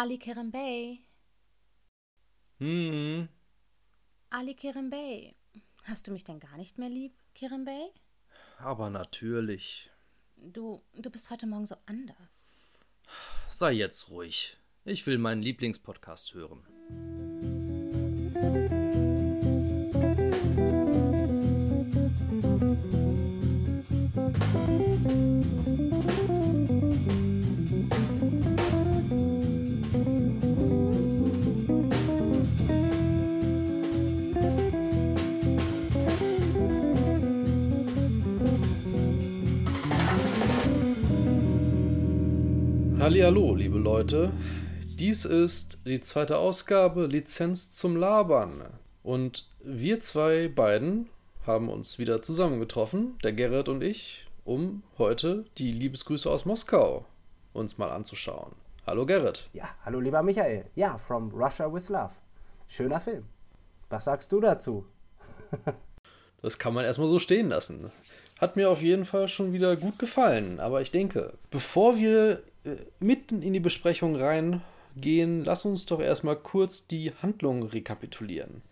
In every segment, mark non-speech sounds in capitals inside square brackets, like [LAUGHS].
Ali Kerembey. Hm. Ali Kerembey. Hast du mich denn gar nicht mehr lieb, Kerembey? Aber natürlich. Du, du bist heute Morgen so anders. Sei jetzt ruhig. Ich will meinen Lieblingspodcast hören. Hallo, liebe Leute. Dies ist die zweite Ausgabe Lizenz zum Labern. Und wir zwei beiden haben uns wieder zusammengetroffen, der Gerrit und ich, um heute die Liebesgrüße aus Moskau uns mal anzuschauen. Hallo Gerrit. Ja, hallo lieber Michael. Ja, From Russia with Love. Schöner Film. Was sagst du dazu? [LAUGHS] das kann man erstmal so stehen lassen. Hat mir auf jeden Fall schon wieder gut gefallen. Aber ich denke, bevor wir äh, mitten in die Besprechung reingehen, lass uns doch erstmal kurz die Handlung rekapitulieren.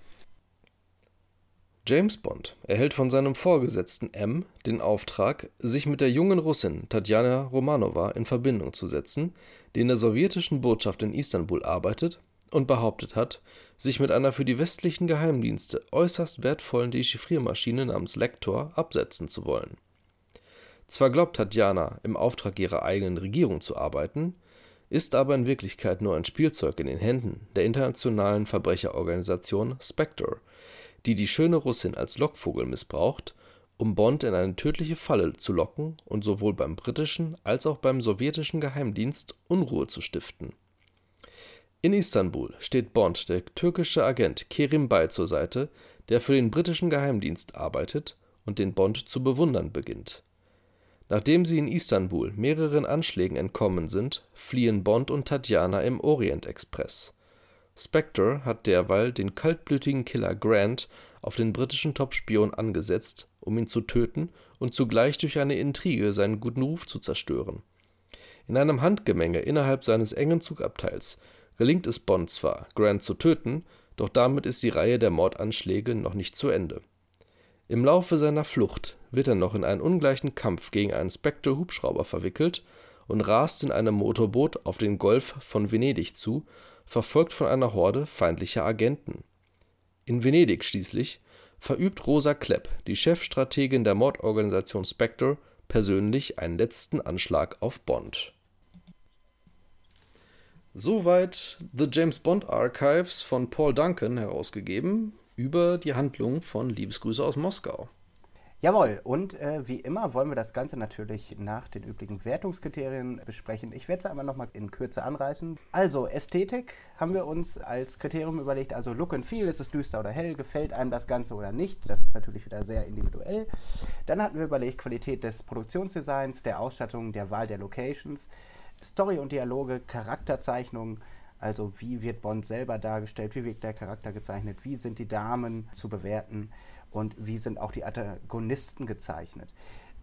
James Bond erhält von seinem Vorgesetzten M den Auftrag, sich mit der jungen Russin Tatjana Romanova in Verbindung zu setzen, die in der sowjetischen Botschaft in Istanbul arbeitet und behauptet hat, sich mit einer für die westlichen Geheimdienste äußerst wertvollen Dechiffriermaschine namens Lektor absetzen zu wollen zwar glaubt Tatjana, im Auftrag ihrer eigenen Regierung zu arbeiten, ist aber in Wirklichkeit nur ein Spielzeug in den Händen der internationalen Verbrecherorganisation Spectre, die die schöne Russin als Lockvogel missbraucht, um Bond in eine tödliche Falle zu locken und sowohl beim britischen als auch beim sowjetischen Geheimdienst Unruhe zu stiften. In Istanbul steht Bond der türkische Agent Kerim Bey zur Seite, der für den britischen Geheimdienst arbeitet und den Bond zu bewundern beginnt Nachdem sie in Istanbul mehreren Anschlägen entkommen sind, fliehen Bond und Tatjana im Orient-Express. Spectre hat derweil den kaltblütigen Killer Grant auf den britischen Topspion angesetzt, um ihn zu töten und zugleich durch eine Intrige seinen guten Ruf zu zerstören. In einem Handgemenge innerhalb seines engen Zugabteils gelingt es Bond zwar, Grant zu töten, doch damit ist die Reihe der Mordanschläge noch nicht zu Ende im Laufe seiner Flucht wird er noch in einen ungleichen Kampf gegen einen Spectre-Hubschrauber verwickelt und rast in einem Motorboot auf den Golf von Venedig zu, verfolgt von einer Horde feindlicher Agenten. In Venedig schließlich verübt Rosa Klepp, die Chefstrategin der Mordorganisation Spectre, persönlich einen letzten Anschlag auf Bond. Soweit The James Bond Archives von Paul Duncan herausgegeben über die Handlung von Liebesgrüße aus Moskau. Jawohl, und äh, wie immer wollen wir das Ganze natürlich nach den üblichen Wertungskriterien besprechen. Ich werde es einmal nochmal in Kürze anreißen. Also, Ästhetik haben wir uns als Kriterium überlegt, also Look and Feel, ist es düster oder hell, gefällt einem das Ganze oder nicht, das ist natürlich wieder sehr individuell. Dann hatten wir überlegt, Qualität des Produktionsdesigns, der Ausstattung, der Wahl der Locations, Story und Dialoge, Charakterzeichnungen, also wie wird Bond selber dargestellt, wie wird der Charakter gezeichnet, wie sind die Damen zu bewerten und wie sind auch die Antagonisten gezeichnet.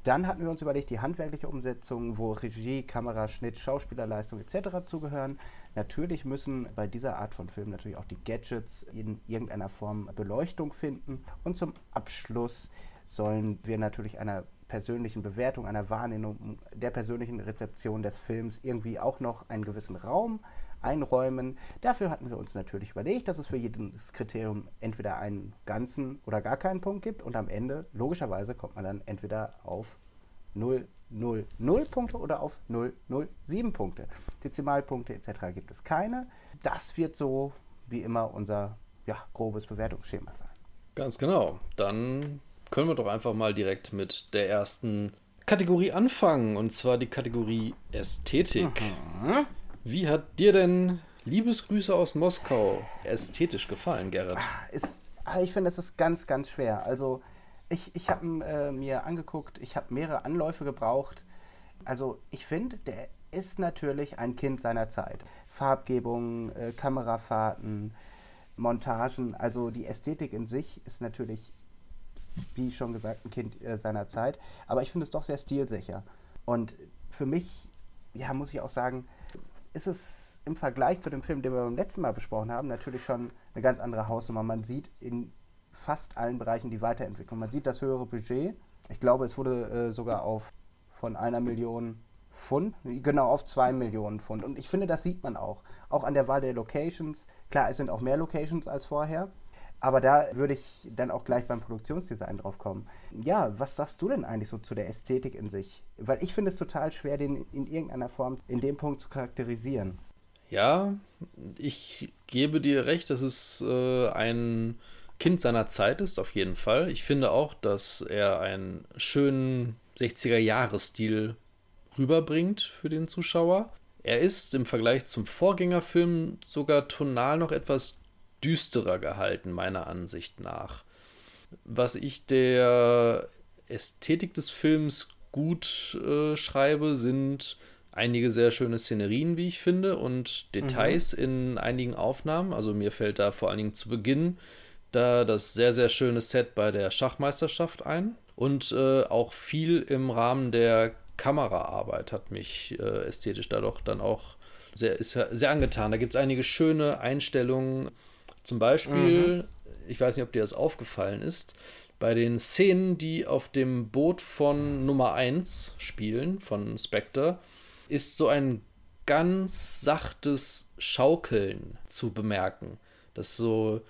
Dann hatten wir uns überlegt, die handwerkliche Umsetzung, wo Regie, Kamera, Schnitt, Schauspielerleistung etc. zugehören. Natürlich müssen bei dieser Art von Film natürlich auch die Gadgets in irgendeiner Form Beleuchtung finden. Und zum Abschluss sollen wir natürlich einer persönlichen Bewertung, einer Wahrnehmung der persönlichen Rezeption des Films irgendwie auch noch einen gewissen Raum einräumen. Dafür hatten wir uns natürlich überlegt, dass es für jedes Kriterium entweder einen ganzen oder gar keinen Punkt gibt und am Ende, logischerweise, kommt man dann entweder auf 0, 0, 0 Punkte oder auf 0, 0, 7 Punkte. Dezimalpunkte etc. gibt es keine. Das wird so wie immer unser ja, grobes Bewertungsschema sein. Ganz genau. Dann können wir doch einfach mal direkt mit der ersten Kategorie anfangen, und zwar die Kategorie Ästhetik. Mhm. Wie hat dir denn Liebesgrüße aus Moskau ästhetisch gefallen, Gerrit? Ah, ist, ah, ich finde, es ist ganz, ganz schwer. Also, ich, ich habe äh, mir angeguckt, ich habe mehrere Anläufe gebraucht. Also, ich finde, der ist natürlich ein Kind seiner Zeit. Farbgebung, äh, Kamerafahrten, Montagen, also die Ästhetik in sich ist natürlich, wie schon gesagt, ein Kind äh, seiner Zeit. Aber ich finde es doch sehr stilsicher. Und für mich, ja, muss ich auch sagen, ist es im Vergleich zu dem Film, den wir beim letzten Mal besprochen haben, natürlich schon eine ganz andere Hausnummer. Man sieht in fast allen Bereichen die Weiterentwicklung. Man sieht das höhere Budget. Ich glaube, es wurde äh, sogar auf von einer Million Pfund, genau auf zwei Millionen Pfund. Und ich finde, das sieht man auch. Auch an der Wahl der Locations. Klar, es sind auch mehr Locations als vorher. Aber da würde ich dann auch gleich beim Produktionsdesign drauf kommen. Ja, was sagst du denn eigentlich so zu der Ästhetik in sich? Weil ich finde es total schwer, den in irgendeiner Form in dem Punkt zu charakterisieren. Ja, ich gebe dir recht, dass es äh, ein Kind seiner Zeit ist, auf jeden Fall. Ich finde auch, dass er einen schönen 60er-Jahres-Stil rüberbringt für den Zuschauer. Er ist im Vergleich zum Vorgängerfilm sogar tonal noch etwas düsterer gehalten, meiner Ansicht nach. Was ich der Ästhetik des Films gut äh, schreibe, sind einige sehr schöne Szenerien, wie ich finde, und Details mhm. in einigen Aufnahmen. Also mir fällt da vor allen Dingen zu Beginn da das sehr, sehr schöne Set bei der Schachmeisterschaft ein. Und äh, auch viel im Rahmen der Kameraarbeit hat mich äh, ästhetisch da doch dann auch sehr, ist sehr angetan. Da gibt es einige schöne Einstellungen. Zum Beispiel, mhm. ich weiß nicht, ob dir das aufgefallen ist, bei den Szenen, die auf dem Boot von Nummer 1 spielen, von Spectre, ist so ein ganz sachtes Schaukeln zu bemerken. Das so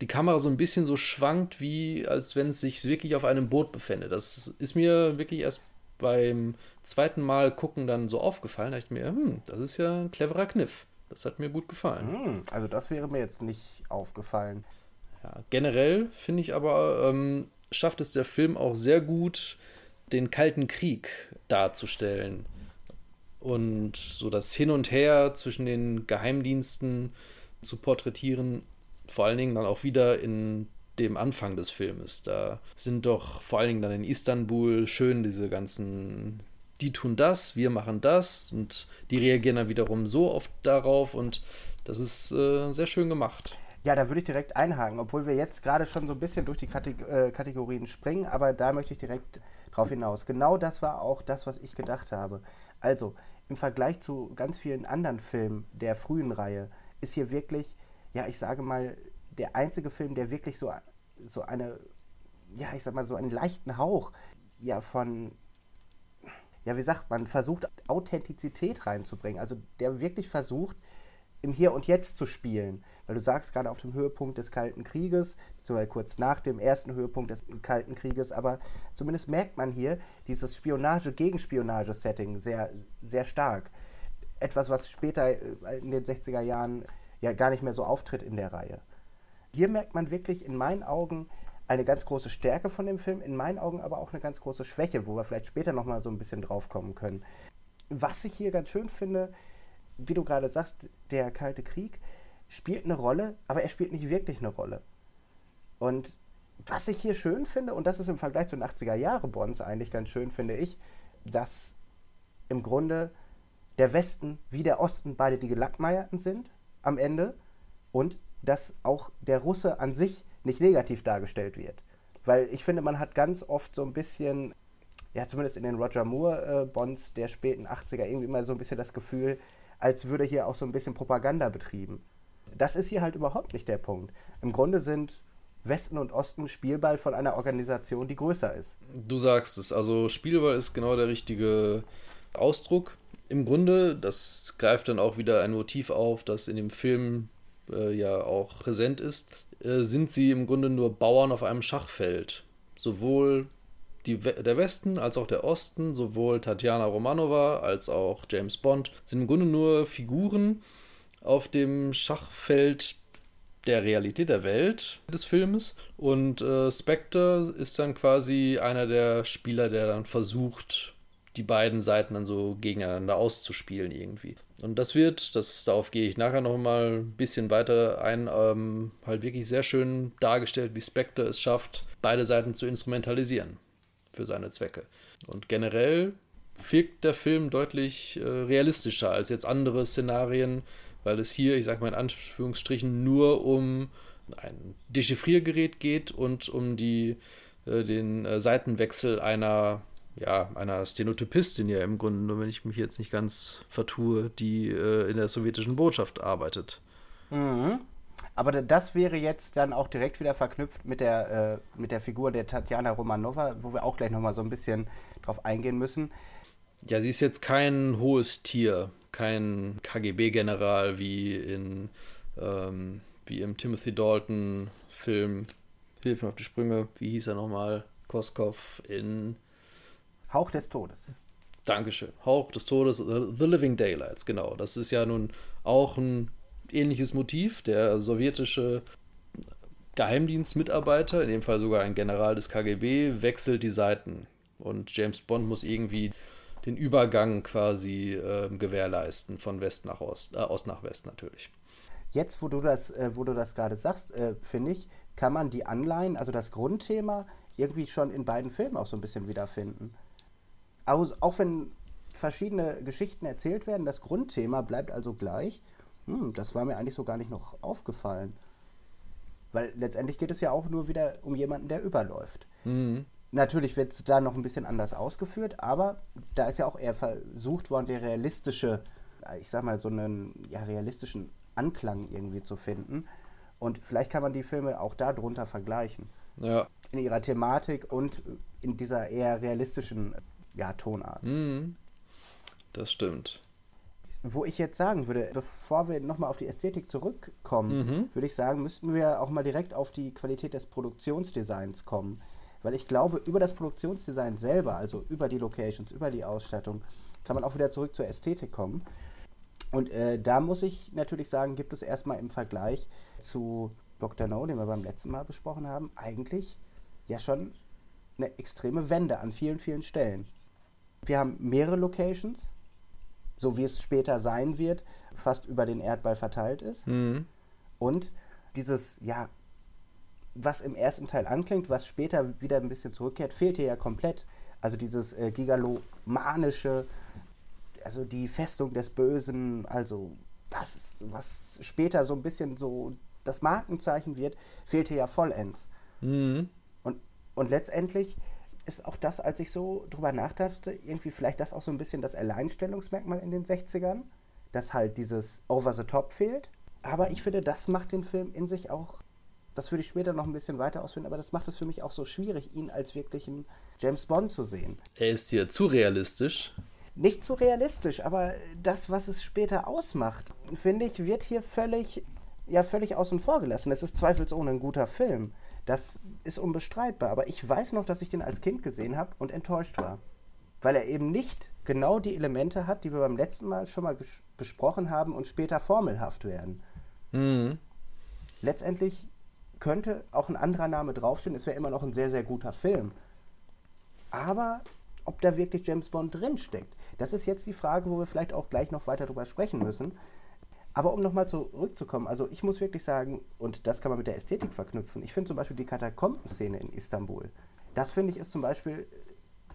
die Kamera so ein bisschen so schwankt, wie als wenn es sich wirklich auf einem Boot befände. Das ist mir wirklich erst beim zweiten Mal gucken dann so aufgefallen. Da dachte ich mir, hm, das ist ja ein cleverer Kniff. Das hat mir gut gefallen. Hm, also das wäre mir jetzt nicht aufgefallen. Ja, generell finde ich aber, ähm, schafft es der Film auch sehr gut, den Kalten Krieg darzustellen. Und so das Hin und Her zwischen den Geheimdiensten zu porträtieren, vor allen Dingen dann auch wieder in dem Anfang des Filmes. Da sind doch vor allen Dingen dann in Istanbul schön diese ganzen, die tun das, wir machen das und die reagieren dann wiederum so oft darauf und das ist äh, sehr schön gemacht. Ja, da würde ich direkt einhaken, obwohl wir jetzt gerade schon so ein bisschen durch die Kategor äh, Kategorien springen, aber da möchte ich direkt drauf hinaus. Genau das war auch das, was ich gedacht habe. Also, im Vergleich zu ganz vielen anderen Filmen der frühen Reihe ist hier wirklich ja, ich sage mal, der einzige Film, der wirklich so, so eine, ja, ich sag mal, so einen leichten Hauch ja, von, ja, wie sagt man, versucht, Authentizität reinzubringen. Also der wirklich versucht, im Hier und Jetzt zu spielen. Weil du sagst gerade auf dem Höhepunkt des Kalten Krieges, beziehungsweise kurz nach dem ersten Höhepunkt des Kalten Krieges, aber zumindest merkt man hier dieses Spionage-Gegenspionage-Setting sehr, sehr stark. Etwas, was später äh, in den 60er Jahren ja gar nicht mehr so auftritt in der Reihe. Hier merkt man wirklich in meinen Augen eine ganz große Stärke von dem Film, in meinen Augen aber auch eine ganz große Schwäche, wo wir vielleicht später nochmal so ein bisschen drauf kommen können. Was ich hier ganz schön finde, wie du gerade sagst, der Kalte Krieg spielt eine Rolle, aber er spielt nicht wirklich eine Rolle. Und was ich hier schön finde, und das ist im Vergleich zu den 80er Jahre Bonds eigentlich ganz schön, finde ich, dass im Grunde der Westen wie der Osten beide die Gelackmeierten sind am Ende und dass auch der Russe an sich nicht negativ dargestellt wird. Weil ich finde, man hat ganz oft so ein bisschen, ja, zumindest in den Roger Moore-Bonds äh, der späten 80er, irgendwie immer so ein bisschen das Gefühl, als würde hier auch so ein bisschen Propaganda betrieben. Das ist hier halt überhaupt nicht der Punkt. Im Grunde sind Westen und Osten Spielball von einer Organisation, die größer ist. Du sagst es, also Spielball ist genau der richtige Ausdruck im Grunde, das greift dann auch wieder ein Motiv auf, das in dem Film äh, ja auch präsent ist, äh, sind sie im Grunde nur Bauern auf einem Schachfeld. Sowohl die, der Westen als auch der Osten, sowohl Tatjana Romanova als auch James Bond, sind im Grunde nur Figuren auf dem Schachfeld der Realität der Welt des Filmes. Und äh, Spectre ist dann quasi einer der Spieler, der dann versucht, die beiden Seiten dann so gegeneinander auszuspielen irgendwie. Und das wird, das, darauf gehe ich nachher noch mal ein bisschen weiter ein, ähm, halt wirklich sehr schön dargestellt, wie Spectre es schafft, beide Seiten zu instrumentalisieren für seine Zwecke. Und generell wirkt der Film deutlich äh, realistischer als jetzt andere Szenarien, weil es hier, ich sag mal in Anführungsstrichen, nur um ein Dechiffriergerät geht und um die, äh, den äh, Seitenwechsel einer ja, einer Stenotypistin ja im Grunde, nur wenn ich mich jetzt nicht ganz vertue, die äh, in der sowjetischen Botschaft arbeitet. Mhm. Aber das wäre jetzt dann auch direkt wieder verknüpft mit der, äh, mit der Figur der Tatjana Romanova, wo wir auch gleich nochmal so ein bisschen drauf eingehen müssen. Ja, sie ist jetzt kein hohes Tier, kein KGB-General wie in ähm, wie im Timothy Dalton-Film Hilf mir auf die Sprünge, wie hieß er nochmal? Koskov in Hauch des Todes. Dankeschön. Hauch des Todes, The Living Daylights, genau. Das ist ja nun auch ein ähnliches Motiv. Der sowjetische Geheimdienstmitarbeiter, in dem Fall sogar ein General des KGB, wechselt die Seiten. Und James Bond muss irgendwie den Übergang quasi äh, gewährleisten von West nach Ost, äh, Ost nach West natürlich. Jetzt, wo du das, äh, wo du das gerade sagst, äh, finde ich, kann man die Anleihen, also das Grundthema, irgendwie schon in beiden Filmen auch so ein bisschen wiederfinden. Auch, auch wenn verschiedene Geschichten erzählt werden, das Grundthema bleibt also gleich. Hm, das war mir eigentlich so gar nicht noch aufgefallen. Weil letztendlich geht es ja auch nur wieder um jemanden, der überläuft. Mhm. Natürlich wird es da noch ein bisschen anders ausgeführt, aber da ist ja auch eher versucht worden, der realistische, ich sag mal, so einen ja, realistischen Anklang irgendwie zu finden. Und vielleicht kann man die Filme auch darunter vergleichen. Ja. In ihrer Thematik und in dieser eher realistischen ja, Tonart. Mhm. Das stimmt. Wo ich jetzt sagen würde, bevor wir nochmal auf die Ästhetik zurückkommen, mhm. würde ich sagen, müssten wir auch mal direkt auf die Qualität des Produktionsdesigns kommen. Weil ich glaube, über das Produktionsdesign selber, also über die Locations, über die Ausstattung, kann man auch wieder zurück zur Ästhetik kommen. Und äh, da muss ich natürlich sagen, gibt es erstmal im Vergleich zu Dr. No, den wir beim letzten Mal besprochen haben, eigentlich ja schon eine extreme Wende an vielen, vielen Stellen. Wir haben mehrere Locations, so wie es später sein wird, fast über den Erdball verteilt ist. Mhm. Und dieses, ja, was im ersten Teil anklingt, was später wieder ein bisschen zurückkehrt, fehlt hier ja komplett. Also dieses äh, gigalomanische, also die Festung des Bösen, also das, was später so ein bisschen so das Markenzeichen wird, fehlt hier ja vollends. Mhm. Und, und letztendlich ist auch das, als ich so drüber nachdachte, irgendwie vielleicht das auch so ein bisschen das Alleinstellungsmerkmal in den 60ern, dass halt dieses Over the Top fehlt. Aber ich finde, das macht den Film in sich auch, das würde ich später noch ein bisschen weiter ausführen, aber das macht es für mich auch so schwierig, ihn als wirklichen James Bond zu sehen. Er ist hier zu realistisch. Nicht zu realistisch, aber das, was es später ausmacht, finde ich, wird hier völlig, ja, völlig außen vor gelassen. Es ist zweifelsohne ein guter Film. Das ist unbestreitbar. Aber ich weiß noch, dass ich den als Kind gesehen habe und enttäuscht war. Weil er eben nicht genau die Elemente hat, die wir beim letzten Mal schon mal besprochen haben und später formelhaft werden. Mhm. Letztendlich könnte auch ein anderer Name draufstehen. Es wäre immer noch ein sehr, sehr guter Film. Aber ob da wirklich James Bond drinsteckt, das ist jetzt die Frage, wo wir vielleicht auch gleich noch weiter drüber sprechen müssen. Aber um nochmal zurückzukommen, also ich muss wirklich sagen, und das kann man mit der Ästhetik verknüpfen, ich finde zum Beispiel die Katakomben-Szene in Istanbul, das finde ich ist zum Beispiel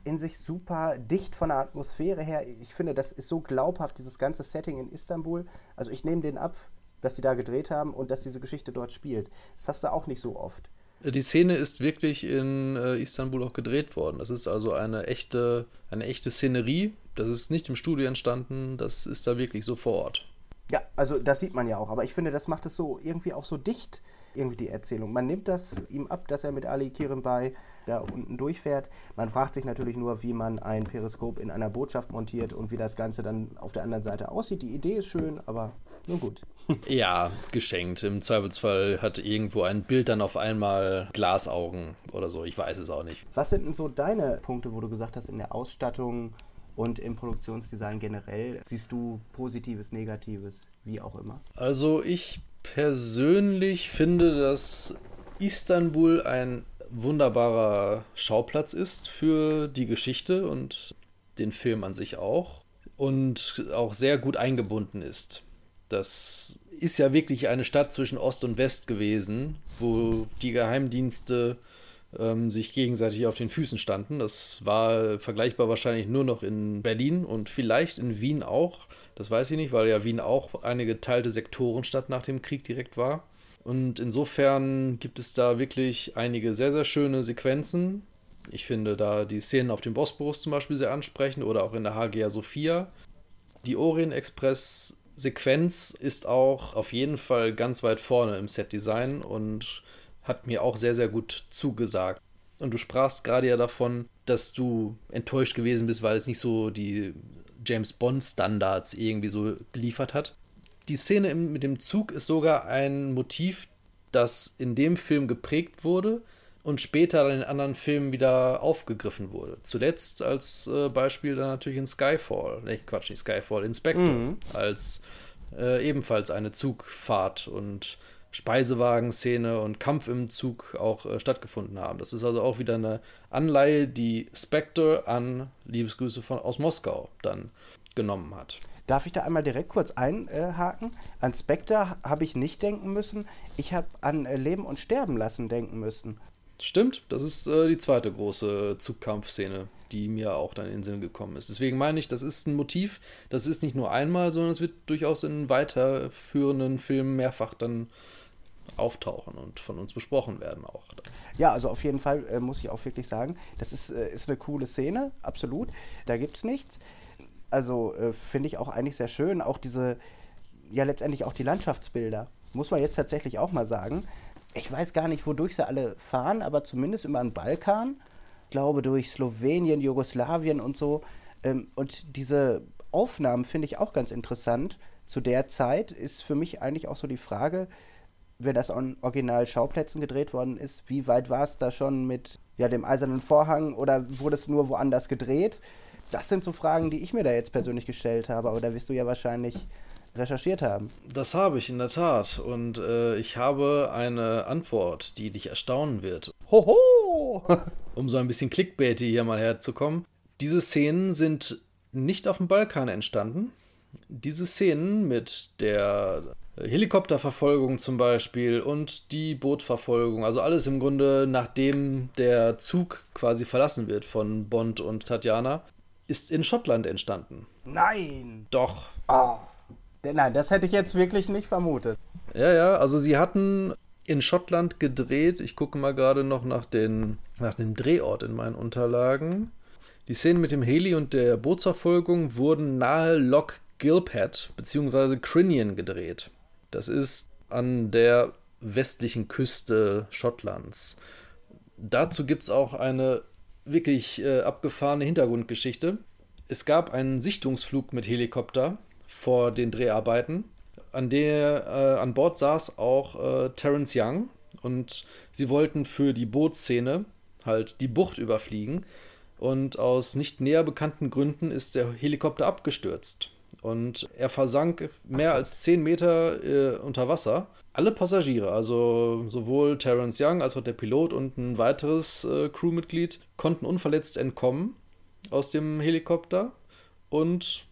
in sich super dicht von der Atmosphäre her. Ich finde, das ist so glaubhaft, dieses ganze Setting in Istanbul. Also ich nehme den ab, dass sie da gedreht haben und dass diese Geschichte dort spielt. Das hast du auch nicht so oft. Die Szene ist wirklich in äh, Istanbul auch gedreht worden. Das ist also eine echte, eine echte Szenerie. Das ist nicht im Studio entstanden, das ist da wirklich so vor Ort. Ja, also das sieht man ja auch, aber ich finde, das macht es so irgendwie auch so dicht, irgendwie die Erzählung. Man nimmt das ihm ab, dass er mit Ali Kirenbay da unten durchfährt. Man fragt sich natürlich nur, wie man ein Periskop in einer Botschaft montiert und wie das Ganze dann auf der anderen Seite aussieht. Die Idee ist schön, aber nun gut. [LAUGHS] ja, geschenkt. Im Zweifelsfall hat irgendwo ein Bild dann auf einmal Glasaugen oder so. Ich weiß es auch nicht. Was sind denn so deine Punkte, wo du gesagt hast, in der Ausstattung und im Produktionsdesign generell siehst du Positives, Negatives, wie auch immer? Also ich persönlich finde, dass Istanbul ein wunderbarer Schauplatz ist für die Geschichte und den Film an sich auch und auch sehr gut eingebunden ist. Das ist ja wirklich eine Stadt zwischen Ost und West gewesen, wo die Geheimdienste ähm, sich gegenseitig auf den Füßen standen. Das war vergleichbar wahrscheinlich nur noch in Berlin und vielleicht in Wien auch. Das weiß ich nicht, weil ja Wien auch eine geteilte Sektorenstadt nach dem Krieg direkt war. Und insofern gibt es da wirklich einige sehr, sehr schöne Sequenzen, Ich finde da die Szenen auf dem Bosporus zum Beispiel sehr ansprechend oder auch in der Hagia Sophia. Die Orient Express Sequenz ist auch auf jeden Fall ganz weit vorne im Setdesign und hat mir auch sehr, sehr gut zugesagt. Und du sprachst gerade ja davon, dass du enttäuscht gewesen bist, weil es nicht so die James Bond Standards irgendwie so geliefert hat. Die Szene mit dem Zug ist sogar ein Motiv, das in dem Film geprägt wurde und später dann in anderen Filmen wieder aufgegriffen wurde. Zuletzt als äh, Beispiel dann natürlich in Skyfall, ne Quatsch, nicht Skyfall, Inspector, mhm. als äh, ebenfalls eine Zugfahrt und Speisewagenszene und Kampf im Zug auch äh, stattgefunden haben. Das ist also auch wieder eine Anleihe, die Spectre an Liebesgrüße von, aus Moskau dann genommen hat. Darf ich da einmal direkt kurz einhaken? An Spectre habe ich nicht denken müssen. Ich habe an äh, Leben und Sterben lassen denken müssen. Stimmt, das ist äh, die zweite große Zugkampfszene, die mir auch dann in den Sinn gekommen ist. Deswegen meine ich, das ist ein Motiv, das ist nicht nur einmal, sondern es wird durchaus in weiterführenden Filmen mehrfach dann auftauchen und von uns besprochen werden auch. Ja, also auf jeden Fall äh, muss ich auch wirklich sagen, das ist, äh, ist eine coole Szene, absolut. Da gibt es nichts. Also äh, finde ich auch eigentlich sehr schön. Auch diese, ja letztendlich auch die Landschaftsbilder. Muss man jetzt tatsächlich auch mal sagen. Ich weiß gar nicht, wodurch sie alle fahren, aber zumindest über den Balkan. Ich glaube durch Slowenien, Jugoslawien und so. Ähm, und diese Aufnahmen finde ich auch ganz interessant. Zu der Zeit ist für mich eigentlich auch so die Frage, wenn das an Original-Schauplätzen gedreht worden ist, wie weit war es da schon mit ja, dem eisernen Vorhang oder wurde es nur woanders gedreht? Das sind so Fragen, die ich mir da jetzt persönlich gestellt habe, aber da wirst du ja wahrscheinlich recherchiert haben. Das habe ich in der Tat und äh, ich habe eine Antwort, die dich erstaunen wird. Hoho! [LAUGHS] um so ein bisschen Clickbaity hier mal herzukommen. Diese Szenen sind nicht auf dem Balkan entstanden. Diese Szenen mit der Helikopterverfolgung zum Beispiel und die Bootverfolgung, also alles im Grunde, nachdem der Zug quasi verlassen wird von Bond und Tatjana, ist in Schottland entstanden. Nein! Doch. Oh. Nein, das hätte ich jetzt wirklich nicht vermutet. Ja, ja, also sie hatten in Schottland gedreht. Ich gucke mal gerade noch nach, den, nach dem Drehort in meinen Unterlagen. Die Szenen mit dem Heli und der Bootsverfolgung wurden nahe Loch Gilpad bzw. Crinion gedreht. Das ist an der westlichen Küste Schottlands. Dazu gibt es auch eine wirklich äh, abgefahrene Hintergrundgeschichte. Es gab einen Sichtungsflug mit Helikopter vor den Dreharbeiten, an der äh, an Bord saß auch äh, Terence Young und sie wollten für die Bootszene halt die Bucht überfliegen und aus nicht näher bekannten Gründen ist der Helikopter abgestürzt und er versank mehr als 10 Meter äh, unter Wasser. Alle Passagiere, also sowohl Terence Young als auch der Pilot und ein weiteres äh, Crewmitglied, konnten unverletzt entkommen aus dem Helikopter und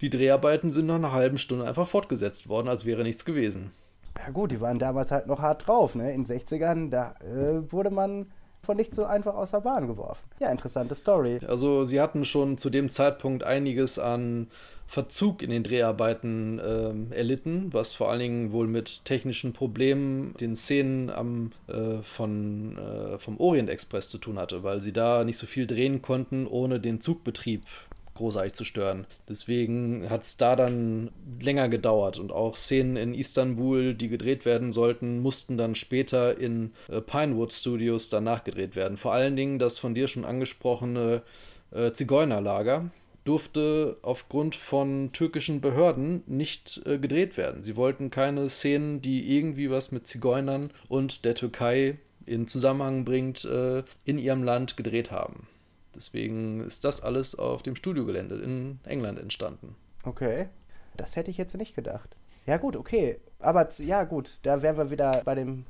die Dreharbeiten sind nach einer halben Stunde einfach fortgesetzt worden, als wäre nichts gewesen. Ja gut, die waren damals halt noch hart drauf. Ne? In den 60ern, da äh, wurde man von nicht so einfach aus der Bahn geworfen. Ja, interessante Story. Also sie hatten schon zu dem Zeitpunkt einiges an Verzug in den Dreharbeiten äh, erlitten, was vor allen Dingen wohl mit technischen Problemen den Szenen am, äh, von, äh, vom Orient Express zu tun hatte, weil sie da nicht so viel drehen konnten, ohne den Zugbetrieb großartig zu stören. Deswegen hat es da dann länger gedauert und auch Szenen in Istanbul, die gedreht werden sollten, mussten dann später in äh, Pinewood Studios danach gedreht werden. Vor allen Dingen das von dir schon angesprochene äh, Zigeunerlager durfte aufgrund von türkischen Behörden nicht äh, gedreht werden. Sie wollten keine Szenen, die irgendwie was mit Zigeunern und der Türkei in Zusammenhang bringt, in ihrem Land gedreht haben. Deswegen ist das alles auf dem Studiogelände in England entstanden. Okay, das hätte ich jetzt nicht gedacht. Ja gut, okay. Aber ja gut, da wären wir wieder bei dem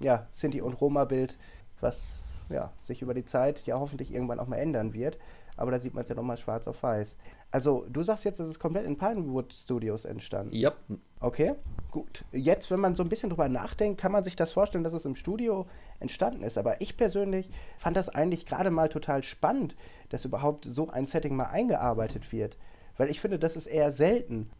ja, Sinti- und Roma-Bild, was ja, sich über die Zeit ja hoffentlich irgendwann auch mal ändern wird. Aber da sieht man es ja nochmal schwarz auf weiß. Also, du sagst jetzt, es ist komplett in Pinewood Studios entstanden. Ja. Okay, gut. Jetzt, wenn man so ein bisschen drüber nachdenkt, kann man sich das vorstellen, dass es im Studio entstanden ist. Aber ich persönlich fand das eigentlich gerade mal total spannend, dass überhaupt so ein Setting mal eingearbeitet wird. Weil ich finde, das ist eher selten.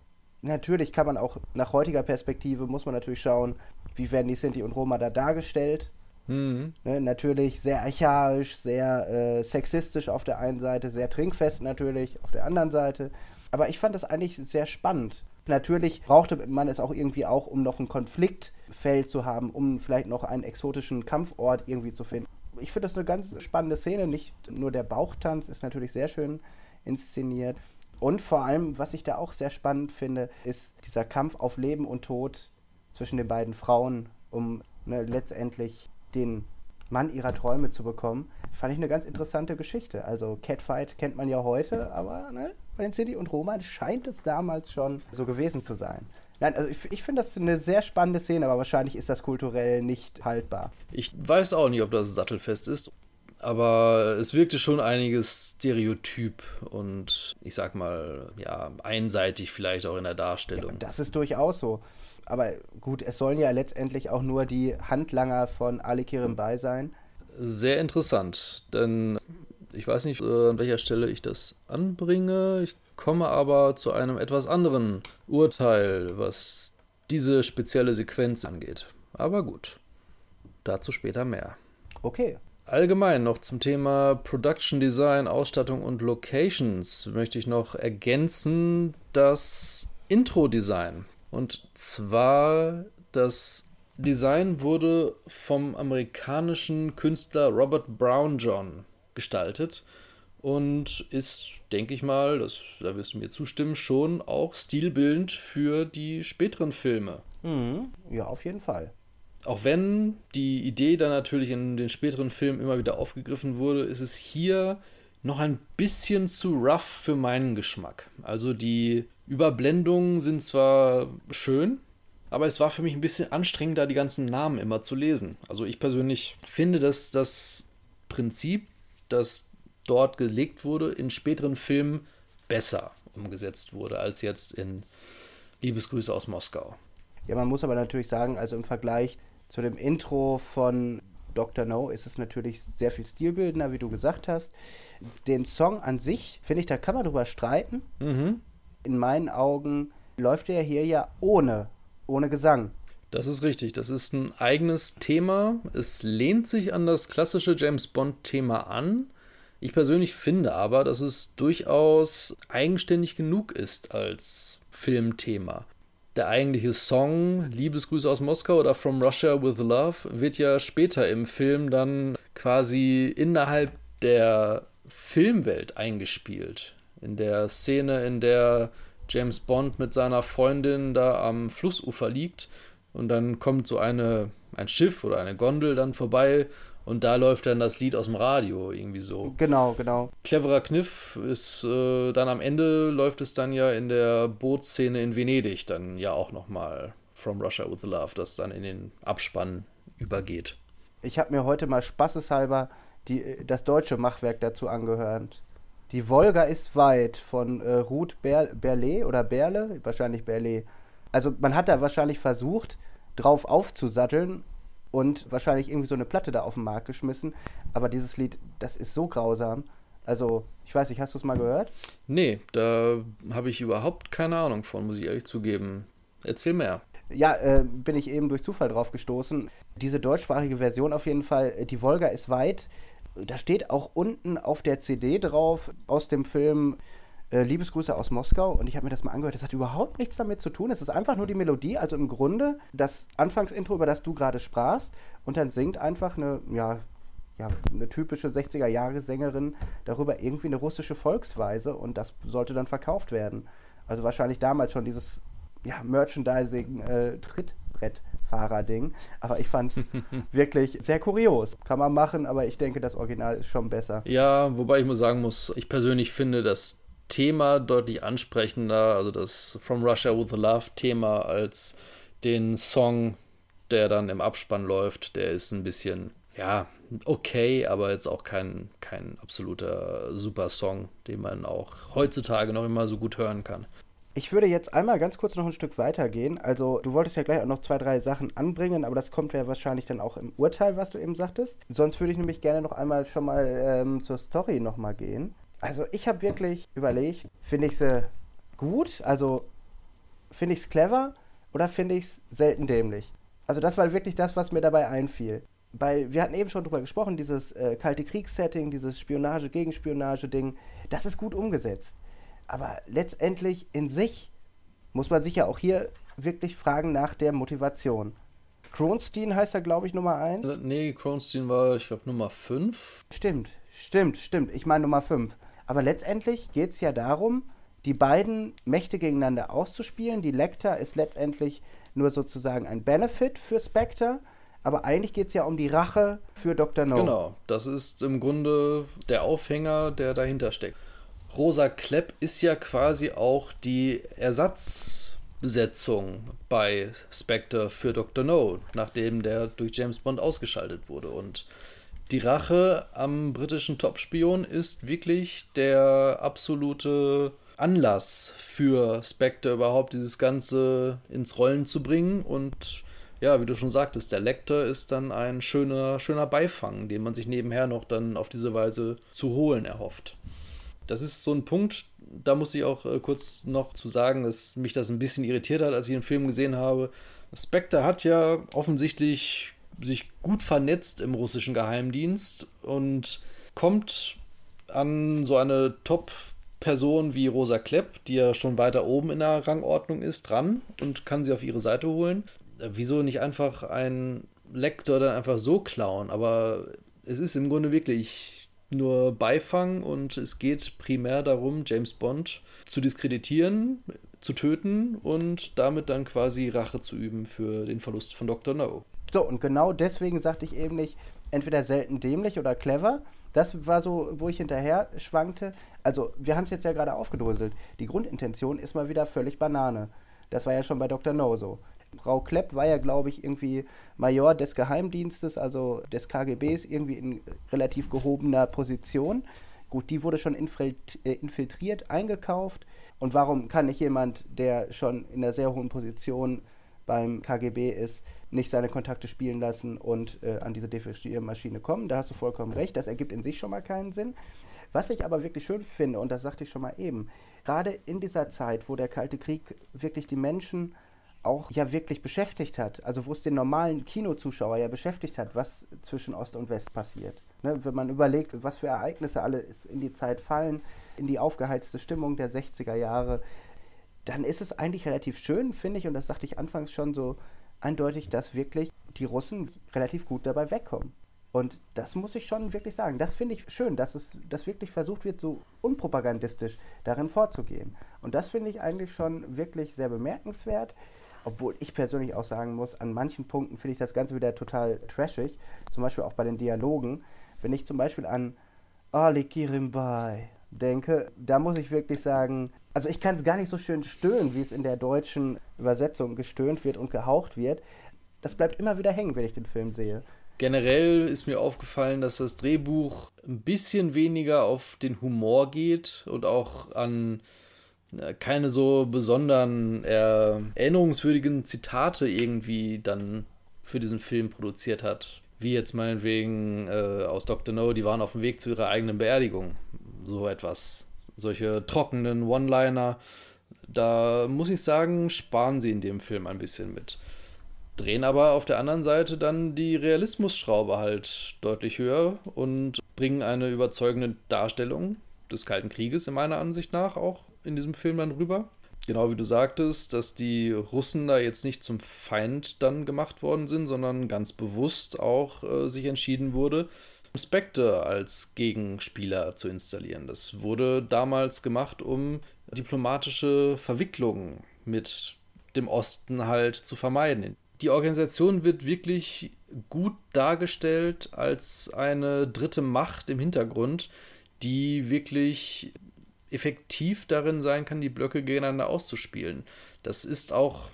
Natürlich kann man auch nach heutiger Perspektive, muss man natürlich schauen, wie werden die Sinti und Roma da dargestellt Mhm. Ne, natürlich sehr archaisch, sehr äh, sexistisch auf der einen Seite, sehr trinkfest natürlich auf der anderen Seite. Aber ich fand das eigentlich sehr spannend. Natürlich brauchte man es auch irgendwie auch, um noch ein Konfliktfeld zu haben, um vielleicht noch einen exotischen Kampfort irgendwie zu finden. Ich finde das eine ganz spannende Szene. Nicht nur der Bauchtanz ist natürlich sehr schön inszeniert. Und vor allem, was ich da auch sehr spannend finde, ist dieser Kampf auf Leben und Tod zwischen den beiden Frauen, um ne, letztendlich den Mann ihrer Träume zu bekommen. Fand ich eine ganz interessante Geschichte. Also Catfight kennt man ja heute, aber ne, bei den City und Roma scheint es damals schon so gewesen zu sein. Nein, also ich, ich finde das eine sehr spannende Szene, aber wahrscheinlich ist das kulturell nicht haltbar. Ich weiß auch nicht, ob das sattelfest ist, aber es wirkte schon einiges Stereotyp und ich sag mal, ja, einseitig vielleicht auch in der Darstellung. Ja, das ist durchaus so. Aber gut, es sollen ja letztendlich auch nur die Handlanger von Ali Kirimbai sein. Sehr interessant, denn ich weiß nicht, äh, an welcher Stelle ich das anbringe. Ich komme aber zu einem etwas anderen Urteil, was diese spezielle Sequenz angeht. Aber gut, dazu später mehr. Okay. Allgemein noch zum Thema Production Design, Ausstattung und Locations möchte ich noch ergänzen das Intro-Design. Und zwar das Design wurde vom amerikanischen Künstler Robert Brown John gestaltet und ist, denke ich mal, das, da wirst du mir zustimmen, schon auch stilbildend für die späteren Filme. Mhm. Ja, auf jeden Fall. Auch wenn die Idee dann natürlich in den späteren Filmen immer wieder aufgegriffen wurde, ist es hier noch ein bisschen zu rough für meinen Geschmack. Also die Überblendungen sind zwar schön, aber es war für mich ein bisschen anstrengend, da die ganzen Namen immer zu lesen. Also ich persönlich finde, dass das Prinzip, das dort gelegt wurde, in späteren Filmen besser umgesetzt wurde als jetzt in Liebesgrüße aus Moskau. Ja, man muss aber natürlich sagen, also im Vergleich zu dem Intro von Dr. No ist es natürlich sehr viel stilbildender, wie du gesagt hast. Den Song an sich, finde ich, da kann man drüber streiten. Mhm. In meinen Augen läuft er hier ja ohne, ohne Gesang. Das ist richtig. Das ist ein eigenes Thema. Es lehnt sich an das klassische James Bond-Thema an. Ich persönlich finde aber, dass es durchaus eigenständig genug ist als Filmthema der eigentliche Song Liebesgrüße aus Moskau oder From Russia with Love wird ja später im Film dann quasi innerhalb der Filmwelt eingespielt. In der Szene, in der James Bond mit seiner Freundin da am Flussufer liegt und dann kommt so eine, ein Schiff oder eine Gondel dann vorbei und da läuft dann das Lied aus dem Radio irgendwie so. Genau, genau. Cleverer Kniff ist äh, dann am Ende läuft es dann ja in der Bootsszene in Venedig dann ja auch nochmal From Russia with Love, das dann in den Abspann übergeht. Ich habe mir heute mal spaßeshalber die, das deutsche Machwerk dazu angehört. Die Wolga ist weit von äh, Ruth Ber Berle oder Berle, wahrscheinlich Berle. Also man hat da wahrscheinlich versucht, drauf aufzusatteln und wahrscheinlich irgendwie so eine Platte da auf den Markt geschmissen. Aber dieses Lied, das ist so grausam. Also, ich weiß nicht, hast du es mal gehört? Nee, da habe ich überhaupt keine Ahnung von, muss ich ehrlich zugeben. Erzähl mehr. Ja, äh, bin ich eben durch Zufall drauf gestoßen. Diese deutschsprachige Version auf jeden Fall, äh, die Wolga ist weit. Da steht auch unten auf der CD drauf aus dem Film äh, Liebesgrüße aus Moskau und ich habe mir das mal angehört. Das hat überhaupt nichts damit zu tun. Es ist einfach nur die Melodie, also im Grunde das Anfangsintro, über das du gerade sprachst. Und dann singt einfach eine, ja, ja, eine typische 60er-Jahre-Sängerin darüber irgendwie eine russische Volksweise und das sollte dann verkauft werden. Also wahrscheinlich damals schon dieses ja, Merchandising-Trittbrettfahrer-Ding. Äh, aber ich fand es [LAUGHS] wirklich sehr kurios. Kann man machen, aber ich denke, das Original ist schon besser. Ja, wobei ich muss sagen muss, ich persönlich finde, dass Thema deutlich ansprechender, also das From Russia with Love Thema, als den Song, der dann im Abspann läuft. Der ist ein bisschen, ja, okay, aber jetzt auch kein, kein absoluter super Song, den man auch heutzutage noch immer so gut hören kann. Ich würde jetzt einmal ganz kurz noch ein Stück weitergehen. Also, du wolltest ja gleich auch noch zwei, drei Sachen anbringen, aber das kommt ja wahrscheinlich dann auch im Urteil, was du eben sagtest. Sonst würde ich nämlich gerne noch einmal schon mal ähm, zur Story nochmal gehen. Also ich habe wirklich überlegt, finde ich sie gut, also finde ich es clever oder finde ich es selten dämlich? Also das war wirklich das, was mir dabei einfiel. weil wir hatten eben schon drüber gesprochen, dieses äh, kalte Kriegssetting, dieses Spionage-Gegenspionage-Ding, das ist gut umgesetzt. Aber letztendlich in sich muss man sich ja auch hier wirklich fragen nach der Motivation. Kronstein heißt er, glaube ich, Nummer 1. Also, nee, Kronstein war, ich glaube, Nummer 5. Stimmt, stimmt, stimmt. Ich meine Nummer 5. Aber letztendlich geht es ja darum, die beiden Mächte gegeneinander auszuspielen. Die Lecter ist letztendlich nur sozusagen ein Benefit für Spectre. Aber eigentlich geht es ja um die Rache für Dr. No. Genau, das ist im Grunde der Aufhänger, der dahinter steckt. Rosa Klepp ist ja quasi auch die Ersatzbesetzung bei Spectre für Dr. No, nachdem der durch James Bond ausgeschaltet wurde. Und die Rache am britischen Topspion ist wirklich der absolute Anlass für Spectre überhaupt dieses Ganze ins Rollen zu bringen und ja, wie du schon sagtest, der Lektor ist dann ein schöner, schöner Beifang, den man sich nebenher noch dann auf diese Weise zu holen erhofft. Das ist so ein Punkt, da muss ich auch äh, kurz noch zu sagen, dass mich das ein bisschen irritiert hat, als ich den Film gesehen habe. Spectre hat ja offensichtlich sich gut vernetzt im russischen Geheimdienst und kommt an so eine Top-Person wie Rosa Klepp, die ja schon weiter oben in der Rangordnung ist, dran und kann sie auf ihre Seite holen. Äh, wieso nicht einfach ein Lektor dann einfach so klauen? Aber es ist im Grunde wirklich nur Beifang und es geht primär darum, James Bond zu diskreditieren, zu töten und damit dann quasi Rache zu üben für den Verlust von Dr. No. So, und genau deswegen sagte ich eben nicht, entweder selten dämlich oder clever. Das war so, wo ich hinterher schwankte. Also, wir haben es jetzt ja gerade aufgedröselt. Die Grundintention ist mal wieder völlig Banane. Das war ja schon bei Dr. No so. Frau Klepp war ja, glaube ich, irgendwie Major des Geheimdienstes, also des KGBs, irgendwie in relativ gehobener Position. Gut, die wurde schon äh, infiltriert, eingekauft. Und warum kann nicht jemand, der schon in einer sehr hohen Position beim KGB ist, nicht seine Kontakte spielen lassen und äh, an diese Defektiermaschine kommen? Da hast du vollkommen recht. Das ergibt in sich schon mal keinen Sinn. Was ich aber wirklich schön finde, und das sagte ich schon mal eben, gerade in dieser Zeit, wo der Kalte Krieg wirklich die Menschen auch ja wirklich beschäftigt hat, also wo es den normalen Kinozuschauer ja beschäftigt hat, was zwischen Ost und West passiert. Ne, wenn man überlegt, was für Ereignisse alle in die Zeit fallen, in die aufgeheizte Stimmung der 60er Jahre, dann ist es eigentlich relativ schön, finde ich, und das sagte ich anfangs schon so eindeutig, dass wirklich die Russen relativ gut dabei wegkommen. Und das muss ich schon wirklich sagen. Das finde ich schön, dass es dass wirklich versucht wird, so unpropagandistisch darin vorzugehen. Und das finde ich eigentlich schon wirklich sehr bemerkenswert. Obwohl ich persönlich auch sagen muss, an manchen Punkten finde ich das Ganze wieder total trashig. Zum Beispiel auch bei den Dialogen. Wenn ich zum Beispiel an Ali Kirimbai denke, da muss ich wirklich sagen, also ich kann es gar nicht so schön stöhnen, wie es in der deutschen Übersetzung gestöhnt wird und gehaucht wird. Das bleibt immer wieder hängen, wenn ich den Film sehe. Generell ist mir aufgefallen, dass das Drehbuch ein bisschen weniger auf den Humor geht und auch an keine so besonderen äh, erinnerungswürdigen Zitate irgendwie dann für diesen Film produziert hat. Wie jetzt meinetwegen äh, aus Dr. No, die waren auf dem Weg zu ihrer eigenen Beerdigung. So etwas. Solche trockenen One-Liner. Da muss ich sagen, sparen sie in dem Film ein bisschen mit. Drehen aber auf der anderen Seite dann die Realismusschraube halt deutlich höher und bringen eine überzeugende Darstellung des Kalten Krieges in meiner Ansicht nach auch in diesem Film dann rüber. Genau wie du sagtest, dass die Russen da jetzt nicht zum Feind dann gemacht worden sind, sondern ganz bewusst auch äh, sich entschieden wurde, Spectre als Gegenspieler zu installieren. Das wurde damals gemacht, um diplomatische Verwicklungen mit dem Osten halt zu vermeiden. Die Organisation wird wirklich gut dargestellt als eine dritte Macht im Hintergrund, die wirklich effektiv darin sein kann, die Blöcke gegeneinander auszuspielen. Das ist auch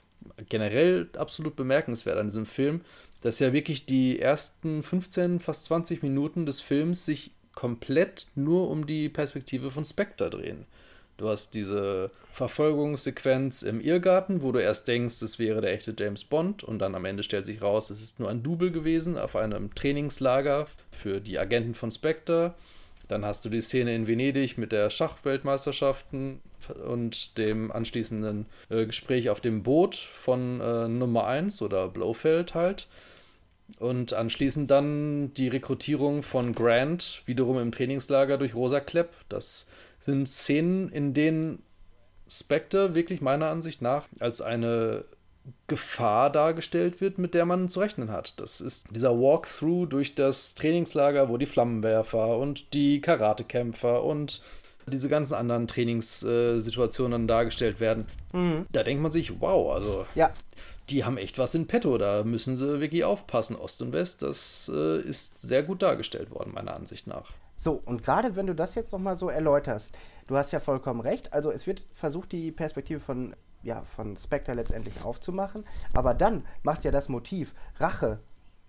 generell absolut bemerkenswert an diesem Film, dass ja wirklich die ersten 15, fast 20 Minuten des Films sich komplett nur um die Perspektive von Spectre drehen. Du hast diese Verfolgungssequenz im Irrgarten, wo du erst denkst, es wäre der echte James Bond und dann am Ende stellt sich raus, es ist nur ein Double gewesen auf einem Trainingslager für die Agenten von Spectre. Dann hast du die Szene in Venedig mit der Schachweltmeisterschaften und dem anschließenden äh, Gespräch auf dem Boot von äh, Nummer 1 oder Blofeld halt. Und anschließend dann die Rekrutierung von Grant, wiederum im Trainingslager durch Rosa Klepp. Das sind Szenen, in denen Spectre wirklich meiner Ansicht nach als eine Gefahr dargestellt wird, mit der man zu rechnen hat. Das ist dieser Walkthrough durch das Trainingslager, wo die Flammenwerfer und die Karatekämpfer und diese ganzen anderen Trainingssituationen dargestellt werden. Mhm. Da denkt man sich, wow, also ja. die haben echt was in petto, da müssen sie wirklich aufpassen, Ost und West. Das äh, ist sehr gut dargestellt worden, meiner Ansicht nach. So, und gerade wenn du das jetzt nochmal so erläuterst, du hast ja vollkommen recht, also es wird versucht, die Perspektive von ja, von Spectre letztendlich aufzumachen. Aber dann macht ja das Motiv Rache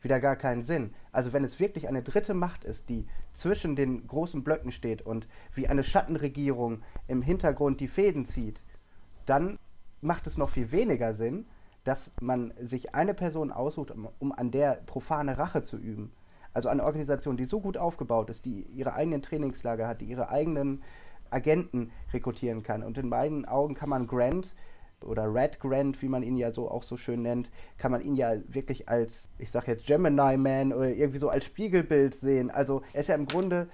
wieder gar keinen Sinn. Also wenn es wirklich eine dritte Macht ist, die zwischen den großen Blöcken steht und wie eine Schattenregierung im Hintergrund die Fäden zieht, dann macht es noch viel weniger Sinn, dass man sich eine Person aussucht, um, um an der profane Rache zu üben. Also eine Organisation, die so gut aufgebaut ist, die ihre eigenen Trainingslager hat, die ihre eigenen Agenten rekrutieren kann. Und in meinen Augen kann man Grant oder Red Grant, wie man ihn ja so auch so schön nennt, kann man ihn ja wirklich als, ich sag jetzt Gemini Man oder irgendwie so als Spiegelbild sehen. Also er ist ja im Grunde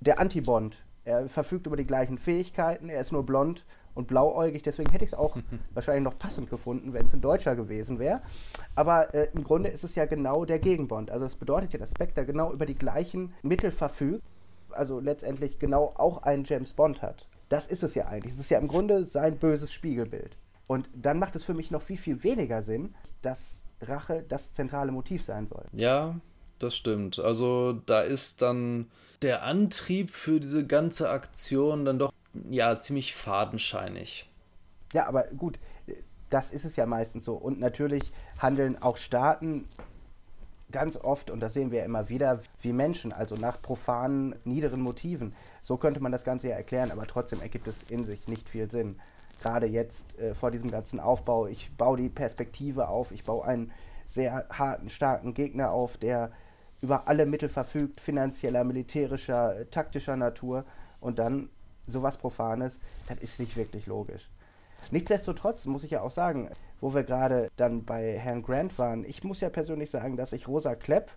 der Anti-Bond. Er verfügt über die gleichen Fähigkeiten, er ist nur blond und blauäugig, deswegen hätte ich es auch [LAUGHS] wahrscheinlich noch passend gefunden, wenn es ein Deutscher gewesen wäre. Aber äh, im Grunde ist es ja genau der Gegenbond. Also das bedeutet ja, dass Spectre genau über die gleichen Mittel verfügt, also letztendlich genau auch einen James Bond hat. Das ist es ja eigentlich. Es ist ja im Grunde sein böses Spiegelbild. Und dann macht es für mich noch viel, viel weniger Sinn, dass Rache das zentrale Motiv sein soll. Ja, das stimmt. Also da ist dann der Antrieb für diese ganze Aktion dann doch ja ziemlich fadenscheinig. Ja, aber gut, das ist es ja meistens so. Und natürlich handeln auch Staaten ganz oft, und das sehen wir ja immer wieder, wie Menschen, also nach profanen, niederen Motiven. So könnte man das Ganze ja erklären, aber trotzdem ergibt es in sich nicht viel Sinn gerade jetzt äh, vor diesem ganzen Aufbau. Ich baue die Perspektive auf, ich baue einen sehr harten, starken Gegner auf, der über alle Mittel verfügt, finanzieller, militärischer, äh, taktischer Natur und dann sowas Profanes, das ist nicht wirklich logisch. Nichtsdestotrotz muss ich ja auch sagen, wo wir gerade dann bei Herrn Grant waren, ich muss ja persönlich sagen, dass ich Rosa Klepp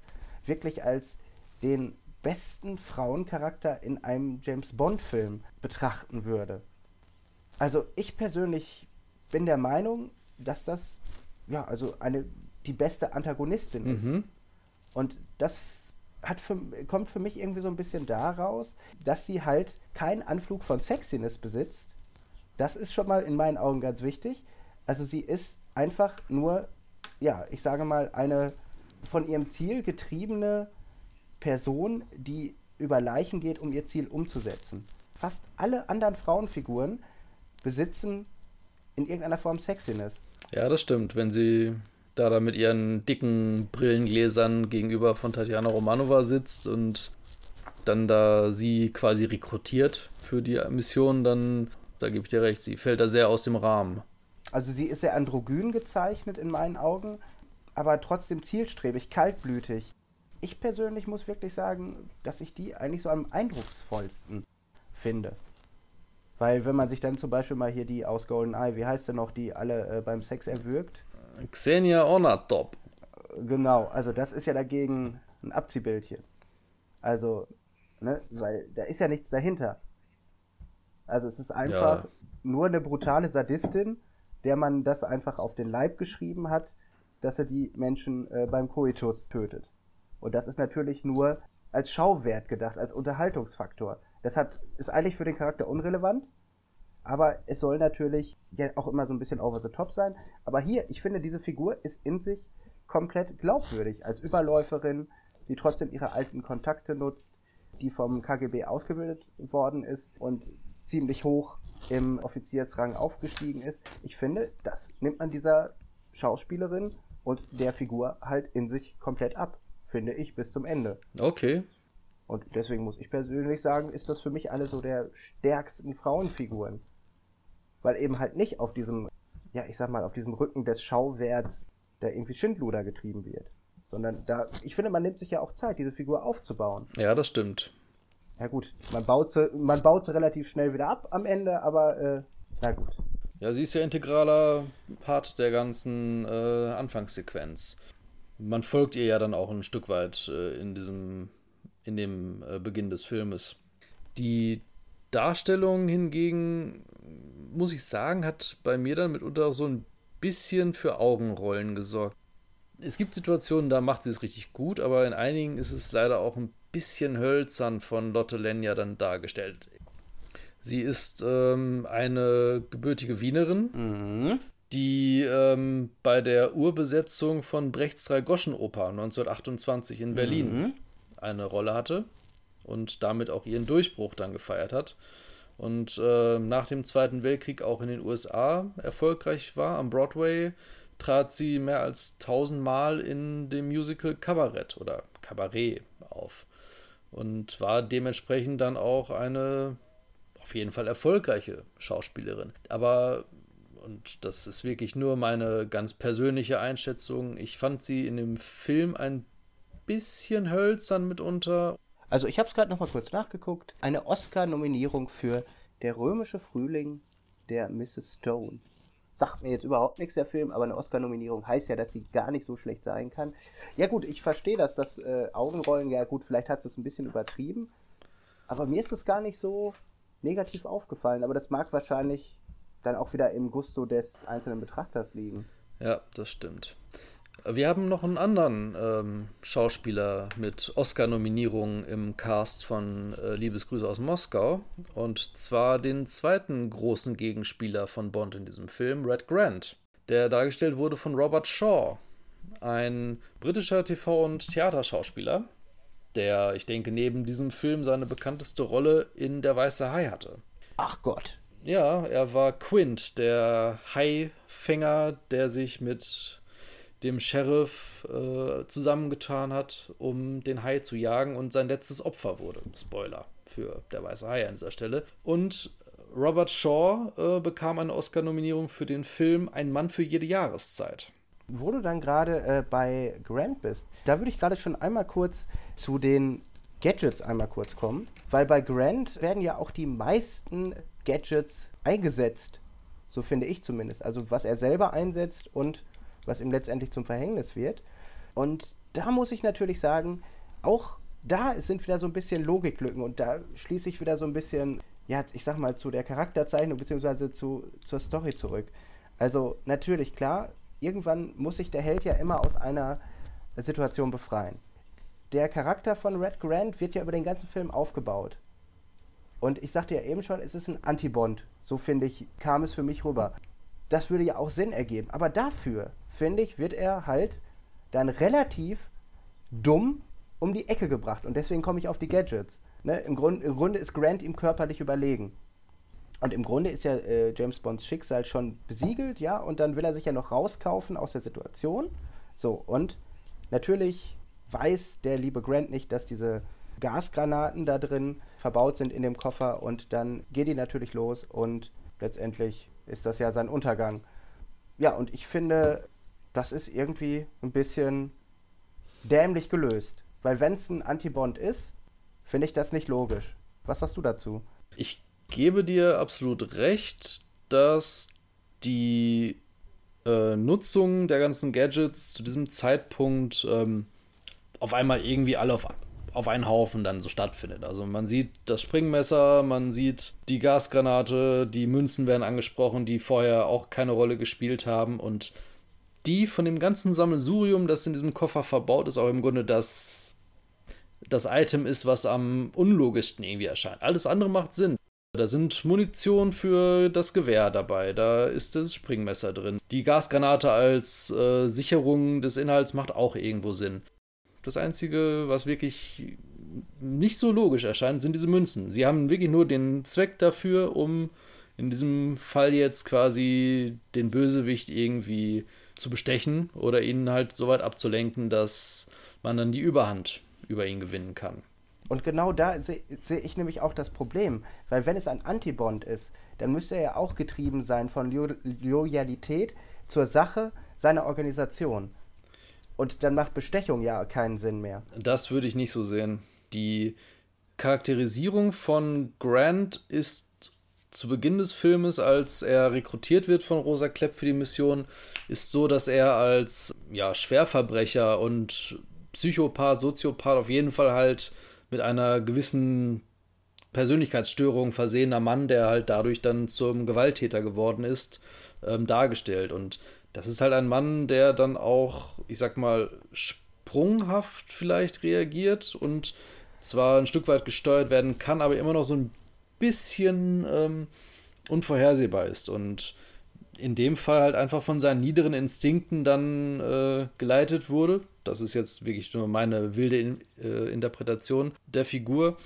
wirklich als den besten Frauencharakter in einem James Bond-Film betrachten würde. Also ich persönlich bin der Meinung, dass das ja also eine die beste Antagonistin ist. Mhm. Und das hat für, kommt für mich irgendwie so ein bisschen daraus, dass sie halt keinen Anflug von Sexiness besitzt. Das ist schon mal in meinen Augen ganz wichtig. Also sie ist einfach nur, ja, ich sage mal, eine von ihrem Ziel getriebene Person, die über Leichen geht, um ihr Ziel umzusetzen. Fast alle anderen Frauenfiguren besitzen in irgendeiner Form Sexiness. Ja, das stimmt. Wenn sie da, da mit ihren dicken Brillengläsern gegenüber von Tatjana Romanova sitzt und dann da sie quasi rekrutiert für die Mission, dann, da gebe ich dir recht, sie fällt da sehr aus dem Rahmen. Also sie ist sehr androgyn gezeichnet in meinen Augen, aber trotzdem zielstrebig, kaltblütig. Ich persönlich muss wirklich sagen, dass ich die eigentlich so am eindrucksvollsten finde. Weil wenn man sich dann zum Beispiel mal hier die aus GoldenEye, wie heißt denn noch, die alle äh, beim Sex erwürgt? Xenia Onatop. Genau, also das ist ja dagegen ein Abziehbildchen. Also, ne, weil da ist ja nichts dahinter. Also es ist einfach ja. nur eine brutale Sadistin, der man das einfach auf den Leib geschrieben hat, dass er die Menschen äh, beim Koitus tötet. Und das ist natürlich nur als Schauwert gedacht, als Unterhaltungsfaktor. Das hat, ist eigentlich für den Charakter unrelevant, aber es soll natürlich ja auch immer so ein bisschen over the top sein. Aber hier, ich finde, diese Figur ist in sich komplett glaubwürdig als Überläuferin, die trotzdem ihre alten Kontakte nutzt, die vom KGB ausgebildet worden ist und ziemlich hoch im Offiziersrang aufgestiegen ist. Ich finde, das nimmt man dieser Schauspielerin und der Figur halt in sich komplett ab, finde ich, bis zum Ende. Okay, und deswegen muss ich persönlich sagen, ist das für mich eine so der stärksten Frauenfiguren. Weil eben halt nicht auf diesem, ja, ich sag mal, auf diesem Rücken des Schauwerts, der irgendwie Schindluder getrieben wird. Sondern da, ich finde, man nimmt sich ja auch Zeit, diese Figur aufzubauen. Ja, das stimmt. Ja gut, man baut sie, man baut sie relativ schnell wieder ab am Ende, aber äh, na gut. Ja, sie ist ja integraler Part der ganzen äh, Anfangssequenz. man folgt ihr ja dann auch ein Stück weit äh, in diesem, in dem äh, Beginn des Filmes. Die Darstellung hingegen, muss ich sagen, hat bei mir dann mitunter auch so ein bisschen für Augenrollen gesorgt. Es gibt Situationen, da macht sie es richtig gut, aber in einigen ist es leider auch ein bisschen hölzern von Lotte Lenya dann dargestellt. Sie ist ähm, eine gebürtige Wienerin, mhm. die ähm, bei der Urbesetzung von Brechts Dreigoschen-Oper 1928 in Berlin mhm. Eine Rolle hatte und damit auch ihren Durchbruch dann gefeiert hat. Und äh, nach dem Zweiten Weltkrieg auch in den USA erfolgreich war. Am Broadway trat sie mehr als tausendmal in dem Musical Kabarett oder Kabarett auf und war dementsprechend dann auch eine auf jeden Fall erfolgreiche Schauspielerin. Aber, und das ist wirklich nur meine ganz persönliche Einschätzung, ich fand sie in dem Film ein bisschen hölzern mitunter. Also ich habe es gerade noch mal kurz nachgeguckt. Eine Oscar-Nominierung für Der römische Frühling der Mrs. Stone. Sagt mir jetzt überhaupt nichts der Film, aber eine Oscar-Nominierung heißt ja, dass sie gar nicht so schlecht sein kann. Ja gut, ich verstehe das, das äh, Augenrollen, ja gut, vielleicht hat es ein bisschen übertrieben. Aber mir ist es gar nicht so negativ aufgefallen. Aber das mag wahrscheinlich dann auch wieder im Gusto des einzelnen Betrachters liegen. Ja, das stimmt. Wir haben noch einen anderen ähm, Schauspieler mit Oscar-Nominierungen im Cast von äh, Liebesgrüße aus Moskau. Und zwar den zweiten großen Gegenspieler von Bond in diesem Film, Red Grant, der dargestellt wurde von Robert Shaw, ein britischer TV- und Theaterschauspieler, der, ich denke, neben diesem Film seine bekannteste Rolle in Der Weiße Hai hatte. Ach Gott. Ja, er war Quint, der Haifänger, der sich mit dem Sheriff äh, zusammengetan hat, um den Hai zu jagen und sein letztes Opfer wurde. Spoiler für Der Weiße Hai an dieser Stelle. Und Robert Shaw äh, bekam eine Oscar-Nominierung für den Film Ein Mann für jede Jahreszeit wo du dann gerade äh, bei Grant bist, da würde ich gerade schon einmal kurz zu den Gadgets einmal kurz kommen, weil bei Grant werden ja auch die meisten Gadgets eingesetzt, so finde ich zumindest. Also was er selber einsetzt und was ihm letztendlich zum Verhängnis wird. Und da muss ich natürlich sagen, auch da sind wieder so ein bisschen Logiklücken und da schließe ich wieder so ein bisschen, ja, ich sag mal, zu der Charakterzeichnung bzw. Zu, zur Story zurück. Also natürlich, klar, irgendwann muss sich der Held ja immer aus einer Situation befreien. Der Charakter von Red Grant wird ja über den ganzen Film aufgebaut. Und ich sagte ja eben schon, es ist ein Anti-Bond. So finde ich, kam es für mich rüber. Das würde ja auch Sinn ergeben. Aber dafür, finde ich, wird er halt dann relativ dumm um die Ecke gebracht. Und deswegen komme ich auf die Gadgets. Ne? Im, Grund, Im Grunde ist Grant ihm körperlich überlegen. Und im Grunde ist ja äh, James Bonds Schicksal schon besiegelt, ja, und dann will er sich ja noch rauskaufen aus der Situation. So, und natürlich weiß der liebe Grant nicht, dass diese Gasgranaten da drin verbaut sind in dem Koffer und dann geht die natürlich los und letztendlich ist das ja sein Untergang. Ja, und ich finde, das ist irgendwie ein bisschen dämlich gelöst. Weil wenn es ein Anti-Bond ist, finde ich das nicht logisch. Was sagst du dazu? Ich gebe dir absolut recht, dass die äh, Nutzung der ganzen Gadgets zu diesem Zeitpunkt ähm, auf einmal irgendwie alle auf, auf einen Haufen dann so stattfindet. Also man sieht das Springmesser, man sieht die Gasgranate, die Münzen werden angesprochen, die vorher auch keine Rolle gespielt haben und die von dem ganzen Sammelsurium, das in diesem Koffer verbaut ist, auch im Grunde das, das Item ist, was am unlogischsten irgendwie erscheint. Alles andere macht Sinn. Da sind Munition für das Gewehr dabei, da ist das Springmesser drin. Die Gasgranate als äh, Sicherung des Inhalts macht auch irgendwo Sinn. Das Einzige, was wirklich nicht so logisch erscheint, sind diese Münzen. Sie haben wirklich nur den Zweck dafür, um in diesem Fall jetzt quasi den Bösewicht irgendwie zu bestechen oder ihn halt so weit abzulenken, dass man dann die Überhand über ihn gewinnen kann. Und genau da sehe seh ich nämlich auch das Problem. Weil wenn es ein Antibond ist, dann müsste er ja auch getrieben sein von Lo Loyalität zur Sache seiner Organisation. Und dann macht Bestechung ja keinen Sinn mehr. Das würde ich nicht so sehen. Die Charakterisierung von Grant ist zu Beginn des Filmes, als er rekrutiert wird von Rosa Klepp für die Mission, ist so, dass er als ja, Schwerverbrecher und Psychopath, Soziopath auf jeden Fall halt mit einer gewissen Persönlichkeitsstörung versehener Mann, der halt dadurch dann zum Gewalttäter geworden ist, ähm, dargestellt. Und das ist halt ein Mann, der dann auch, ich sag mal, sprunghaft vielleicht reagiert und zwar ein Stück weit gesteuert werden kann, aber immer noch so ein bisschen ähm, unvorhersehbar ist und in dem Fall halt einfach von seinen niederen Instinkten dann äh, geleitet wurde. Das ist jetzt wirklich nur meine wilde in, äh, Interpretation der Figur.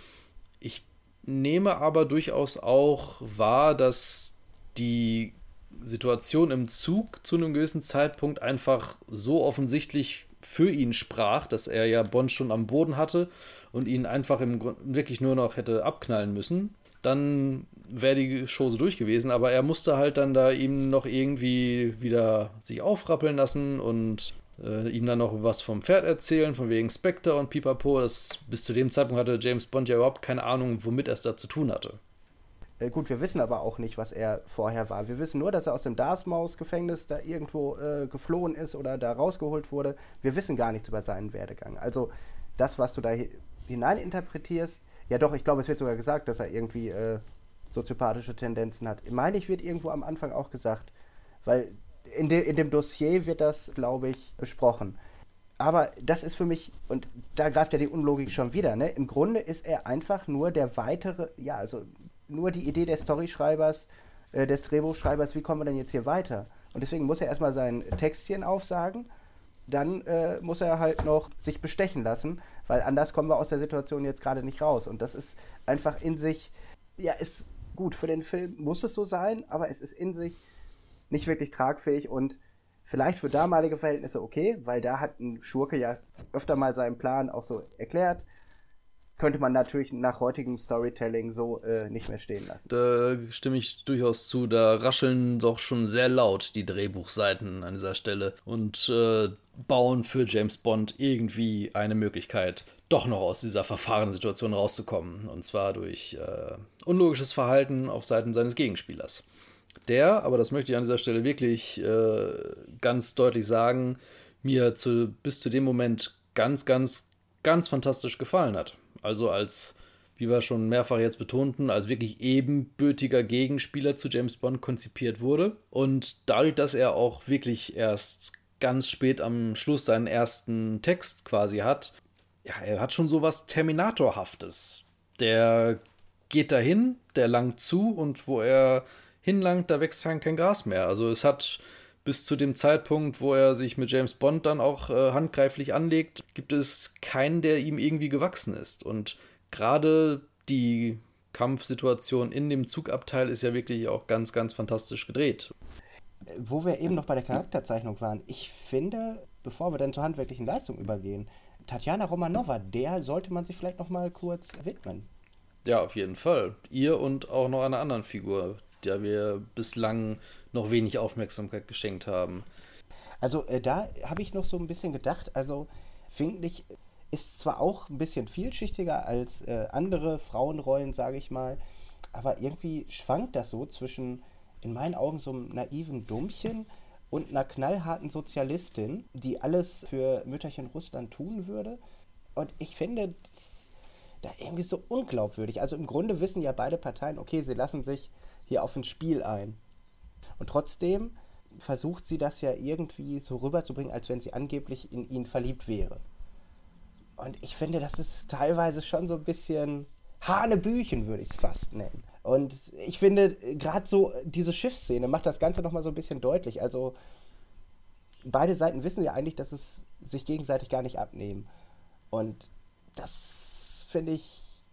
Ich nehme aber durchaus auch wahr, dass die Situation im Zug zu einem gewissen Zeitpunkt einfach so offensichtlich für ihn sprach, dass er ja Bond schon am Boden hatte und ihn einfach im Grund wirklich nur noch hätte abknallen müssen dann wäre die Chose durch gewesen. Aber er musste halt dann da ihm noch irgendwie wieder sich aufrappeln lassen und äh, ihm dann noch was vom Pferd erzählen, von wegen Spectre und Pipapo. Das, bis zu dem Zeitpunkt hatte James Bond ja überhaupt keine Ahnung, womit er es da zu tun hatte. Äh, gut, wir wissen aber auch nicht, was er vorher war. Wir wissen nur, dass er aus dem Dartmouth-Gefängnis da irgendwo äh, geflohen ist oder da rausgeholt wurde. Wir wissen gar nichts über seinen Werdegang. Also das, was du da hineininterpretierst, ja, doch, ich glaube, es wird sogar gesagt, dass er irgendwie äh, soziopathische Tendenzen hat. Meine ich, wird irgendwo am Anfang auch gesagt, weil in, de, in dem Dossier wird das, glaube ich, besprochen. Aber das ist für mich, und da greift ja die Unlogik schon wieder, ne? Im Grunde ist er einfach nur der weitere, ja, also nur die Idee des Storyschreibers, äh, des Drehbuchschreibers, wie kommen wir denn jetzt hier weiter? Und deswegen muss er erstmal sein Textchen aufsagen, dann äh, muss er halt noch sich bestechen lassen weil anders kommen wir aus der Situation jetzt gerade nicht raus. Und das ist einfach in sich, ja, ist gut für den Film, muss es so sein, aber es ist in sich nicht wirklich tragfähig und vielleicht für damalige Verhältnisse okay, weil da hat ein Schurke ja öfter mal seinen Plan auch so erklärt könnte man natürlich nach heutigem Storytelling so äh, nicht mehr stehen lassen. Da stimme ich durchaus zu. Da rascheln doch schon sehr laut die Drehbuchseiten an dieser Stelle und äh, bauen für James Bond irgendwie eine Möglichkeit, doch noch aus dieser verfahrenen Situation rauszukommen. Und zwar durch äh, unlogisches Verhalten auf Seiten seines Gegenspielers. Der, aber das möchte ich an dieser Stelle wirklich äh, ganz deutlich sagen, mir zu, bis zu dem Moment ganz, ganz, ganz fantastisch gefallen hat. Also als, wie wir schon mehrfach jetzt betonten, als wirklich ebenbürtiger Gegenspieler zu James Bond konzipiert wurde. Und dadurch, dass er auch wirklich erst ganz spät am Schluss seinen ersten Text quasi hat, ja, er hat schon so was Terminatorhaftes. Der geht dahin, der langt zu und wo er hinlangt, da wächst kein Gras mehr. Also es hat bis zu dem Zeitpunkt, wo er sich mit James Bond dann auch äh, handgreiflich anlegt, gibt es keinen, der ihm irgendwie gewachsen ist. Und gerade die Kampfsituation in dem Zugabteil ist ja wirklich auch ganz, ganz fantastisch gedreht. Wo wir eben noch bei der Charakterzeichnung waren, ich finde, bevor wir dann zur handwerklichen Leistung übergehen, Tatjana Romanova, der sollte man sich vielleicht noch mal kurz widmen. Ja, auf jeden Fall. Ihr und auch noch einer anderen Figur, der wir bislang noch wenig Aufmerksamkeit geschenkt haben. Also äh, da habe ich noch so ein bisschen gedacht, also finde ich, ist zwar auch ein bisschen vielschichtiger als äh, andere Frauenrollen, sage ich mal, aber irgendwie schwankt das so zwischen, in meinen Augen, so einem naiven Dummchen und einer knallharten Sozialistin, die alles für Mütterchen Russland tun würde. Und ich finde das da irgendwie so unglaubwürdig. Also im Grunde wissen ja beide Parteien, okay, sie lassen sich hier auf ein Spiel ein. Und trotzdem versucht sie das ja irgendwie so rüberzubringen, als wenn sie angeblich in ihn verliebt wäre. Und ich finde, das ist teilweise schon so ein bisschen Hanebüchen, würde ich es fast nennen. Und ich finde, gerade so diese Schiffsszene macht das Ganze nochmal so ein bisschen deutlich. Also, beide Seiten wissen ja eigentlich, dass es sich gegenseitig gar nicht abnehmen. Und das finde ich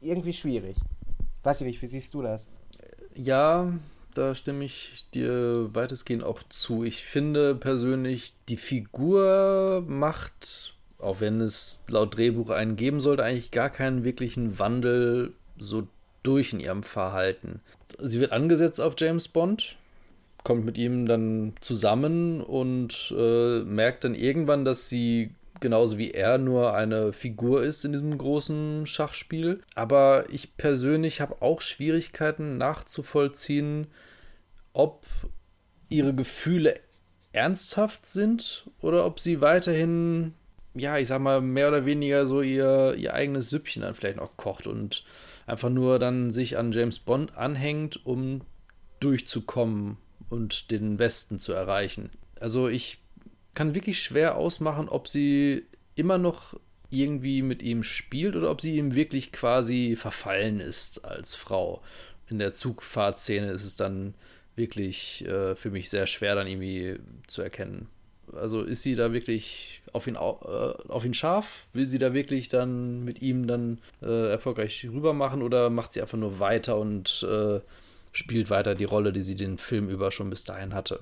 irgendwie schwierig. Weiß ich nicht, wie siehst du das? Ja, da stimme ich dir weitestgehend auch zu. Ich finde persönlich, die Figur macht, auch wenn es laut Drehbuch einen geben sollte, eigentlich gar keinen wirklichen Wandel so durch in ihrem Verhalten. Sie wird angesetzt auf James Bond, kommt mit ihm dann zusammen und äh, merkt dann irgendwann, dass sie genauso wie er nur eine Figur ist in diesem großen Schachspiel. Aber ich persönlich habe auch Schwierigkeiten nachzuvollziehen, ob ihre Gefühle ernsthaft sind oder ob sie weiterhin, ja, ich sag mal, mehr oder weniger so ihr, ihr eigenes Süppchen dann vielleicht noch kocht und einfach nur dann sich an James Bond anhängt, um durchzukommen und den Westen zu erreichen. Also ich kann wirklich schwer ausmachen, ob sie immer noch irgendwie mit ihm spielt oder ob sie ihm wirklich quasi verfallen ist als Frau. In der Zugfahrtszene ist es dann wirklich äh, für mich sehr schwer dann irgendwie zu erkennen. Also ist sie da wirklich auf ihn, äh, auf ihn scharf? Will sie da wirklich dann mit ihm dann äh, erfolgreich rüber machen oder macht sie einfach nur weiter und äh, spielt weiter die Rolle, die sie den Film über schon bis dahin hatte?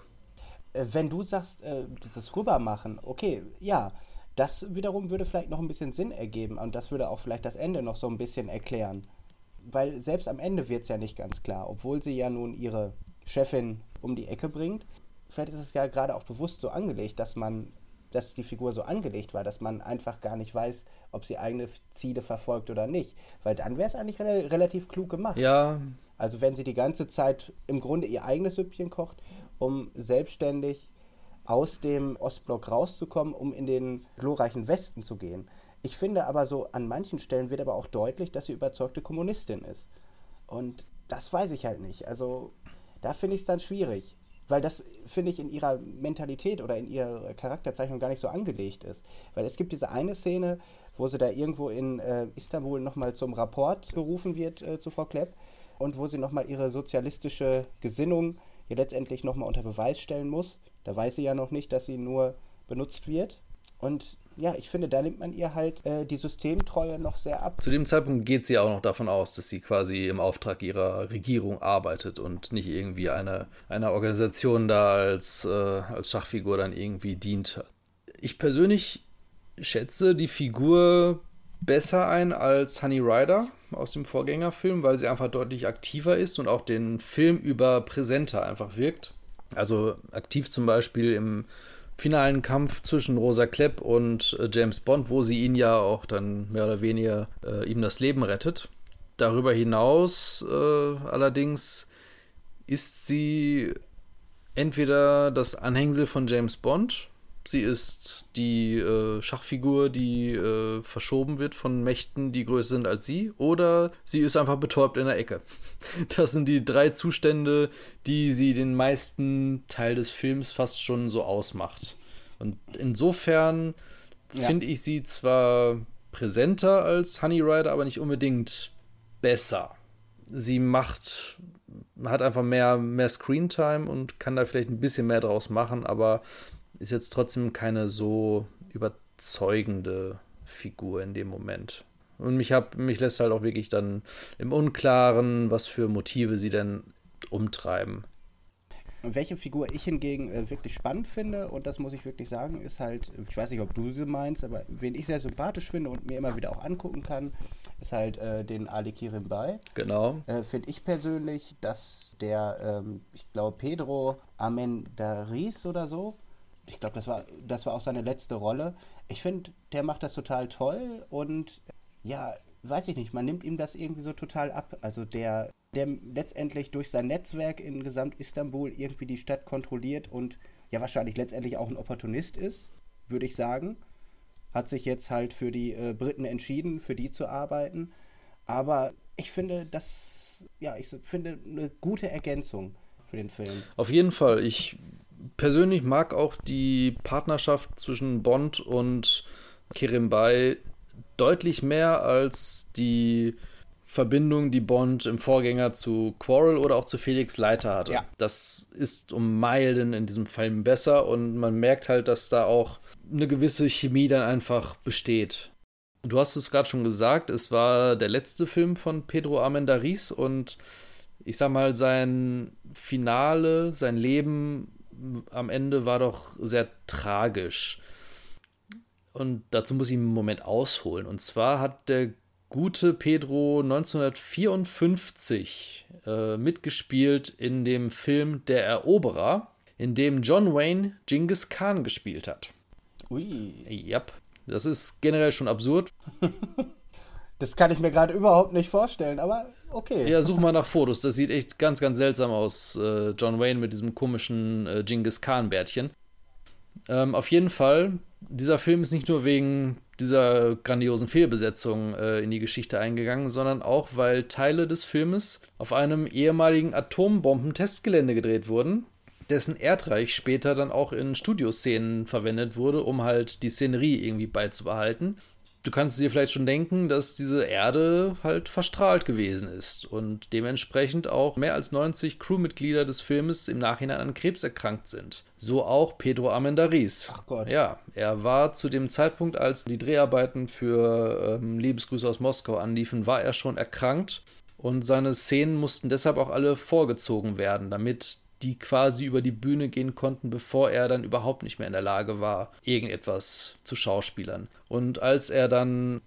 Äh, wenn du sagst, äh, dieses Rübermachen, okay, ja, das wiederum würde vielleicht noch ein bisschen Sinn ergeben und das würde auch vielleicht das Ende noch so ein bisschen erklären. Weil selbst am Ende wird es ja nicht ganz klar, obwohl sie ja nun ihre Chefin um die Ecke bringt. Vielleicht ist es ja gerade auch bewusst so angelegt, dass man, dass die Figur so angelegt war, dass man einfach gar nicht weiß, ob sie eigene Ziele verfolgt oder nicht. Weil dann wäre es eigentlich re relativ klug gemacht. Ja. Also wenn sie die ganze Zeit im Grunde ihr eigenes Süppchen kocht, um selbstständig aus dem Ostblock rauszukommen, um in den glorreichen Westen zu gehen. Ich finde aber so, an manchen Stellen wird aber auch deutlich, dass sie überzeugte Kommunistin ist. Und das weiß ich halt nicht. Also da finde ich es dann schwierig. Weil das, finde ich, in ihrer Mentalität oder in ihrer Charakterzeichnung gar nicht so angelegt ist. Weil es gibt diese eine Szene, wo sie da irgendwo in äh, Istanbul nochmal zum Rapport gerufen wird äh, zu Frau Klepp und wo sie nochmal ihre sozialistische Gesinnung hier letztendlich nochmal unter Beweis stellen muss. Da weiß sie ja noch nicht, dass sie nur benutzt wird. Und ja, ich finde, da nimmt man ihr halt äh, die Systemtreue noch sehr ab. Zu dem Zeitpunkt geht sie auch noch davon aus, dass sie quasi im Auftrag ihrer Regierung arbeitet und nicht irgendwie eine, einer Organisation da als, äh, als Schachfigur dann irgendwie dient. Ich persönlich schätze die Figur besser ein als Honey Rider aus dem Vorgängerfilm, weil sie einfach deutlich aktiver ist und auch den Film über präsenter einfach wirkt. Also aktiv zum Beispiel im finalen Kampf zwischen Rosa Klepp und äh, James Bond, wo sie ihn ja auch dann mehr oder weniger äh, ihm das Leben rettet. Darüber hinaus äh, allerdings ist sie entweder das Anhängsel von James Bond Sie ist die äh, Schachfigur, die äh, verschoben wird von Mächten, die größer sind als sie, oder sie ist einfach betäubt in der Ecke. [LAUGHS] Das sind die drei Zustände, die sie den meisten Teil des Films fast schon so ausmacht. Und insofern ja. finde ich sie zwar präsenter als Honey Rider, aber nicht unbedingt besser. Sie macht, hat einfach mehr, mehr Screentime und kann da vielleicht ein bisschen mehr draus machen, aber ist jetzt trotzdem keine so überzeugende Figur in dem Moment. Und mich, hab, mich lässt halt auch wirklich dann im Unklaren, was für Motive sie denn umtreiben. Welche Figur ich hingegen äh, wirklich spannend finde, und das muss ich wirklich sagen, ist halt, ich weiß nicht, ob du sie meinst, aber wen ich sehr sympathisch finde und mir immer wieder auch angucken kann, ist halt äh, den Ali Kirimbai. Genau. Äh, finde ich persönlich, dass der, ähm, ich glaube, Pedro Amendaris oder so, ich glaube, das war, das war auch seine letzte Rolle. Ich finde, der macht das total toll und ja, weiß ich nicht, man nimmt ihm das irgendwie so total ab. Also der, der letztendlich durch sein Netzwerk in Gesamt Istanbul irgendwie die Stadt kontrolliert und ja wahrscheinlich letztendlich auch ein Opportunist ist, würde ich sagen. Hat sich jetzt halt für die äh, Briten entschieden, für die zu arbeiten. Aber ich finde das, ja, ich finde eine gute Ergänzung für den Film. Auf jeden Fall. Ich persönlich mag auch die Partnerschaft zwischen Bond und Kirimbay deutlich mehr als die Verbindung, die Bond im Vorgänger zu Quarrel oder auch zu Felix Leiter hatte. Ja. Das ist um Meilen in diesem Film besser und man merkt halt, dass da auch eine gewisse Chemie dann einfach besteht. Du hast es gerade schon gesagt, es war der letzte Film von Pedro Armendariz und ich sag mal, sein Finale, sein Leben am Ende war doch sehr tragisch. Und dazu muss ich einen Moment ausholen. Und zwar hat der gute Pedro 1954 äh, mitgespielt in dem Film Der Eroberer, in dem John Wayne Genghis Khan gespielt hat. Ui. Yep. Das ist generell schon absurd. [LAUGHS] Das kann ich mir gerade überhaupt nicht vorstellen, aber okay. Ja, such mal nach Fotos. Das sieht echt ganz, ganz seltsam aus. Äh, John Wayne mit diesem komischen äh, Genghis Khan-Bärtchen. Ähm, auf jeden Fall, dieser Film ist nicht nur wegen dieser grandiosen Fehlbesetzung äh, in die Geschichte eingegangen, sondern auch, weil Teile des Filmes auf einem ehemaligen Atombomben-Testgelände gedreht wurden, dessen Erdreich später dann auch in Studioszenen verwendet wurde, um halt die Szenerie irgendwie beizubehalten du kannst dir vielleicht schon denken, dass diese Erde halt verstrahlt gewesen ist und dementsprechend auch mehr als 90 Crewmitglieder des Filmes im Nachhinein an Krebs erkrankt sind. So auch Pedro Armendariz. Ach Gott. Ja, er war zu dem Zeitpunkt, als die Dreharbeiten für ähm, Liebesgrüße aus Moskau anliefen, war er schon erkrankt und seine Szenen mussten deshalb auch alle vorgezogen werden, damit die quasi über die Bühne gehen konnten, bevor er dann überhaupt nicht mehr in der Lage war, irgendetwas zu schauspielern. Und als er dann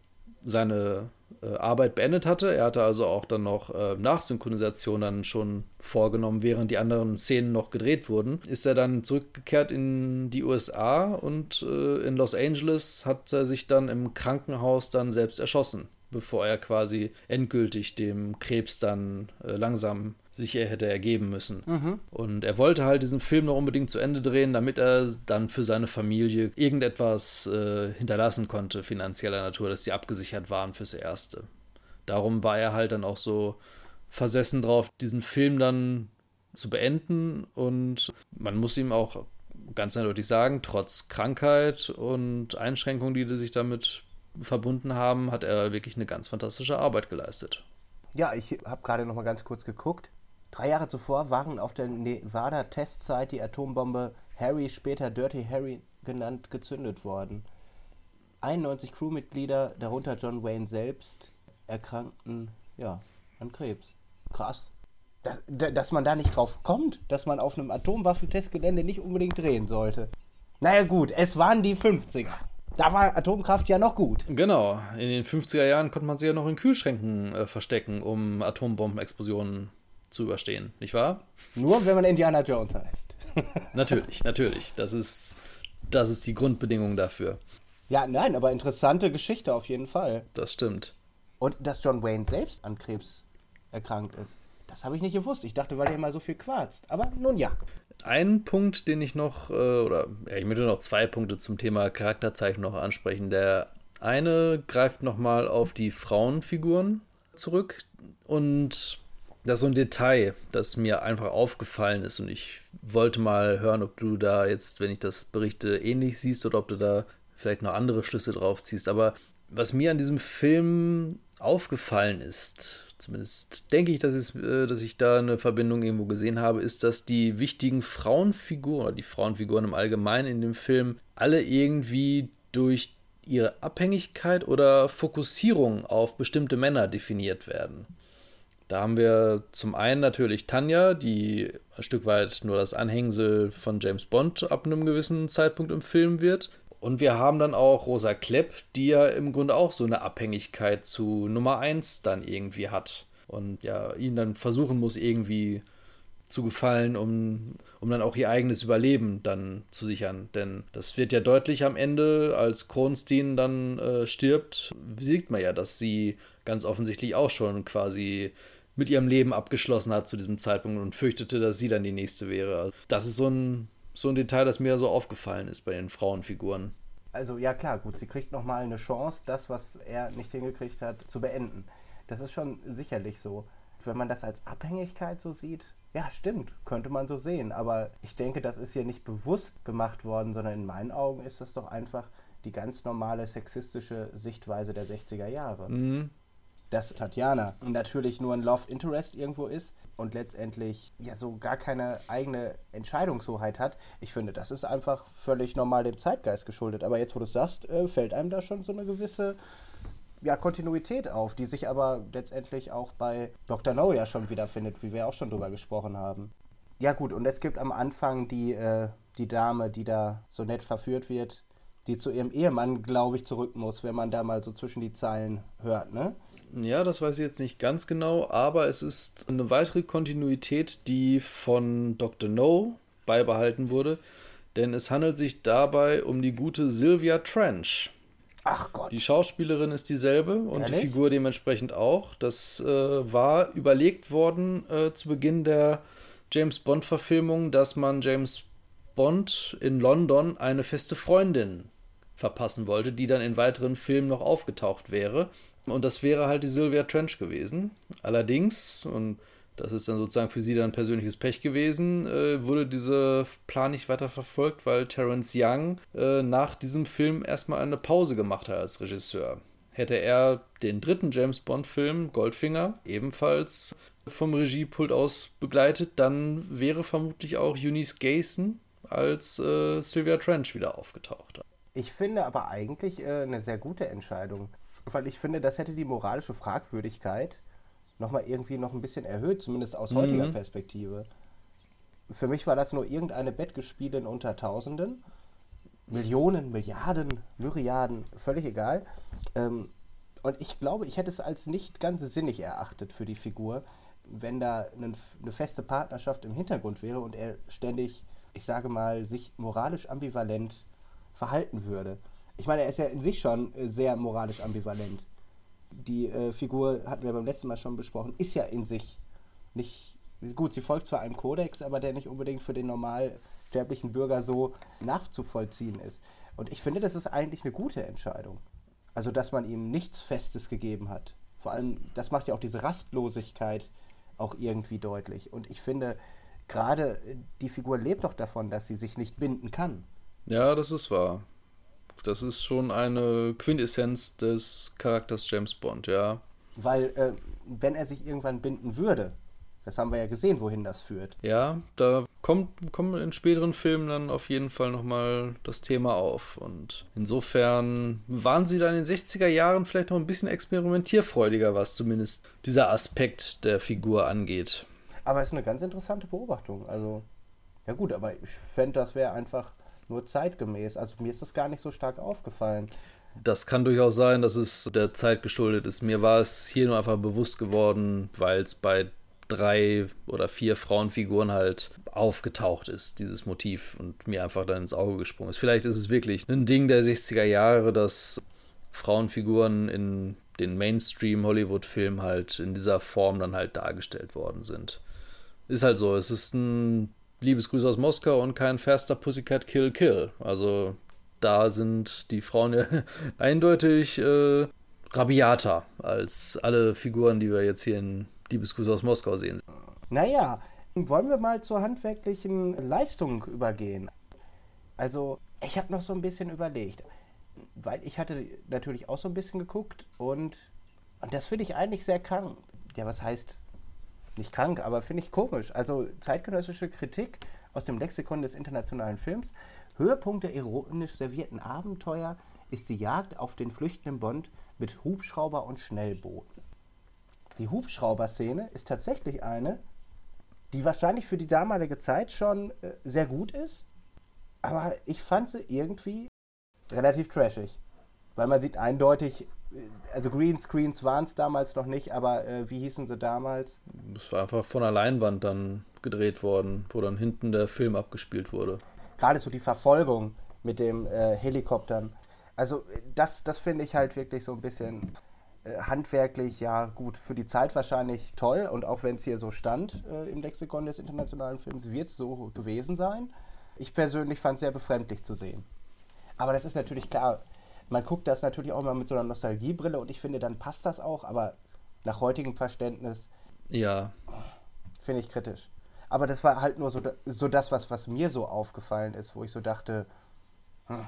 seine äh, Arbeit beendet hatte, er hatte also auch dann noch äh, Nachsynchronisation dann schon vorgenommen, während die anderen Szenen noch gedreht wurden, ist er dann zurückgekehrt in die USA und äh, in Los Angeles hat er sich dann im Krankenhaus dann selbst erschossen bevor er quasi endgültig dem Krebs dann äh, langsam sich er hätte ergeben müssen. Mhm. Und er wollte halt diesen Film noch unbedingt zu Ende drehen, damit er dann für seine Familie irgendetwas äh, hinterlassen konnte, finanzieller Natur, dass sie abgesichert waren fürs Erste. Darum war er halt dann auch so versessen drauf, diesen Film dann zu beenden. Und man muss ihm auch ganz eindeutig sagen, trotz Krankheit und Einschränkungen, die sich damit verbunden haben, hat er wirklich eine ganz fantastische Arbeit geleistet. Ja, ich habe gerade noch mal ganz kurz geguckt. Drei Jahre zuvor waren auf der Nevada-Testzeit die Atombombe Harry, später Dirty Harry genannt, gezündet worden. 91 Crewmitglieder, darunter John Wayne selbst, erkrankten ja, an Krebs. Krass. Dass, dass man da nicht drauf kommt, dass man auf einem Atomwaffentestgelände nicht unbedingt drehen sollte. Naja gut, es waren die 50er. Da war Atomkraft ja noch gut. Genau. In den 50er Jahren konnte man sie ja noch in Kühlschränken äh, verstecken, um Atombombenexplosionen zu überstehen, nicht wahr? Nur wenn man Indiana Jones heißt. [LAUGHS] natürlich, natürlich. Das ist, das ist die Grundbedingung dafür. Ja, nein, aber interessante Geschichte auf jeden Fall. Das stimmt. Und dass John Wayne selbst an Krebs erkrankt ist, das habe ich nicht gewusst. Ich dachte, weil er immer so viel quarzt. Aber nun ja. Ein Punkt, den ich noch, äh, oder ja, ich möchte noch zwei Punkte zum Thema Charakterzeichen noch ansprechen. Der eine greift nochmal auf die Frauenfiguren zurück und das ist so ein Detail, das mir einfach aufgefallen ist und ich wollte mal hören, ob du da jetzt, wenn ich das berichte, ähnlich siehst oder ob du da vielleicht noch andere Schlüsse drauf ziehst. Aber was mir an diesem Film aufgefallen ist, zumindest denke ich, dass, es, äh, dass ich da eine Verbindung irgendwo gesehen habe, ist, dass die wichtigen Frauenfiguren oder die Frauenfiguren im Allgemeinen in dem Film alle irgendwie durch ihre Abhängigkeit oder Fokussierung auf bestimmte Männer definiert werden. Da haben wir zum einen natürlich Tanja, die ein Stück weit nur das Anhängsel von James Bond ab einem gewissen Zeitpunkt im Film wird. Und wir haben dann auch Rosa Klepp, die ja im Grunde auch so eine Abhängigkeit zu Nummer 1 dann irgendwie hat. Und ja, ihn dann versuchen muss, irgendwie zu gefallen, um, um dann auch ihr eigenes Überleben dann zu sichern. Denn das wird ja deutlich am Ende, als Kronstein dann äh, stirbt, sieht man ja, dass sie ganz offensichtlich auch schon quasi mit ihrem Leben abgeschlossen hat zu diesem Zeitpunkt und fürchtete, dass sie dann die nächste wäre. Das ist so ein, so ein Detail, das mir so aufgefallen ist bei den Frauenfiguren. Also ja klar, gut, sie kriegt nochmal eine Chance, das, was er nicht hingekriegt hat, zu beenden. Das ist schon sicherlich so. Wenn man das als Abhängigkeit so sieht, ja, stimmt, könnte man so sehen. Aber ich denke, das ist hier nicht bewusst gemacht worden, sondern in meinen Augen ist das doch einfach die ganz normale sexistische Sichtweise der 60er Jahre. Mhm dass Tatjana natürlich nur ein Love Interest irgendwo ist und letztendlich ja so gar keine eigene Entscheidungshoheit hat. Ich finde, das ist einfach völlig normal dem Zeitgeist geschuldet. Aber jetzt, wo du es sagst, äh, fällt einem da schon so eine gewisse ja, Kontinuität auf, die sich aber letztendlich auch bei Dr. No ja schon wiederfindet, wie wir auch schon drüber gesprochen haben. Ja gut, und es gibt am Anfang die, äh, die Dame, die da so nett verführt wird, die zu ihrem Ehemann, glaube ich, zurück muss, wenn man da mal so zwischen die Zeilen hört, ne? Ja, das weiß ich jetzt nicht ganz genau, aber es ist eine weitere Kontinuität, die von Dr. No beibehalten wurde, denn es handelt sich dabei um die gute Sylvia Trench. Ach Gott. Die Schauspielerin ist dieselbe und Ehrlich? die Figur dementsprechend auch. Das äh, war überlegt worden äh, zu Beginn der James Bond-Verfilmung, dass man James Bond in London eine feste Freundin verpassen wollte, die dann in weiteren Filmen noch aufgetaucht wäre. Und das wäre halt die Sylvia Trench gewesen. Allerdings, und das ist dann sozusagen für sie dann persönliches Pech gewesen, äh, wurde dieser Plan nicht weiter verfolgt, weil Terence Young äh, nach diesem Film erstmal eine Pause gemacht hat als Regisseur. Hätte er den dritten James Bond-Film, Goldfinger, ebenfalls vom Regiepult aus begleitet, dann wäre vermutlich auch Eunice Gayson als äh, Sylvia Trench wieder aufgetaucht. Ich finde aber eigentlich äh, eine sehr gute Entscheidung. Weil ich finde, das hätte die moralische Fragwürdigkeit nochmal irgendwie noch ein bisschen erhöht, zumindest aus heutiger Mhm. Perspektive. Für mich war das nur irgendeine Bettgespielin unter Tausenden. Millionen, Milliarden, Myriaden, völlig egal. Ähm, und ich glaube, ich hätte es als nicht ganz sinnig erachtet für die Figur, wenn da eine, eine feste Partnerschaft im Hintergrund wäre und er ständig, ich sage mal, sich moralisch ambivalent verhalten würde. Ich meine, er ist ja in sich schon äh, sehr moralisch ambivalent. Die äh, Figur, hatten wir beim letzten Mal schon besprochen, ist ja in sich nicht. Gut, sie folgt zwar einem Kodex, aber der nicht unbedingt für den normalsterblichen Bürger so nachzuvollziehen ist. Und ich finde, das ist eigentlich eine gute Entscheidung. Also, dass man ihm nichts Festes gegeben hat. Vor allem, das macht ja auch diese Rastlosigkeit auch irgendwie deutlich. Und ich finde, gerade äh, die Figur lebt doch davon, dass sie sich nicht binden kann. Ja, das ist wahr. Das ist schon eine Quintessenz des Charakters James Bond, ja. Weil, äh, wenn er sich irgendwann binden würde, das haben wir ja gesehen, wohin das führt. Ja, da kommt, kommt in späteren Filmen dann auf jeden Fall nochmal das Thema auf. Und insofern waren sie dann in den 60er Jahren vielleicht noch ein bisschen experimentierfreudiger, was zumindest dieser Aspekt der Figur angeht. Aber es ist eine ganz interessante Beobachtung. Also, ja gut, aber ich fände, das wäre einfach nur zeitgemäß. Also mir ist das gar nicht so stark aufgefallen. Das kann durchaus sein, dass es der Zeit geschuldet ist. Mir war es hier nur einfach bewusst geworden, weil es bei drei oder vier Frauenfiguren halt aufgetaucht ist, dieses Motiv, und mir einfach dann ins Auge gesprungen ist. Vielleicht ist es wirklich ein Ding der 60er Jahre, dass Frauenfiguren in den Mainstream-Hollywood-Filmen halt in dieser Form dann halt dargestellt worden sind. Ist halt so, es ist ein Liebesgrüße aus Moskau und kein Faster Pussycat Kill Kill. Also da sind die Frauen ja [LAUGHS] eindeutig äh, rabiater als alle Figuren, die wir jetzt hier in Liebesgrüße aus Moskau sehen. Naja, wollen wir mal zur handwerklichen Leistung übergehen. Also, ich habe noch so ein bisschen überlegt, weil ich hatte natürlich auch so ein bisschen geguckt und, und das finde ich eigentlich sehr krank. Ja, was heißt nicht krank, aber finde ich komisch. Also zeitgenössische Kritik aus dem Lexikon des internationalen Films. Höhepunkt der ironisch servierten Abenteuer ist die Jagd auf den flüchtenden Bond mit Hubschrauber und Schnellbooten. Die Hubschrauber-Szene ist tatsächlich eine, die wahrscheinlich für die damalige Zeit schon äh, sehr gut ist, aber ich fand sie irgendwie relativ trashig. Weil man sieht eindeutig, also Greenscreens waren es damals noch nicht, aber äh, wie hießen sie damals? Das war einfach von der Leinwand dann gedreht worden, wo dann hinten der Film abgespielt wurde. Gerade so die Verfolgung mit dem äh, Helikoptern. Also äh, das, das finde ich halt wirklich so ein bisschen äh, handwerklich, ja gut, für die Zeit wahrscheinlich toll. Und auch wenn es hier so stand äh, im Lexikon des internationalen Films, wird es so gewesen sein. Ich persönlich fand es sehr befremdlich zu sehen. Aber das ist natürlich klar, man guckt das natürlich auch mal mit so einer Nostalgiebrille und ich finde, dann passt das auch, aber nach heutigem Verständnis Ja, finde ich kritisch. Aber das war halt nur so, so das, was, was mir so aufgefallen ist, wo ich so dachte, hm.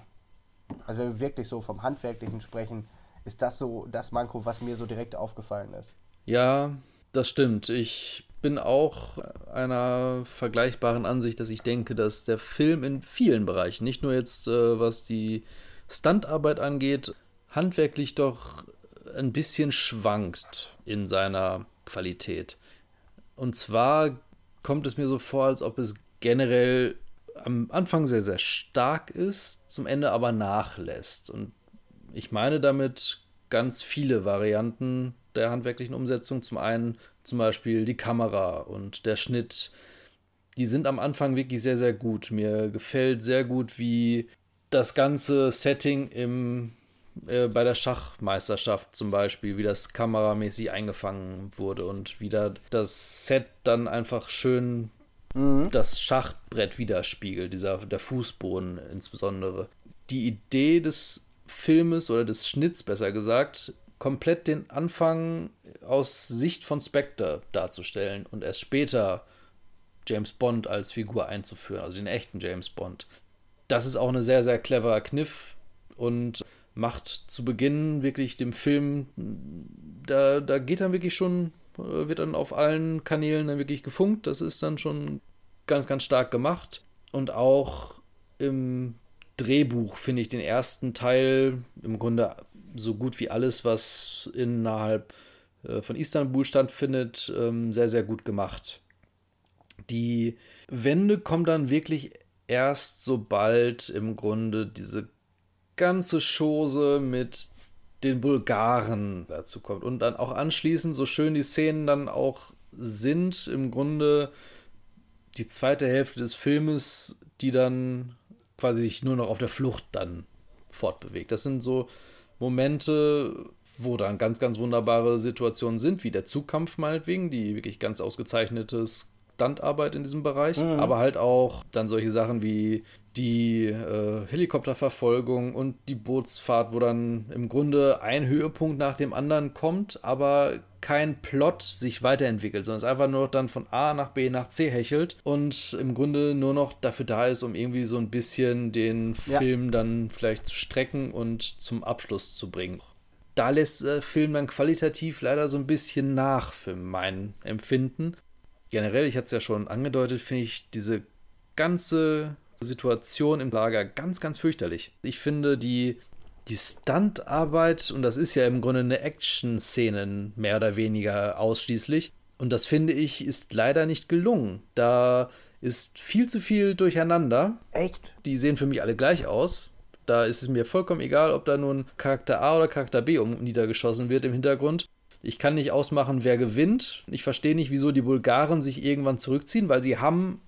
also wenn wir wirklich so vom Handwerklichen sprechen, ist das so das Manko, was mir so direkt aufgefallen ist. Ja, das stimmt. Ich bin auch einer vergleichbaren Ansicht, dass ich denke, dass der Film in vielen Bereichen, nicht nur jetzt äh, was die Standarbeit angeht, handwerklich doch ein bisschen schwankt in seiner Qualität. Und zwar kommt es mir so vor, als ob es generell am Anfang sehr, sehr stark ist, zum Ende aber nachlässt. Und ich meine damit ganz viele Varianten der handwerklichen Umsetzung. Zum einen zum Beispiel die Kamera und der Schnitt. Die sind am Anfang wirklich sehr, sehr gut. Mir gefällt sehr gut, wie das ganze Setting im äh, bei der Schachmeisterschaft zum Beispiel, wie das kameramäßig eingefangen wurde und wie da das Set dann einfach schön mhm. das Schachbrett widerspiegelt, dieser, der Fußboden insbesondere. Die Idee des Filmes oder des Schnitts besser gesagt, komplett den Anfang aus Sicht von Spectre darzustellen und erst später James Bond als Figur einzuführen, also den echten James Bond. Das ist auch ein sehr, sehr cleverer Kniff und macht zu Beginn wirklich dem Film, da, da geht dann wirklich schon, äh, wird dann auf allen Kanälen dann wirklich gefunkt. Das ist dann schon ganz, ganz stark gemacht. Und auch im Drehbuch finde ich den ersten Teil im Grunde so gut wie alles, was innerhalb äh, von Istanbul stattfindet, ähm, sehr, sehr gut gemacht. Die Wende kommt dann wirklich erst sobald im Grunde diese ganze Chose mit den Bulgaren dazu kommt. Und dann auch anschließend, so schön die Szenen dann auch sind, im Grunde die zweite Hälfte des Filmes, die dann quasi sich nur noch auf der Flucht dann fortbewegt. Das sind so Momente, wo dann ganz, ganz wunderbare Situationen sind, wie der Zugkampf meinetwegen, die wirklich ganz ausgezeichnetes Standarbeit in diesem Bereich, mhm. aber halt auch dann solche Sachen wie die äh, Helikopterverfolgung und die Bootsfahrt, wo dann im Grunde ein Höhepunkt nach dem anderen kommt, aber kein Plot sich weiterentwickelt, sondern es einfach nur dann von A nach B nach C hechelt und im Grunde nur noch dafür da ist, um irgendwie so ein bisschen den ja. Film dann vielleicht zu strecken und zum Abschluss zu bringen. Da lässt der Film dann qualitativ leider so ein bisschen nach für mein Empfinden. Generell, ich hatte es ja schon angedeutet, finde ich diese ganze Situation im Lager ganz, ganz fürchterlich. Ich finde die, die Stuntarbeit, und das ist ja im Grunde eine Action-Szene mehr oder weniger ausschließlich, und das finde ich ist leider nicht gelungen. Da ist viel zu viel durcheinander. Echt? Die sehen für mich alle gleich aus. Da ist es mir vollkommen egal, ob da nun Charakter A oder Charakter B um niedergeschossen wird im Hintergrund. Ich kann nicht ausmachen, wer gewinnt. Ich verstehe nicht, wieso die Bulgaren sich irgendwann zurückziehen, weil sie haben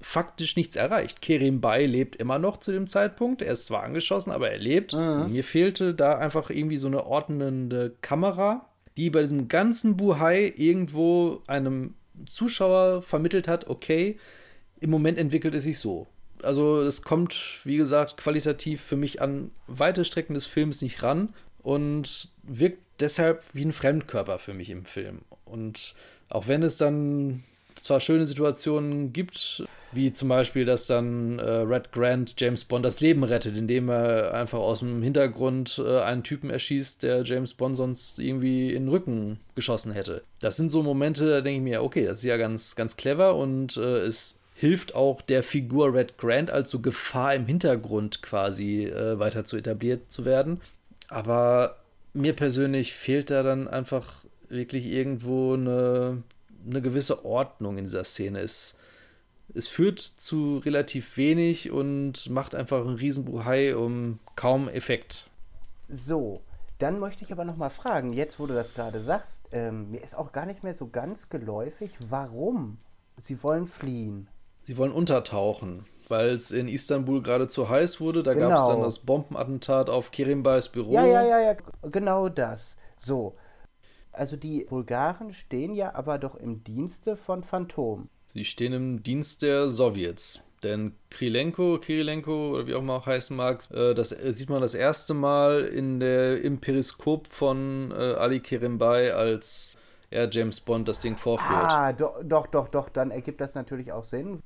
faktisch nichts erreicht. Kerim Bay lebt immer noch zu dem Zeitpunkt. Er ist zwar angeschossen, aber er lebt. Mhm. Mir fehlte da einfach irgendwie so eine ordnende Kamera, die bei diesem ganzen Buhai irgendwo einem Zuschauer vermittelt hat, okay, im Moment entwickelt es sich so. Also es kommt, wie gesagt, qualitativ für mich an weite Strecken des Films nicht ran und wirkt deshalb wie ein Fremdkörper für mich im Film. Und auch wenn es dann zwar schöne Situationen gibt, wie zum Beispiel, dass dann äh, Red Grant James Bond das Leben rettet, indem er einfach aus dem Hintergrund äh, einen Typen erschießt, der James Bond sonst irgendwie in den Rücken geschossen hätte. Das sind so Momente, da denke ich mir, okay, das ist ja ganz, ganz clever und äh, es hilft auch der Figur Red Grant als so Gefahr im Hintergrund quasi äh, weiter zu etabliert zu werden. Aber mir persönlich fehlt da dann einfach wirklich irgendwo eine eine gewisse Ordnung in dieser Szene. Es, es führt zu relativ wenig und macht einfach einen Riesenbuhai um kaum Effekt. So, dann möchte ich aber noch mal fragen, jetzt wo du das gerade sagst, ähm, mir ist auch gar nicht mehr so ganz geläufig, warum sie wollen fliehen. Sie wollen untertauchen, weil es in Istanbul gerade zu heiß wurde. Da genau. gab es dann das Bombenattentat auf Kerimbais Büro. Ja, ja, ja, ja, genau das. So, also die Bulgaren stehen ja aber doch im Dienste von Phantom. Sie stehen im Dienst der Sowjets. Denn Krilenko, Kirilenko oder wie auch immer auch heißen mag, äh, das äh, sieht man das erste Mal in der, im Periskop von äh, Ali Kerimbay, als er James Bond das Ding vorführt. Ah, do, doch, doch, doch, dann ergibt das natürlich auch Sinn.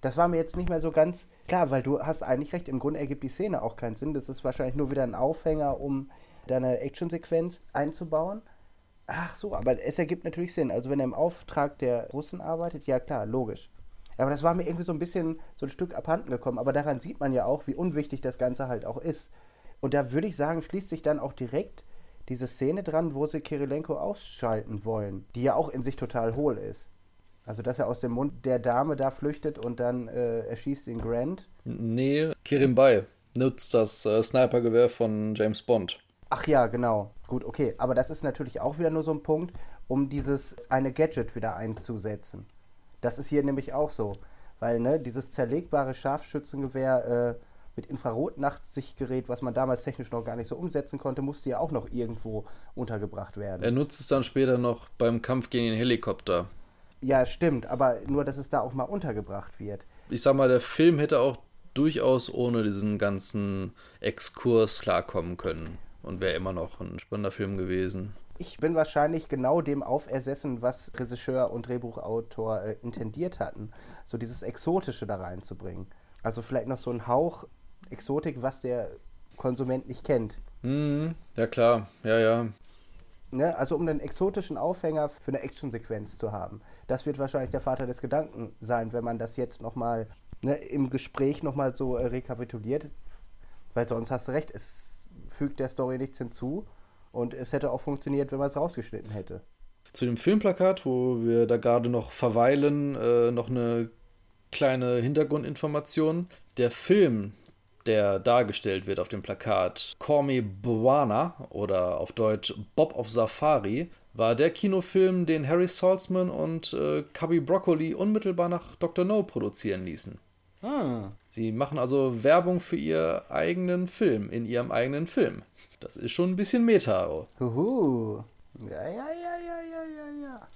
Das war mir jetzt nicht mehr so ganz klar, weil du hast eigentlich recht, im Grunde ergibt die Szene auch keinen Sinn. Das ist wahrscheinlich nur wieder ein Aufhänger, um deine Actionsequenz einzubauen. Ach so, aber es ergibt natürlich Sinn. Also wenn er im Auftrag der Russen arbeitet, ja klar, logisch. Aber das war mir irgendwie so ein bisschen so ein Stück abhanden gekommen. Aber daran sieht man ja auch, wie unwichtig das Ganze halt auch ist. Und da würde ich sagen, schließt sich dann auch direkt diese Szene dran, wo sie Kirilenko ausschalten wollen, die ja auch in sich total hohl ist. Also, dass er aus dem Mund der Dame da flüchtet und dann äh, erschießt ihn Grant. Nee, Kirimbai nutzt das äh, Snipergewehr von James Bond. Ach ja, genau. Gut, okay. Aber das ist natürlich auch wieder nur so ein Punkt, um dieses eine Gadget wieder einzusetzen. Das ist hier nämlich auch so. Weil, ne, dieses zerlegbare Scharfschützengewehr, äh, mit Infrarotnachtsichtgerät, was man damals technisch noch gar nicht so umsetzen konnte, musste ja auch noch irgendwo untergebracht werden. Er nutzt es dann später noch beim Kampf gegen den Helikopter. Ja, stimmt, aber nur, dass es da auch mal untergebracht wird. Ich sag mal, der Film hätte auch durchaus ohne diesen ganzen Exkurs klarkommen können und wäre immer noch ein spannender Film gewesen. Ich bin wahrscheinlich genau dem aufersessen, was Regisseur und Drehbuchautor äh, intendiert hatten. So dieses Exotische da reinzubringen. Also vielleicht noch so ein Hauch Exotik, was der Konsument nicht kennt. Mhm, ja klar, ja, ja. Ne? Also um einen exotischen Aufhänger für eine Actionsequenz zu haben. Das wird wahrscheinlich der Vater des Gedanken sein, wenn man das jetzt nochmal ne, im Gespräch nochmal so äh, rekapituliert. Weil sonst hast du recht, es fügt der Story nichts hinzu. Und es hätte auch funktioniert, wenn man es rausgeschnitten hätte. Zu dem Filmplakat, wo wir da gerade noch verweilen, äh, noch eine kleine Hintergrundinformation. Der Film, der dargestellt wird auf dem Plakat, Call Me Bwana oder auf Deutsch Bob of Safari, war der Kinofilm, den Harry Saltzman und äh, Cubby Broccoli unmittelbar nach Dr. No produzieren ließen. Ah. Sie machen also Werbung für ihren eigenen Film in ihrem eigenen Film. Das ist schon ein bisschen Meta. Huhu. Ja, ja, ja, ja, ja, ja, ja.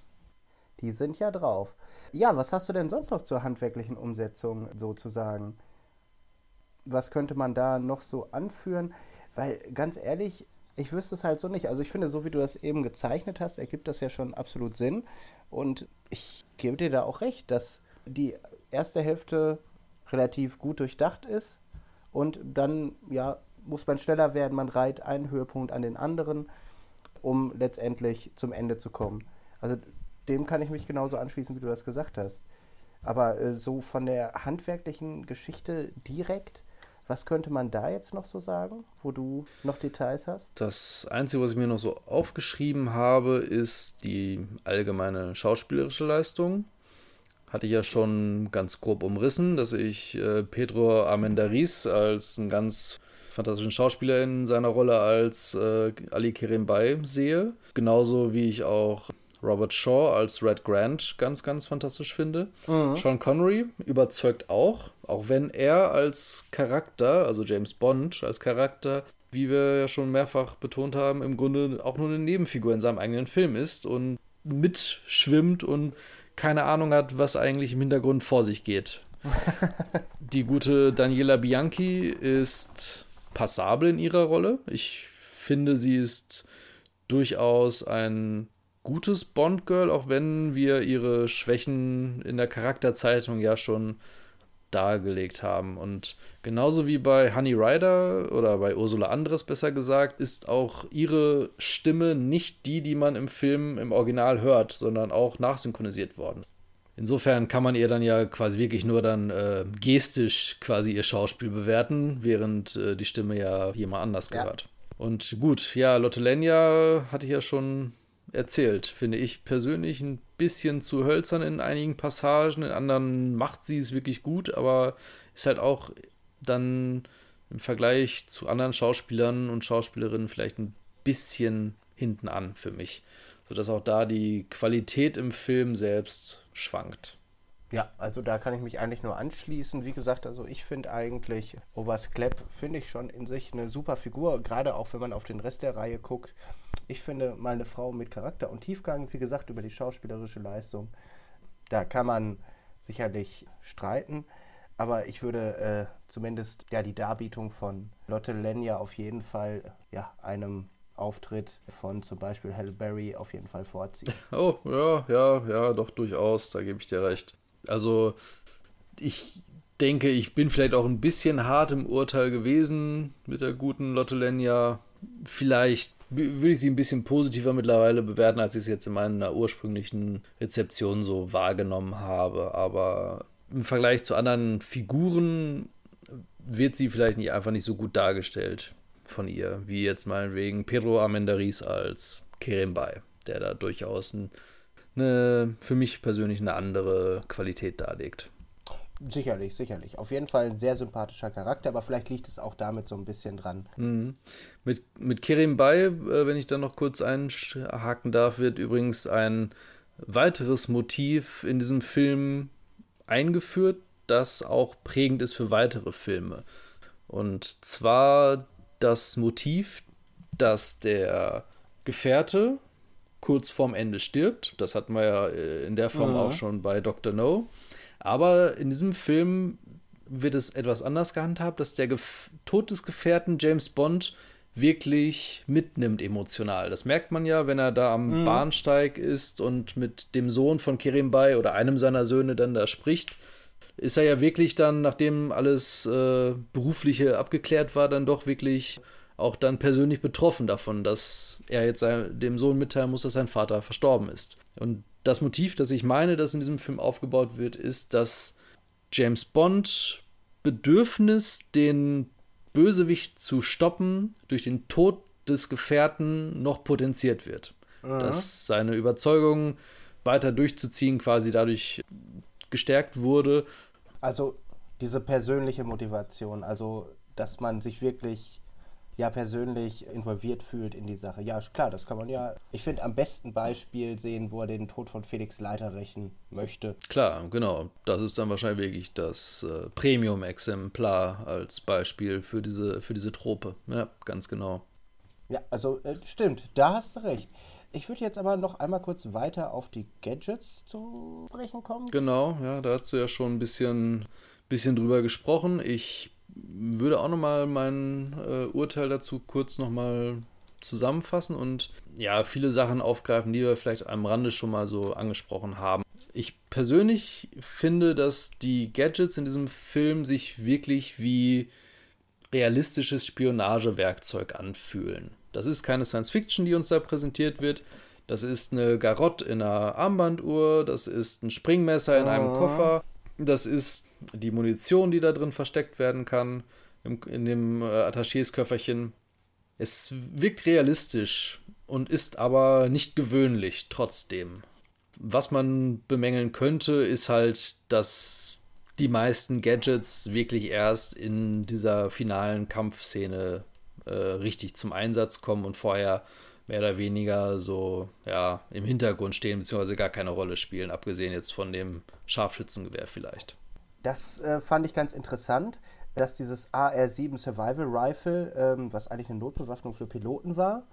Die sind ja drauf. Ja, was hast du denn sonst noch zur handwerklichen Umsetzung sozusagen? Was könnte man da noch so anführen? Weil ganz ehrlich, ich wüsste es halt so nicht. Also ich finde, so wie du das eben gezeichnet hast, ergibt das ja schon absolut Sinn. Und ich gebe dir da auch recht, dass die erste Hälfte relativ gut durchdacht ist. Und dann, ja, muss man schneller werden, man reiht einen Höhepunkt an den anderen, um letztendlich zum Ende zu kommen. Also dem kann ich mich genauso anschließen, wie du das gesagt hast. Aber äh, so von der handwerklichen Geschichte direkt, was könnte man da jetzt noch so sagen, wo du noch Details hast? Das Einzige, was ich mir noch so aufgeschrieben habe, ist die allgemeine schauspielerische Leistung. Hatte ich ja schon ganz grob umrissen, dass ich äh, Pedro Armendariz als einen ganz fantastischen Schauspieler in seiner Rolle als äh, Ali Kerim-Bay sehe. Genauso wie ich auch Robert Shaw als Red Grant ganz, ganz fantastisch finde. Mhm. Sean Connery überzeugt auch, auch wenn er als Charakter, also James Bond als Charakter, wie wir ja schon mehrfach betont haben, im Grunde auch nur eine Nebenfigur in seinem eigenen Film ist und mitschwimmt und keine Ahnung hat, was eigentlich im Hintergrund vor sich geht. [LAUGHS] Die gute Daniela Bianchi ist passabel in ihrer Rolle. Ich finde, sie ist durchaus ein gutes Bond-Girl, auch wenn wir ihre Schwächen in der Charakterzeitung ja schon dargelegt haben. Und genauso wie bei Honey Rider oder bei Ursula Andres besser gesagt, ist auch ihre Stimme nicht die, die man im Film im Original hört, sondern auch nachsynchronisiert worden. Insofern kann man ihr dann ja quasi wirklich nur dann äh, gestisch quasi ihr Schauspiel bewerten, während äh, die Stimme ja jemand anders gehört. Ja. Und gut, ja, Lotte Lenya hatte ich ja schon erzählt, finde ich persönlich ein bisschen zu hölzern in einigen Passagen, in anderen macht sie es wirklich gut, aber ist halt auch dann im Vergleich zu anderen Schauspielern und Schauspielerinnen vielleicht ein bisschen hinten an für mich, sodass auch da die Qualität im Film selbst schwankt. Ja, also da kann ich mich eigentlich nur anschließen. Wie gesagt, also ich finde eigentlich Oberst Klepp finde ich schon in sich eine super Figur, gerade auch wenn man auf den Rest der Reihe guckt. Ich finde mal eine Frau mit Charakter und Tiefgang, wie gesagt, über die schauspielerische Leistung, da kann man sicherlich streiten. Aber ich würde äh, zumindest ja die Darbietung von Lotte Lenya auf jeden Fall ja einem Auftritt von zum Beispiel Halle Berry auf jeden Fall vorziehen. Oh, ja, ja, ja, doch durchaus, da gebe ich dir recht. Also ich denke, ich bin vielleicht auch ein bisschen hart im Urteil gewesen mit der guten Lotte Lenya. Vielleicht würde ich sie ein bisschen positiver mittlerweile bewerten, als ich es jetzt in meiner ursprünglichen Rezeption so wahrgenommen habe. Aber im Vergleich zu anderen Figuren wird sie vielleicht nicht einfach nicht so gut dargestellt von ihr, wie jetzt meinetwegen Pedro Armendariz als Kerembay, der da durchaus ein, eine, für mich persönlich eine andere Qualität darlegt. Sicherlich, sicherlich. Auf jeden Fall ein sehr sympathischer Charakter, aber vielleicht liegt es auch damit so ein bisschen dran. Mhm. Mit, mit Kerim Bay, äh, wenn ich da noch kurz einhaken darf, wird übrigens ein weiteres Motiv in diesem Film eingeführt, das auch prägend ist für weitere Filme. Und zwar das Motiv, dass der Gefährte kurz vorm Ende stirbt. Das hatten wir ja äh, in der Form mhm. auch schon bei Dr. No. Aber in diesem Film wird es etwas anders gehandhabt, dass der Gef Tod des Gefährten James Bond wirklich mitnimmt emotional. Das merkt man ja, wenn er da am mhm. Bahnsteig ist und mit dem Sohn von Kerim Bay oder einem seiner Söhne dann da spricht. Ist er ja wirklich dann, nachdem alles äh, berufliche abgeklärt war, dann doch wirklich auch dann persönlich betroffen davon, dass er jetzt dem Sohn mitteilen muss, dass sein Vater verstorben ist. Und das Motiv, das ich meine, das in diesem Film aufgebaut wird, ist, dass James Bond Bedürfnis, den Bösewicht zu stoppen, durch den Tod des Gefährten noch potenziert wird. Aha. Dass seine Überzeugung weiter durchzuziehen quasi dadurch gestärkt wurde. Also diese persönliche Motivation, also dass man sich wirklich ja persönlich involviert fühlt in die Sache. Ja, klar, das kann man ja, ich finde, am besten Beispiel sehen, wo er den Tod von Felix Leiter rächen möchte. Klar, genau. Das ist dann wahrscheinlich wirklich das äh, Premium-Exemplar als Beispiel für diese, für diese Trope. Ja, ganz genau. Ja, also äh, stimmt, da hast du recht. Ich würde jetzt aber noch einmal kurz weiter auf die Gadgets zu sprechen kommen. Genau, ja, da hast du ja schon ein bisschen, bisschen drüber gesprochen. Ich würde auch nochmal mein äh, Urteil dazu kurz nochmal zusammenfassen und ja, viele Sachen aufgreifen, die wir vielleicht am Rande schon mal so angesprochen haben. Ich persönlich finde, dass die Gadgets in diesem Film sich wirklich wie realistisches Spionagewerkzeug anfühlen. Das ist keine Science Fiction, die uns da präsentiert wird. Das ist eine Garotte in einer Armbanduhr, das ist ein Springmesser in einem oh. Koffer, das ist die Munition, die da drin versteckt werden kann, im, in dem äh, Attachés-Köfferchen. Es wirkt realistisch und ist aber nicht gewöhnlich trotzdem. Was man bemängeln könnte, ist halt, dass die meisten Gadgets wirklich erst in dieser finalen Kampfszene äh, richtig zum Einsatz kommen und vorher mehr oder weniger so ja, im Hintergrund stehen, beziehungsweise gar keine Rolle spielen, abgesehen jetzt von dem Scharfschützengewehr vielleicht. Das äh, fand ich ganz interessant, dass dieses AR-7 Survival Rifle, ähm, was eigentlich eine Notbewaffnung für Piloten war,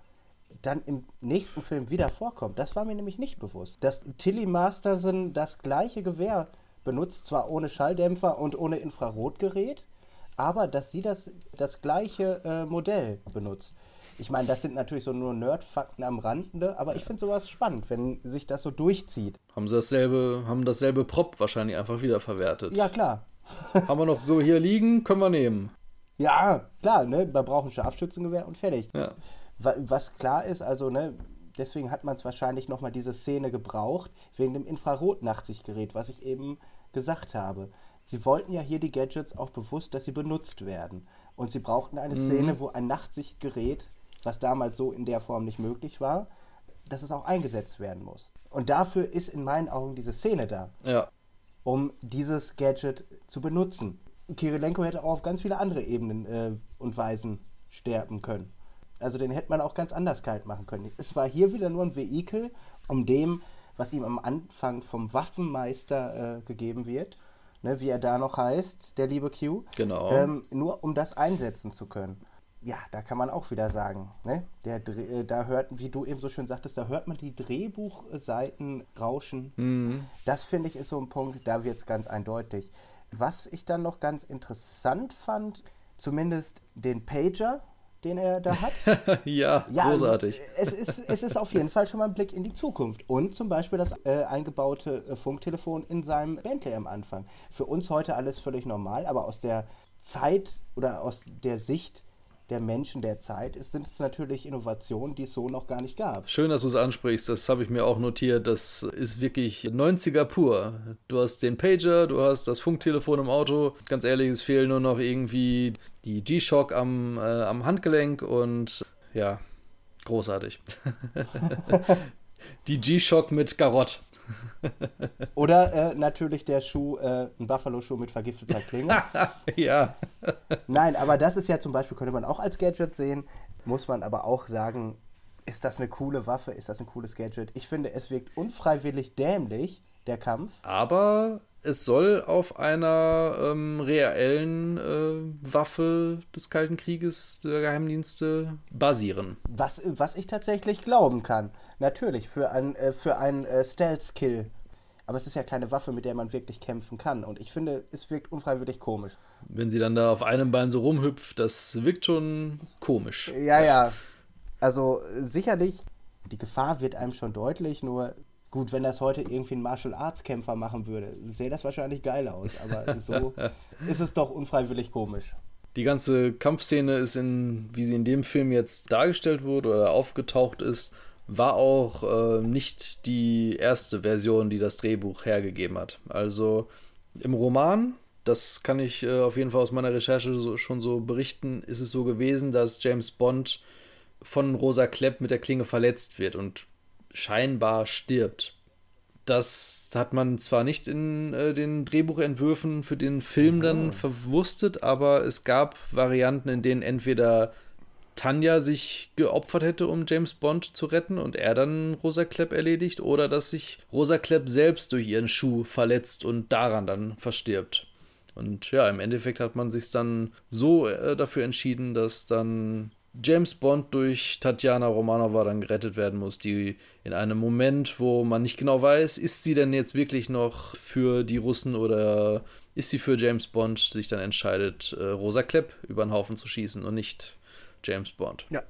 dann im nächsten Film wieder vorkommt. Das war mir nämlich nicht bewusst. Dass Tilly Masterson das gleiche Gewehr benutzt, zwar ohne Schalldämpfer und ohne Infrarotgerät, aber dass sie das, das gleiche äh, Modell benutzt. Ich meine, das sind natürlich so nur Nerd-Fakten am Rande, aber ich finde sowas spannend, wenn sich das so durchzieht. Haben sie dasselbe, haben dasselbe Prop wahrscheinlich einfach wieder verwertet. Ja, klar. [LAUGHS] haben wir noch hier liegen, können wir nehmen. Ja, klar, ne? Man braucht ein Scharfschützengewehr und fertig. Ja. Was klar ist, also, ne, deswegen hat man es wahrscheinlich nochmal diese Szene gebraucht, wegen dem Infrarot-Nachtsichtgerät, was ich eben gesagt habe. Sie wollten ja hier die Gadgets auch bewusst, dass sie benutzt werden. Und sie brauchten eine mhm. Szene, wo ein Nachtsichtgerät was damals so in der Form nicht möglich war, dass es auch eingesetzt werden muss. Und dafür ist in meinen Augen diese Szene da, ja. um dieses Gadget zu benutzen. Kirilenko hätte auch auf ganz viele andere Ebenen äh, und Weisen sterben können. Also den hätte man auch ganz anders kalt machen können. Es war hier wieder nur ein Vehikel, um dem, was ihm am Anfang vom Waffenmeister äh, gegeben wird, ne, wie er da noch heißt, der liebe Q, genau. ähm, nur um das einsetzen zu können ja, da kann man auch wieder sagen, ne? Der, äh, da hört, wie du eben so schön sagtest, da hört man die Drehbuchseiten rauschen. Mhm. Das finde ich ist so ein Punkt, da wird es ganz eindeutig. Was ich dann noch ganz interessant fand, zumindest den Pager, den er da hat. [LAUGHS] ja, ja, großartig. Es ist, es ist auf jeden Fall schon mal ein Blick in die Zukunft. Und zum Beispiel das äh, eingebaute äh, Funktelefon in seinem Bentley am Anfang. Für uns heute alles völlig normal, aber aus der Zeit oder aus der Sicht der Menschen der Zeit ist, sind es natürlich Innovationen, die es so noch gar nicht gab. Schön, dass du es ansprichst. Das habe ich mir auch notiert. Das ist wirklich 90er pur. Du hast den Pager, du hast das Funktelefon im Auto. Ganz ehrlich, es fehlen nur noch irgendwie die G-Shock am, äh, am Handgelenk und ja, großartig. [LAUGHS] die G-Shock mit Garott. [LAUGHS] Oder äh, natürlich der Schuh, äh, ein Buffalo-Schuh mit vergifteter Klinge. [LAUGHS] ja. Nein, aber das ist ja zum Beispiel, könnte man auch als Gadget sehen, muss man aber auch sagen, ist das eine coole Waffe, ist das ein cooles Gadget? Ich finde, es wirkt unfreiwillig dämlich, der Kampf. Aber es soll auf einer ähm, reellen äh, Waffe des Kalten Krieges der Geheimdienste basieren. Was, was ich tatsächlich glauben kann. Natürlich, für ein, äh, für ein äh, Stealth-Kill. Aber es ist ja keine Waffe, mit der man wirklich kämpfen kann. Und ich finde, es wirkt unfreiwillig komisch. Wenn sie dann da auf einem Bein so rumhüpft, das wirkt schon komisch. Ja, ja. Also sicherlich, die Gefahr wird einem schon deutlich, nur Gut, wenn das heute irgendwie ein Martial Arts Kämpfer machen würde, sähe das wahrscheinlich geil aus, aber [LAUGHS] so ist es doch unfreiwillig komisch. Die ganze Kampfszene ist in, wie sie in dem Film jetzt dargestellt wurde oder aufgetaucht ist, war auch äh, nicht die erste Version, die das Drehbuch hergegeben hat. Also im Roman, das kann ich äh, auf jeden Fall aus meiner Recherche so, schon so berichten, ist es so gewesen, dass James Bond von Rosa Klepp mit der Klinge verletzt wird und scheinbar stirbt. Das hat man zwar nicht in äh, den Drehbuchentwürfen für den Film dann oh. verwurstet, aber es gab Varianten, in denen entweder Tanja sich geopfert hätte, um James Bond zu retten und er dann Rosa Klepp erledigt, oder dass sich Rosa Klepp selbst durch ihren Schuh verletzt und daran dann verstirbt. Und ja, im Endeffekt hat man sich dann so äh, dafür entschieden, dass dann James Bond durch Tatjana Romanova dann gerettet werden muss, die in einem Moment, wo man nicht genau weiß, ist sie denn jetzt wirklich noch für die Russen oder ist sie für James Bond, sich dann entscheidet, äh, Rosa Klepp über den Haufen zu schießen und nicht James Bond. Ja.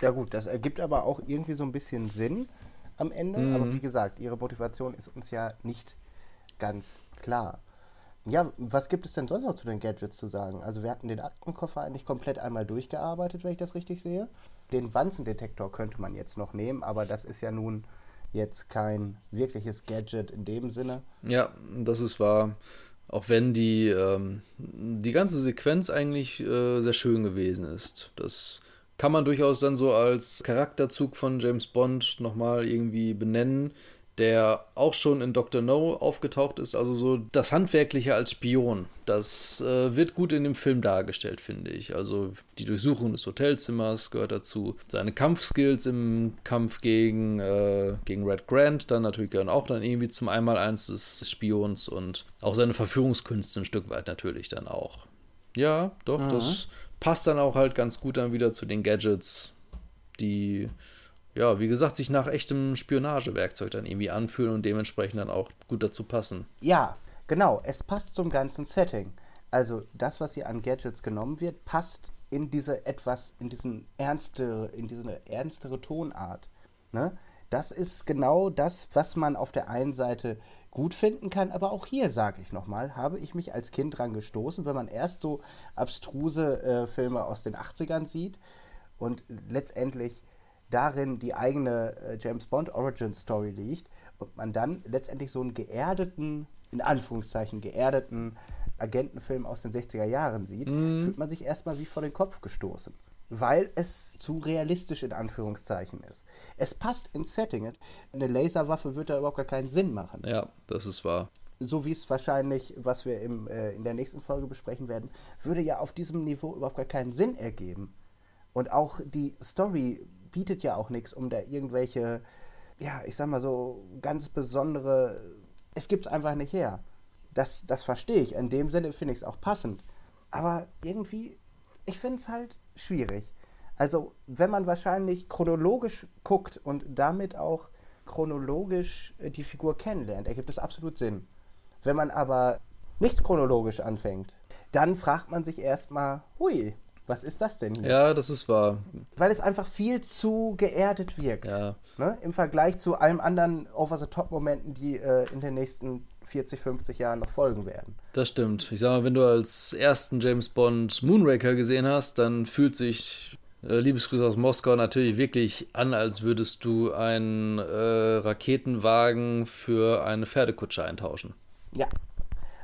Ja gut, das ergibt aber auch irgendwie so ein bisschen Sinn am Ende. Mhm. Aber wie gesagt, ihre Motivation ist uns ja nicht ganz klar. Ja, was gibt es denn sonst noch zu den Gadgets zu sagen? Also wir hatten den Aktenkoffer eigentlich komplett einmal durchgearbeitet, wenn ich das richtig sehe. Den Wanzendetektor könnte man jetzt noch nehmen, aber das ist ja nun jetzt kein wirkliches Gadget in dem Sinne. Ja, das ist wahr. Auch wenn die, ähm, die ganze Sequenz eigentlich äh, sehr schön gewesen ist. Das kann man durchaus dann so als Charakterzug von James Bond nochmal irgendwie benennen der auch schon in Dr. No aufgetaucht ist. Also so das Handwerkliche als Spion. Das äh, wird gut in dem Film dargestellt, finde ich. Also die Durchsuchung des Hotelzimmers gehört dazu. Seine Kampfskills im Kampf gegen, äh, gegen Red Grant dann natürlich gehören auch dann irgendwie zum Einmaleins des Spions und auch seine Verführungskünste ein Stück weit natürlich dann auch. Ja, doch, mhm. das passt dann auch halt ganz gut dann wieder zu den Gadgets, die ja, wie gesagt, sich nach echtem Spionagewerkzeug dann irgendwie anfühlen und dementsprechend dann auch gut dazu passen. Ja, genau. Es passt zum ganzen Setting. Also das, was hier an Gadgets genommen wird, passt in diese etwas, in diesen ernstere, in diese ernstere Tonart. Ne? Das ist genau das, was man auf der einen Seite gut finden kann, aber auch hier, sage ich nochmal, habe ich mich als Kind dran gestoßen, wenn man erst so abstruse äh, Filme aus den 80ern sieht und letztendlich darin die eigene äh, James Bond Origin Story liegt und man dann letztendlich so einen geerdeten, in Anführungszeichen geerdeten Agentenfilm aus den 60er Jahren sieht, mm. fühlt man sich erstmal wie vor den Kopf gestoßen. Weil es zu realistisch in Anführungszeichen ist. Es passt ins Setting. Eine Laserwaffe würde da überhaupt gar keinen Sinn machen. Ja, das ist wahr. So wie es wahrscheinlich, was wir im, äh, in der nächsten Folge besprechen werden, würde ja auf diesem Niveau überhaupt gar keinen Sinn ergeben. Und auch die Story bietet ja auch nichts, um da irgendwelche, ja, ich sag mal so, ganz besondere. Es gibt es einfach nicht her. Das, das verstehe ich. In dem Sinne finde ich es auch passend. Aber irgendwie, ich finde es halt schwierig. Also, wenn man wahrscheinlich chronologisch guckt und damit auch chronologisch äh, die Figur kennenlernt, ergibt es absolut Sinn. Wenn man aber nicht chronologisch anfängt, dann fragt man sich erstmal, hui, was ist das denn hier? Ja, das ist wahr. Weil es einfach viel zu geerdet wirkt. Ja. Ne? Im Vergleich zu allen anderen Over-the-Top-Momenten, die äh, in den nächsten 40, 50 Jahren noch folgen werden. Das stimmt. Ich sag mal, wenn du als ersten James Bond Moonraker gesehen hast, dann fühlt sich äh, Liebesgrüße aus Moskau natürlich wirklich an, als würdest du einen äh, Raketenwagen für eine Pferdekutsche eintauschen. Ja.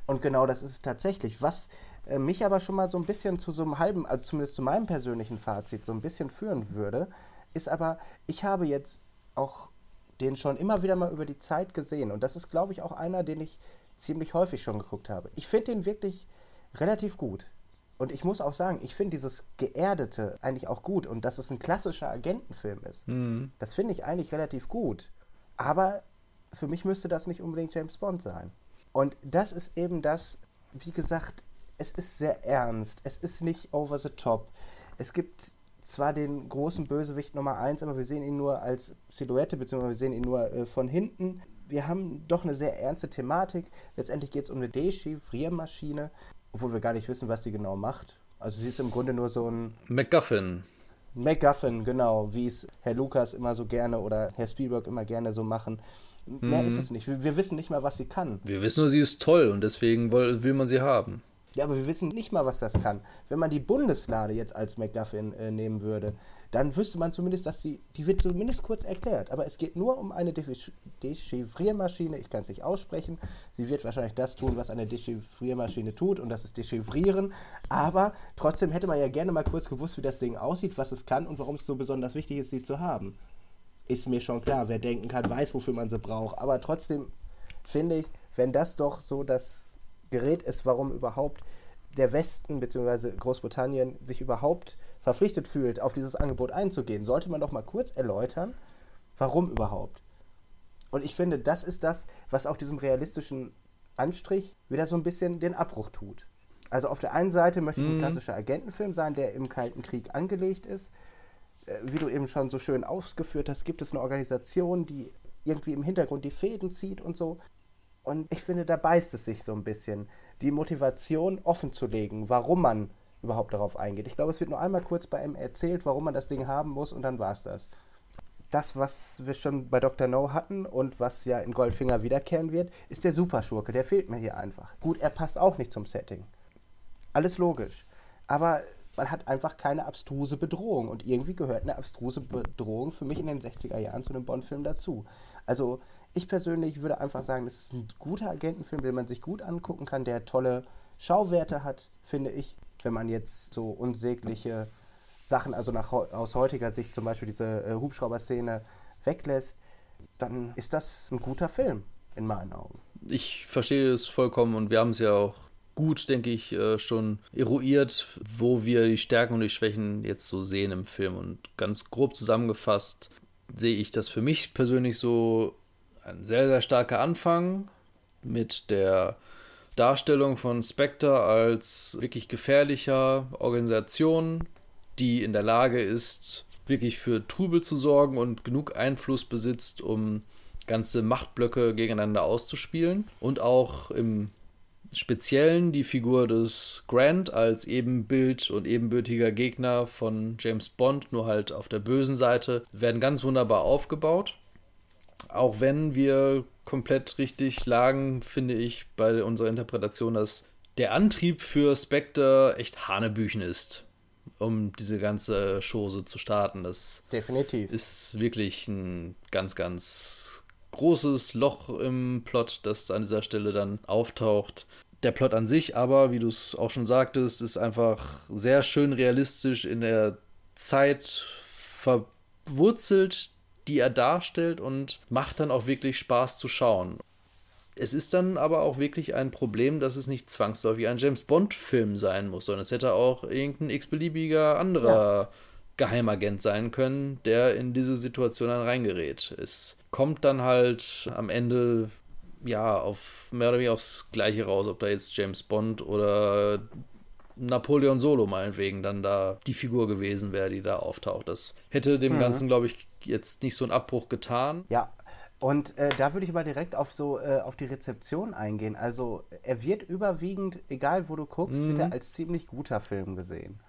Und genau das ist es tatsächlich. Was äh, mich aber schon mal so ein bisschen zu so einem halben, also zumindest zu meinem persönlichen Fazit, so ein bisschen führen würde, ist aber, ich habe jetzt auch den schon immer wieder mal über die Zeit gesehen und das ist, glaube ich, auch einer, den ich ziemlich häufig schon geguckt habe. Ich finde den wirklich relativ gut. Und ich muss auch sagen, ich finde dieses Geerdete eigentlich auch gut und dass es ein klassischer Agentenfilm ist. Mhm. Das finde ich eigentlich relativ gut. Aber für mich müsste das nicht unbedingt James Bond sein. Und das ist eben das, wie gesagt, es ist sehr ernst. Es ist nicht over the top. Es gibt zwar den großen Bösewicht Nummer 1, aber wir sehen ihn nur als Silhouette, beziehungsweise wir sehen ihn nur äh, von hinten. Wir haben doch eine sehr ernste Thematik. Letztendlich geht es um eine Dechiffriermaschine, obwohl wir gar nicht wissen, was sie genau macht. Also sie ist im Grunde nur so ein... MacGuffin. MacGuffin, genau, wie es Herr Lukas immer so gerne oder Herr Spielberg immer gerne so machen. Mehr mhm. ist es nicht. Wir, wir, wissen nicht mal, was sie kann. Wir wissen nur, sie ist toll und deswegen will, will man sie haben. Ja, aber wir wissen nicht mal, was das kann. Wenn man die Bundeslade jetzt als MacGuffin äh, nehmen würde, dann wüsste man zumindest, dass die, die wird zumindest kurz erklärt. Aber es geht nur um eine Dechiffriermaschine. Ich kann es nicht aussprechen. Sie wird wahrscheinlich das tun, was eine Dechiffriermaschine tut, und das ist Dechiffrieren. Aber trotzdem hätte man ja gerne mal kurz gewusst, wie das Ding aussieht, was es kann und warum es so besonders wichtig ist, sie zu haben. Ist mir schon klar. Wer denken kann, weiß, wofür man sie braucht. Aber trotzdem finde ich, wenn das doch so das Gerät ist, warum überhaupt der Westen bzw. Großbritannien sich überhaupt verpflichtet fühlt, auf dieses Angebot einzugehen, sollte man doch mal kurz erläutern, warum überhaupt. Und ich finde, das ist das, was auch diesem realistischen Anstrich wieder so ein bisschen den Abbruch tut. Also auf der einen Seite möchte ich ein mhm. klassischer Agentenfilm sein, der im Kalten Krieg angelegt ist. Äh, wie du eben schon so schön ausgeführt hast, gibt es eine Organisation, die irgendwie im Hintergrund die Fäden zieht und so. Und ich finde, da beißt es sich so ein bisschen, die Motivation offen zu legen, warum man überhaupt darauf eingeht. Ich glaube, es wird nur einmal kurz bei M erzählt, warum man das Ding haben muss und dann war es das. Das, was wir schon bei Dr. No hatten und was ja in Goldfinger wiederkehren wird, ist der Superschurke. Der fehlt mir hier einfach. Gut, er passt auch nicht zum Setting. Alles logisch. Aber man hat einfach keine abstruse Bedrohung. Und irgendwie gehört eine abstruse Bedrohung für mich in den 60er Jahren zu einem Bond-Film dazu. Also ich persönlich würde einfach sagen, das ist ein guter Agentenfilm, den man sich gut angucken kann, der tolle Schauwerte hat, finde ich. Wenn man jetzt so unsägliche Sachen, also nach, aus heutiger Sicht zum Beispiel diese äh, Hubschrauber-Szene weglässt, dann ist das ein guter Film, in meinen Augen. Ich verstehe es vollkommen und wir haben es ja auch gut, denke ich, äh, schon eruiert, wo wir die Stärken und die Schwächen jetzt so sehen im Film. Und ganz grob zusammengefasst sehe ich das für mich persönlich so ein sehr, sehr starker Anfang mit der Darstellung von Spectre als wirklich gefährlicher Organisation, die in der Lage ist, wirklich für Trubel zu sorgen und genug Einfluss besitzt, um ganze Machtblöcke gegeneinander auszuspielen. Und auch im Speziellen die Figur des Grant als Ebenbild und ebenbürtiger Gegner von James Bond, nur halt auf der bösen Seite, werden ganz wunderbar aufgebaut. Auch wenn wir komplett richtig lagen, finde ich bei unserer Interpretation, dass der Antrieb für Spectre echt Hanebüchen ist, um diese ganze Chose zu starten. Das Definitiv. ist wirklich ein ganz, ganz großes Loch im Plot, das an dieser Stelle dann auftaucht. Der Plot an sich aber, wie du es auch schon sagtest, ist einfach sehr schön realistisch in der Zeit verwurzelt, die er darstellt und macht dann auch wirklich Spaß zu schauen. Es ist dann aber auch wirklich ein Problem, dass es nicht zwangsläufig ein James Bond-Film sein muss, sondern es hätte auch irgendein x-beliebiger anderer ja. Geheimagent sein können, der in diese Situation dann reingerät. Es kommt dann halt am Ende ja auf mehr oder weniger aufs Gleiche raus, ob da jetzt James Bond oder Napoleon Solo meinetwegen dann da die Figur gewesen wäre, die da auftaucht. Das hätte dem mhm. Ganzen, glaube ich, jetzt nicht so einen Abbruch getan. Ja, und äh, da würde ich aber direkt auf so äh, auf die Rezeption eingehen. Also er wird überwiegend, egal wo du guckst, mhm. wird er als ziemlich guter Film gesehen.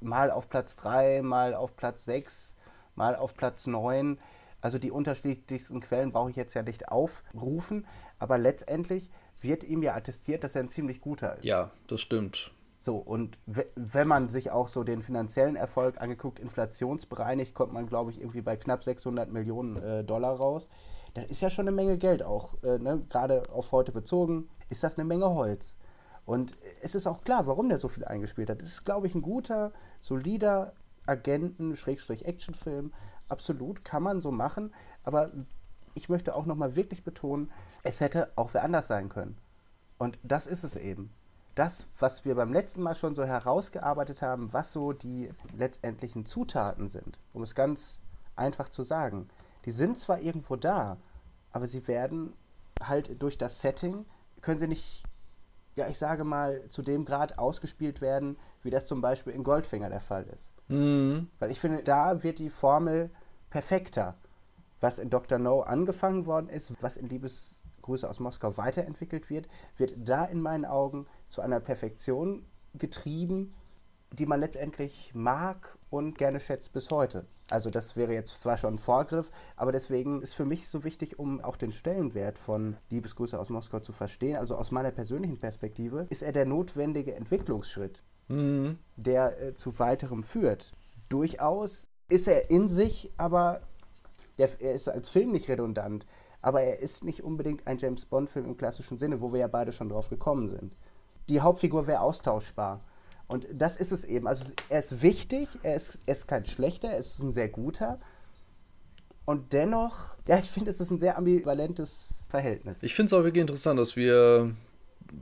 Mal auf Platz 3, mal auf Platz 6, mal auf Platz 9. Also die unterschiedlichsten Quellen brauche ich jetzt ja nicht aufrufen, aber letztendlich wird ihm ja attestiert, dass er ein ziemlich guter ist. Ja, das stimmt. So, und wenn man sich auch so den finanziellen Erfolg angeguckt, inflationsbereinigt, kommt man, glaube ich, irgendwie bei knapp 600 Millionen äh, Dollar raus. Das ist ja schon eine Menge Geld auch, äh, ne? gerade auf heute bezogen, ist das eine Menge Holz. Und es ist auch klar, warum der so viel eingespielt hat. Es ist, glaube ich, ein guter, solider Agenten-Actionfilm. Absolut, kann man so machen. Aber ich möchte auch nochmal wirklich betonen, es hätte auch wer anders sein können. Und das ist es eben das, was wir beim letzten Mal schon so herausgearbeitet haben, was so die letztendlichen Zutaten sind, um es ganz einfach zu sagen. Die sind zwar irgendwo da, aber sie werden halt durch das Setting können sie nicht, ja, ich sage mal, zu dem Grad ausgespielt werden, wie das zum Beispiel in Goldfinger der Fall ist. Mhm. Weil ich finde, da wird die Formel perfekter. Was in Dr. No angefangen worden ist, was in Liebesgrüße aus Moskau weiterentwickelt wird, wird da in meinen Augen zu einer Perfektion getrieben, die man letztendlich mag und gerne schätzt bis heute. Also das wäre jetzt zwar schon ein Vorgriff, aber deswegen ist für mich so wichtig, um auch den Stellenwert von Liebesgrüße aus Moskau zu verstehen, also aus meiner persönlichen Perspektive, ist er der notwendige Entwicklungsschritt, mhm. der äh, zu weiterem führt. Durchaus ist er in sich, aber der, er ist als Film nicht redundant, aber er ist nicht unbedingt ein James Bond-Film im klassischen Sinne, wo wir ja beide schon drauf gekommen sind. Die Hauptfigur wäre austauschbar. Und das ist es eben. Also er ist wichtig, er ist, er ist kein schlechter, er ist ein sehr guter. Und dennoch, ja, ich finde, es ist ein sehr ambivalentes Verhältnis. Ich finde es auch wirklich interessant, dass wir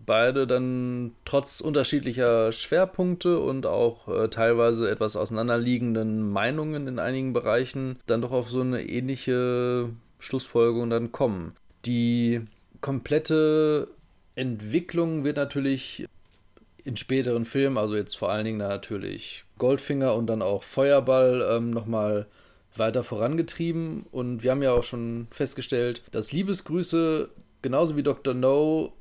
beide dann trotz unterschiedlicher Schwerpunkte und auch äh, teilweise etwas auseinanderliegenden Meinungen in einigen Bereichen dann doch auf so eine ähnliche Schlussfolgerung dann kommen. Die komplette Entwicklung wird natürlich in späteren Filmen, also jetzt vor allen Dingen natürlich Goldfinger und dann auch Feuerball, ähm, nochmal weiter vorangetrieben. Und wir haben ja auch schon festgestellt, dass Liebesgrüße genauso wie Dr. No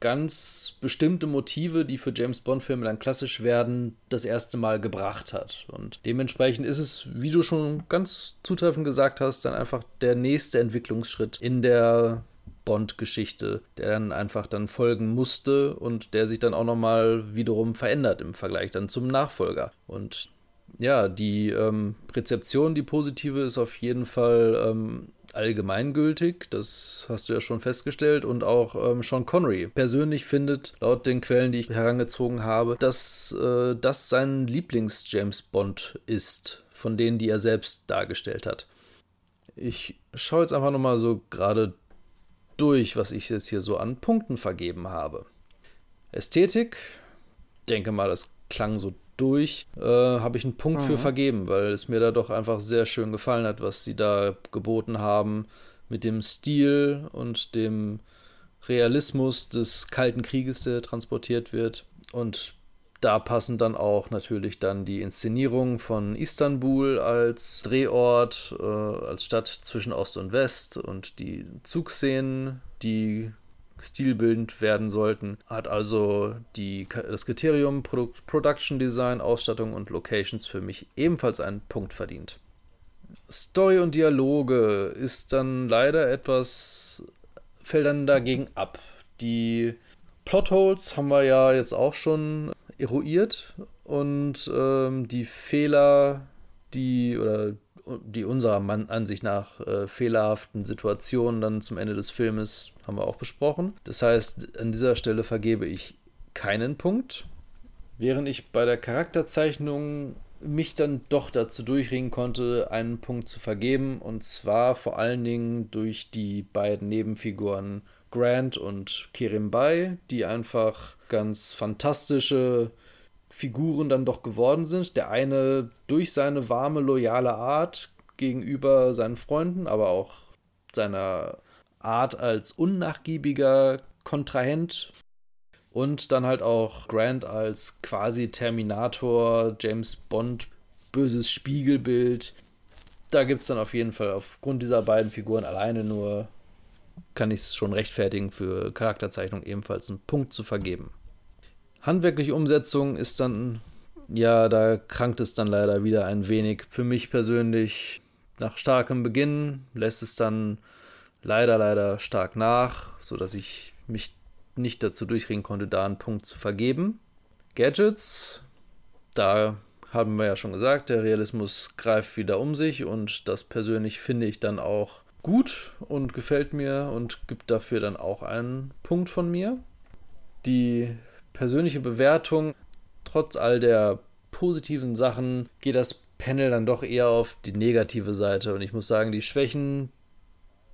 ganz bestimmte Motive, die für James Bond-Filme dann klassisch werden, das erste Mal gebracht hat. Und dementsprechend ist es, wie du schon ganz zutreffend gesagt hast, dann einfach der nächste Entwicklungsschritt in der Bond-Geschichte, der dann einfach dann folgen musste und der sich dann auch nochmal wiederum verändert im Vergleich dann zum Nachfolger. Und ja, die ähm, Rezeption, die positive, ist auf jeden Fall ähm, allgemeingültig, das hast du ja schon festgestellt, und auch ähm, Sean Connery persönlich findet, laut den Quellen, die ich herangezogen habe, dass äh, das sein Lieblings-James Bond ist, von denen, die er selbst dargestellt hat. Ich schaue jetzt einfach nochmal so gerade durch, was ich jetzt hier so an Punkten vergeben habe. Ästhetik, denke mal, das klang so durch, äh, habe ich einen Punkt mhm. für vergeben, weil es mir da doch einfach sehr schön gefallen hat, was sie da geboten haben mit dem Stil und dem Realismus des Kalten Krieges, der transportiert wird. Und da passen dann auch natürlich dann die Inszenierung von Istanbul als Drehort, äh, als Stadt zwischen Ost und West und die Zugszenen, die stilbildend werden sollten. Hat also die, das Kriterium Produ Production Design, Ausstattung und Locations für mich ebenfalls einen Punkt verdient. Story und Dialoge ist dann leider etwas, fällt dann dagegen ab. Die Plotholes haben wir ja jetzt auch schon eruiert und ähm, die Fehler, die oder die unserer Ansicht nach äh, fehlerhaften Situationen dann zum Ende des Filmes haben wir auch besprochen. Das heißt, an dieser Stelle vergebe ich keinen Punkt, während ich bei der Charakterzeichnung mich dann doch dazu durchringen konnte, einen Punkt zu vergeben und zwar vor allen Dingen durch die beiden Nebenfiguren Grant und Kerim Bay, die einfach ganz fantastische Figuren dann doch geworden sind. Der eine durch seine warme, loyale Art gegenüber seinen Freunden, aber auch seiner Art als unnachgiebiger Kontrahent und dann halt auch Grant als quasi Terminator, James Bond, böses Spiegelbild. Da gibt es dann auf jeden Fall aufgrund dieser beiden Figuren alleine nur, kann ich es schon rechtfertigen, für Charakterzeichnung ebenfalls einen Punkt zu vergeben. Handwerkliche Umsetzung ist dann, ja, da krankt es dann leider wieder ein wenig. Für mich persönlich, nach starkem Beginn lässt es dann leider, leider stark nach, sodass ich mich nicht dazu durchringen konnte, da einen Punkt zu vergeben. Gadgets, da haben wir ja schon gesagt, der Realismus greift wieder um sich und das persönlich finde ich dann auch gut und gefällt mir und gibt dafür dann auch einen Punkt von mir. Die persönliche Bewertung, trotz all der positiven Sachen, geht das Panel dann doch eher auf die negative Seite. Und ich muss sagen, die Schwächen,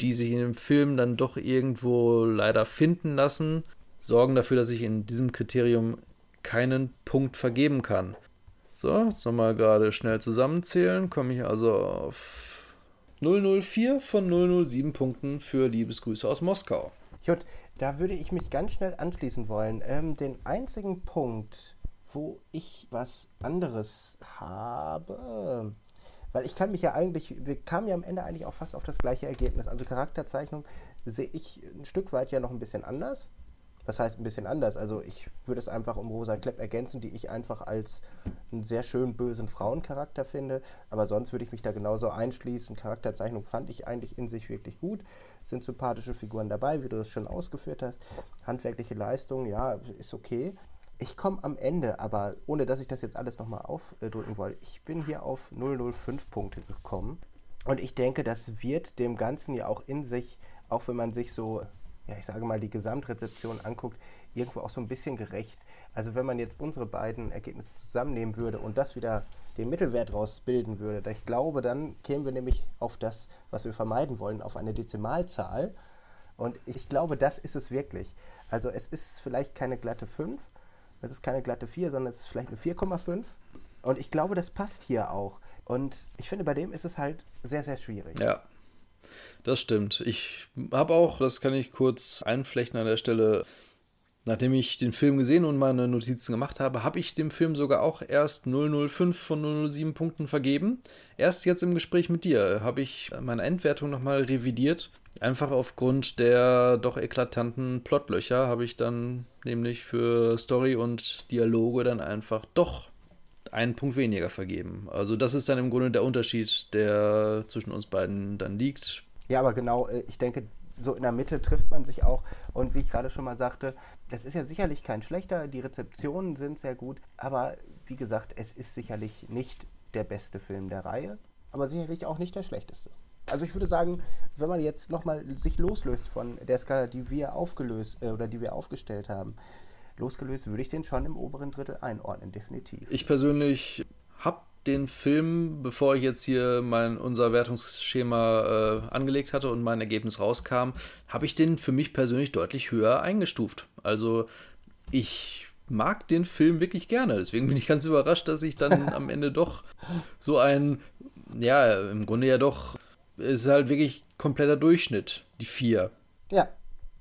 die sich in dem Film dann doch irgendwo leider finden lassen, sorgen dafür, dass ich in diesem Kriterium keinen Punkt vergeben kann. So, jetzt nochmal gerade schnell zusammenzählen. Komme ich also auf 004 von 007 Punkten für Liebesgrüße aus Moskau. Jut, Da würde ich mich ganz schnell anschließen wollen. Ähm, den einzigen Punkt, wo ich was anderes habe, weil ich kann mich ja eigentlich, wir kamen ja am Ende eigentlich auch fast auf das gleiche Ergebnis. Also Charakterzeichnung sehe ich ein Stück weit ja noch ein bisschen anders. Was heißt ein bisschen anders? Also ich würde es einfach um Rosa Klepp ergänzen, die ich einfach als einen sehr schön bösen Frauencharakter finde. Aber sonst würde ich mich da genauso einschließen. Charakterzeichnung fand ich eigentlich in sich wirklich gut. Sind sympathische Figuren dabei, wie du das schon ausgeführt hast. Handwerkliche Leistung, ja, ist okay. Ich komme am Ende, aber ohne dass ich das jetzt alles nochmal aufdrücken wollte, ich bin hier auf 005 Punkte gekommen. Und ich denke, das wird dem Ganzen ja auch in sich, auch wenn man sich so ja, ich sage mal, die Gesamtrezeption anguckt, irgendwo auch so ein bisschen gerecht. Also wenn man jetzt unsere beiden Ergebnisse zusammennehmen würde und das wieder den Mittelwert rausbilden würde, ich glaube, dann kämen wir nämlich auf das, was wir vermeiden wollen, auf eine Dezimalzahl. Und ich glaube, das ist es wirklich. Also es ist vielleicht keine glatte 5, es ist keine glatte 4, sondern es ist vielleicht eine 4,5. Und ich glaube, das passt hier auch. Und ich finde, bei dem ist es halt sehr, sehr schwierig. Ja, das stimmt. Ich habe auch, das kann ich kurz einflechten an der Stelle, nachdem ich den Film gesehen und meine Notizen gemacht habe, habe ich dem Film sogar auch erst 005 von 007 Punkten vergeben. Erst jetzt im Gespräch mit dir habe ich meine Endwertung nochmal revidiert. Einfach aufgrund der doch eklatanten Plotlöcher habe ich dann nämlich für Story und Dialoge dann einfach doch einen Punkt weniger vergeben. Also das ist dann im Grunde der Unterschied, der zwischen uns beiden dann liegt. Ja, aber genau, äh, ich denke, so in der Mitte trifft man sich auch. Und wie ich gerade schon mal sagte, das ist ja sicherlich kein schlechter, die Rezeptionen sind sehr gut, aber wie gesagt, es ist sicherlich nicht der beste Film der Reihe, aber sicherlich auch nicht der schlechteste. Also ich würde sagen, wenn man jetzt nochmal sich loslöst von der Skala, die wir aufgelöst äh, oder die wir aufgestellt haben, losgelöst würde ich den schon im oberen Drittel einordnen, definitiv. Ich persönlich habe den Film, bevor ich jetzt hier mein, unser Wertungsschema äh, angelegt hatte und mein Ergebnis rauskam, habe ich den für mich persönlich deutlich höher eingestuft. Also ich mag den Film wirklich gerne. Deswegen bin ich ganz überrascht, dass ich dann [LAUGHS] am Ende doch so ein, ja, im Grunde ja doch, ist halt wirklich kompletter Durchschnitt, die vier. Ja,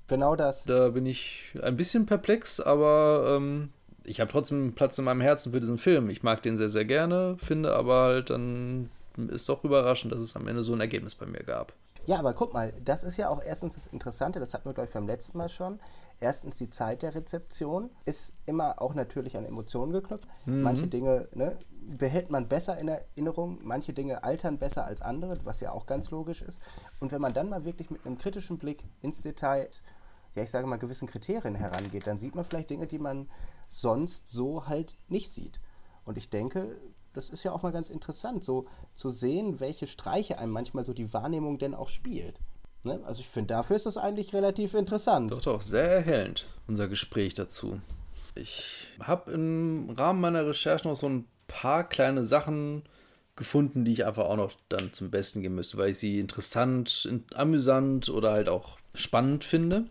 genau das. Da bin ich ein bisschen perplex, aber ähm, ich habe trotzdem Platz in meinem Herzen für diesen Film. Ich mag den sehr, sehr gerne, finde aber halt dann ist doch überraschend, dass es am Ende so ein Ergebnis bei mir gab. Ja, aber guck mal, das ist ja auch erstens das Interessante, das hatten wir, glaube ich, beim letzten Mal schon. Erstens, die Zeit der Rezeption ist immer auch natürlich an Emotionen geknüpft. Mhm. Manche Dinge ne, behält man besser in Erinnerung, manche Dinge altern besser als andere, was ja auch ganz logisch ist. Und wenn man dann mal wirklich mit einem kritischen Blick ins Detail, ja, ich sage mal, gewissen Kriterien herangeht, dann sieht man vielleicht Dinge, die man sonst so halt nicht sieht. Und ich denke, das ist ja auch mal ganz interessant, so zu sehen, welche Streiche einem manchmal so die Wahrnehmung denn auch spielt. Ne? Also ich finde, dafür ist das eigentlich relativ interessant. Doch, doch, sehr erhellend, unser Gespräch dazu. Ich habe im Rahmen meiner Recherche noch so ein paar kleine Sachen gefunden, die ich einfach auch noch dann zum Besten geben müsste, weil ich sie interessant, amüsant oder halt auch spannend finde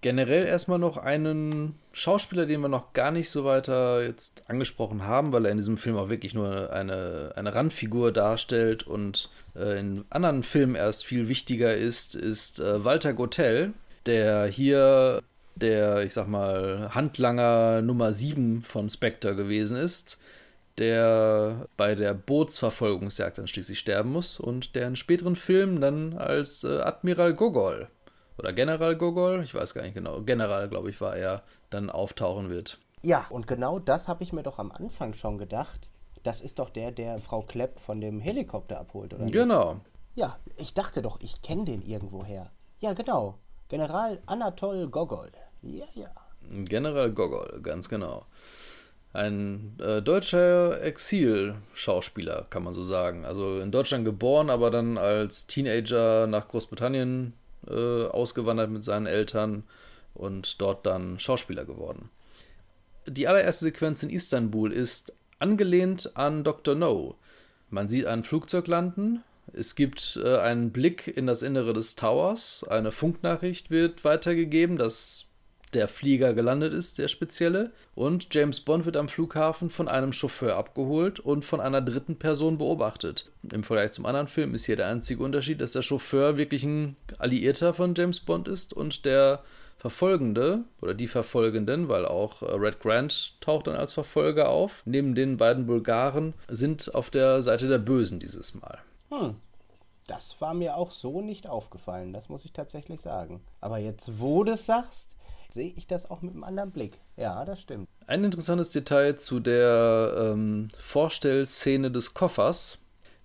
generell erstmal noch einen Schauspieler, den wir noch gar nicht so weiter jetzt angesprochen haben, weil er in diesem Film auch wirklich nur eine, eine Randfigur darstellt und äh, in anderen Filmen erst viel wichtiger ist, ist äh, Walter Gotell, der hier der, ich sag mal, Handlanger Nummer 7 von Spectre gewesen ist, der bei der Bootsverfolgungsjagd dann schließlich sterben muss und der in späteren Filmen dann als äh, Admiral Gogol oder General Gogol, ich weiß gar nicht genau, General, glaube ich, war er, dann auftauchen wird. Ja, und genau das habe ich mir doch am Anfang schon gedacht. Das ist doch der, der Frau Klepp von dem Helikopter abholt, oder? Genau. Ja, ich dachte doch, ich kenne den irgendwoher. Ja, genau. General Anatol Gogol. Ja, ja. General Gogol, ganz genau. Ein äh, deutscher Exil-Schauspieler, kann man so sagen. Also in Deutschland geboren, aber dann als Teenager nach Großbritannien äh, ausgewandert mit seinen Eltern und dort dann Schauspieler geworden. Die allererste Sequenz in Istanbul ist angelehnt an Dr. No. Man sieht ein Flugzeug landen, es gibt äh, einen Blick in das Innere des Towers, eine Funknachricht wird weitergegeben, dass der Flieger gelandet ist, der spezielle. Und James Bond wird am Flughafen von einem Chauffeur abgeholt und von einer dritten Person beobachtet. Im Vergleich zum anderen Film ist hier der einzige Unterschied, dass der Chauffeur wirklich ein Alliierter von James Bond ist und der Verfolgende oder die Verfolgenden, weil auch äh, Red Grant taucht dann als Verfolger auf, neben den beiden Bulgaren, sind auf der Seite der Bösen dieses Mal. Hm. Das war mir auch so nicht aufgefallen, das muss ich tatsächlich sagen. Aber jetzt, wo du es sagst, sehe ich das auch mit einem anderen Blick. Ja, das stimmt. Ein interessantes Detail zu der ähm, Vorstellszene des Koffers.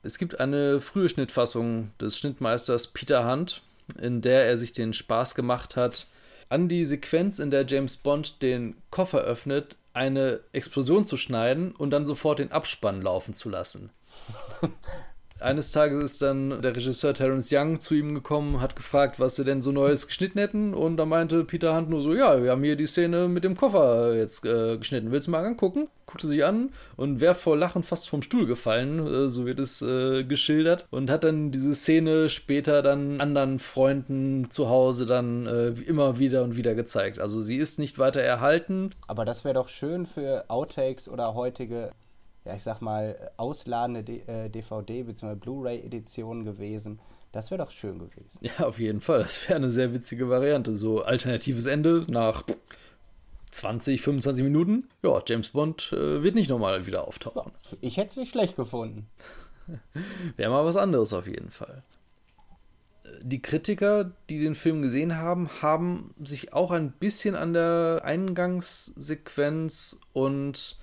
Es gibt eine frühe Schnittfassung des Schnittmeisters Peter Hunt, in der er sich den Spaß gemacht hat, an die Sequenz, in der James Bond den Koffer öffnet, eine Explosion zu schneiden und dann sofort den Abspann laufen zu lassen. [LAUGHS] Eines Tages ist dann der Regisseur Terence Young zu ihm gekommen, hat gefragt, was sie denn so Neues geschnitten hätten. Und da meinte Peter Hunt nur so: Ja, wir haben hier die Szene mit dem Koffer jetzt äh, geschnitten. Willst du mal angucken? Guckte sich an und wäre vor Lachen fast vom Stuhl gefallen, äh, so wird es äh, geschildert. Und hat dann diese Szene später dann anderen Freunden zu Hause dann äh, immer wieder und wieder gezeigt. Also sie ist nicht weiter erhalten. Aber das wäre doch schön für Outtakes oder heutige ja, ich sag mal, ausladende D äh, DVD bzw. Blu-ray-Edition gewesen. Das wäre doch schön gewesen. Ja, auf jeden Fall. Das wäre eine sehr witzige Variante. So alternatives Ende nach 20, 25 Minuten. Ja, James Bond äh, wird nicht nochmal wieder auftauchen. Ich hätte es nicht schlecht gefunden. [LAUGHS] wäre mal was anderes auf jeden Fall. Die Kritiker, die den Film gesehen haben, haben sich auch ein bisschen an der Eingangssequenz und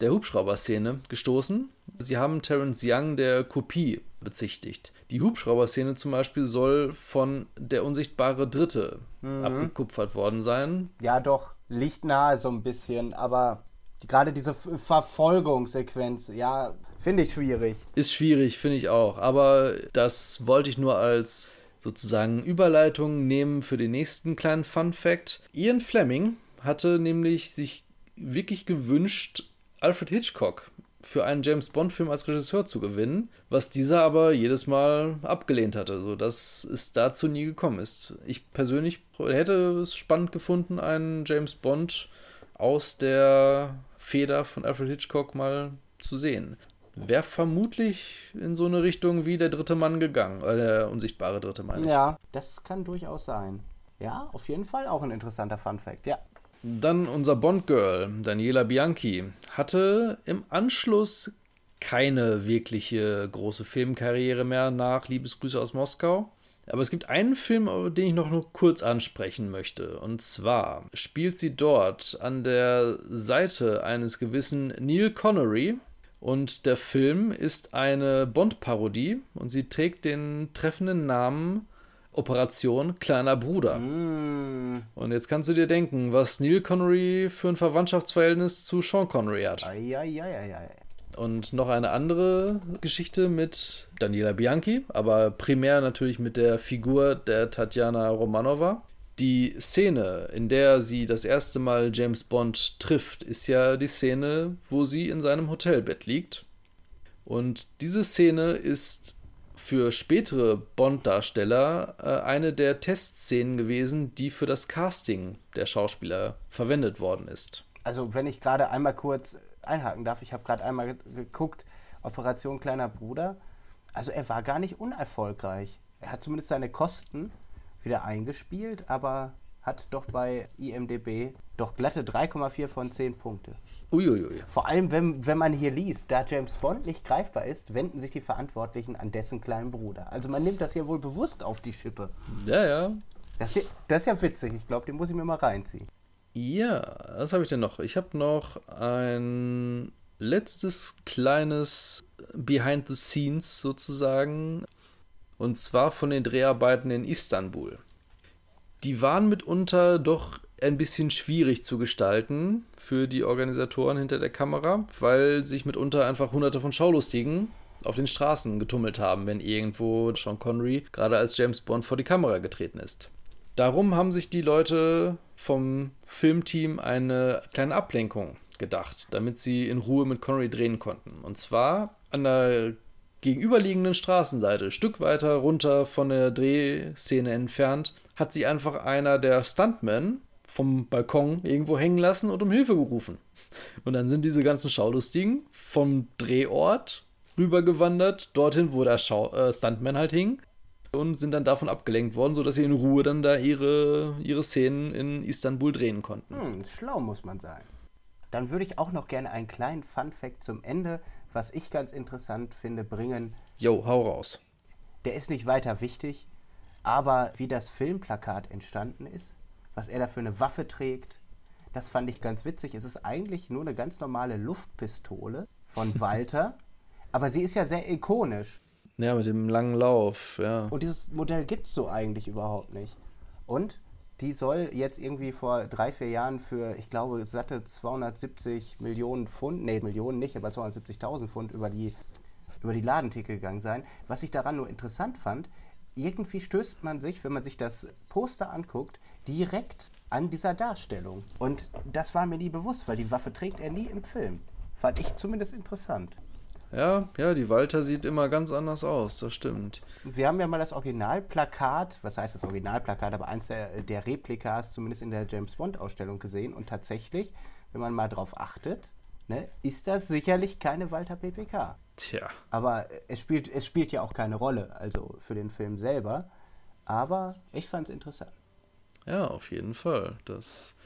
der Hubschrauber-Szene gestoßen. Sie haben Terence Young der Kopie bezichtigt. Die Hubschrauber-Szene zum Beispiel soll von der unsichtbare Dritte mhm. abgekupfert worden sein. Ja, doch, liegt nahe so ein bisschen, aber gerade diese Verfolgungssequenz, ja, finde ich schwierig. Ist schwierig, finde ich auch. Aber das wollte ich nur als sozusagen Überleitung nehmen für den nächsten kleinen Fun Fact. Ian Fleming hatte nämlich sich wirklich gewünscht, Alfred Hitchcock für einen James Bond-Film als Regisseur zu gewinnen, was dieser aber jedes Mal abgelehnt hatte, sodass es dazu nie gekommen ist. Ich persönlich hätte es spannend gefunden, einen James Bond aus der Feder von Alfred Hitchcock mal zu sehen. Wäre vermutlich in so eine Richtung wie der dritte Mann gegangen, oder der unsichtbare dritte Mann. Ja, das kann durchaus sein. Ja, auf jeden Fall auch ein interessanter Fun Fact, ja. Dann unser Bond-Girl, Daniela Bianchi, hatte im Anschluss keine wirkliche große Filmkarriere mehr nach Liebesgrüße aus Moskau. Aber es gibt einen Film, den ich noch nur kurz ansprechen möchte. Und zwar spielt sie dort an der Seite eines gewissen Neil Connery. Und der Film ist eine Bond-Parodie und sie trägt den treffenden Namen Operation Kleiner Bruder. Mm. Und jetzt kannst du dir denken, was Neil Connery für ein Verwandtschaftsverhältnis zu Sean Connery hat. Ei, ei, ei, ei. Und noch eine andere Geschichte mit Daniela Bianchi, aber primär natürlich mit der Figur der Tatjana Romanova. Die Szene, in der sie das erste Mal James Bond trifft, ist ja die Szene, wo sie in seinem Hotelbett liegt. Und diese Szene ist für spätere Bond-Darsteller äh, eine der Testszenen gewesen, die für das Casting der Schauspieler verwendet worden ist. Also, wenn ich gerade einmal kurz einhaken darf, ich habe gerade einmal geguckt, Operation Kleiner Bruder. Also, er war gar nicht unerfolgreich. Er hat zumindest seine Kosten wieder eingespielt, aber hat doch bei IMDB doch glatte 3,4 von 10 Punkte. Uiuiui. Vor allem, wenn, wenn man hier liest, da James Bond nicht greifbar ist, wenden sich die Verantwortlichen an dessen kleinen Bruder. Also man nimmt das ja wohl bewusst auf die Schippe. Ja, ja. Das, hier, das ist ja witzig. Ich glaube, den muss ich mir mal reinziehen. Ja, was habe ich denn noch? Ich habe noch ein letztes kleines Behind the Scenes sozusagen. Und zwar von den Dreharbeiten in Istanbul. Die waren mitunter doch ein bisschen schwierig zu gestalten für die Organisatoren hinter der Kamera, weil sich mitunter einfach hunderte von Schaulustigen auf den Straßen getummelt haben, wenn irgendwo Sean Connery gerade als James Bond vor die Kamera getreten ist. Darum haben sich die Leute vom Filmteam eine kleine Ablenkung gedacht, damit sie in Ruhe mit Connery drehen konnten. Und zwar an der gegenüberliegenden Straßenseite, ein Stück weiter runter von der Drehszene entfernt, hat sich einfach einer der Stuntmen vom Balkon irgendwo hängen lassen und um Hilfe gerufen. Und dann sind diese ganzen Schaulustigen vom Drehort rübergewandert, dorthin, wo der Schau äh, Stuntman halt hing, und sind dann davon abgelenkt worden, sodass sie in Ruhe dann da ihre, ihre Szenen in Istanbul drehen konnten. Hm, schlau muss man sein. Dann würde ich auch noch gerne einen kleinen Fun-Fact zum Ende, was ich ganz interessant finde, bringen. Jo, hau raus. Der ist nicht weiter wichtig, aber wie das Filmplakat entstanden ist, was er da für eine Waffe trägt, das fand ich ganz witzig. Es ist eigentlich nur eine ganz normale Luftpistole von [LAUGHS] Walter, aber sie ist ja sehr ikonisch. Ja, mit dem langen Lauf, ja. Und dieses Modell gibt es so eigentlich überhaupt nicht. Und die soll jetzt irgendwie vor drei, vier Jahren für, ich glaube, satte 270 Millionen Pfund, nee, Millionen nicht, aber 270.000 Pfund über die, über die Ladentheke gegangen sein. Was ich daran nur interessant fand, irgendwie stößt man sich, wenn man sich das Poster anguckt, direkt an dieser Darstellung. Und das war mir nie bewusst, weil die Waffe trägt er nie im Film. Fand ich zumindest interessant. Ja, ja, die Walter sieht immer ganz anders aus, das stimmt. Wir haben ja mal das Originalplakat, was heißt das Originalplakat, aber eins der, der Replikas zumindest in der James Bond-Ausstellung gesehen. Und tatsächlich, wenn man mal drauf achtet, ne, ist das sicherlich keine Walter PPK. Tja. Aber es spielt, es spielt ja auch keine Rolle, also für den Film selber. Aber ich fand es interessant. Ja, auf jeden Fall. Das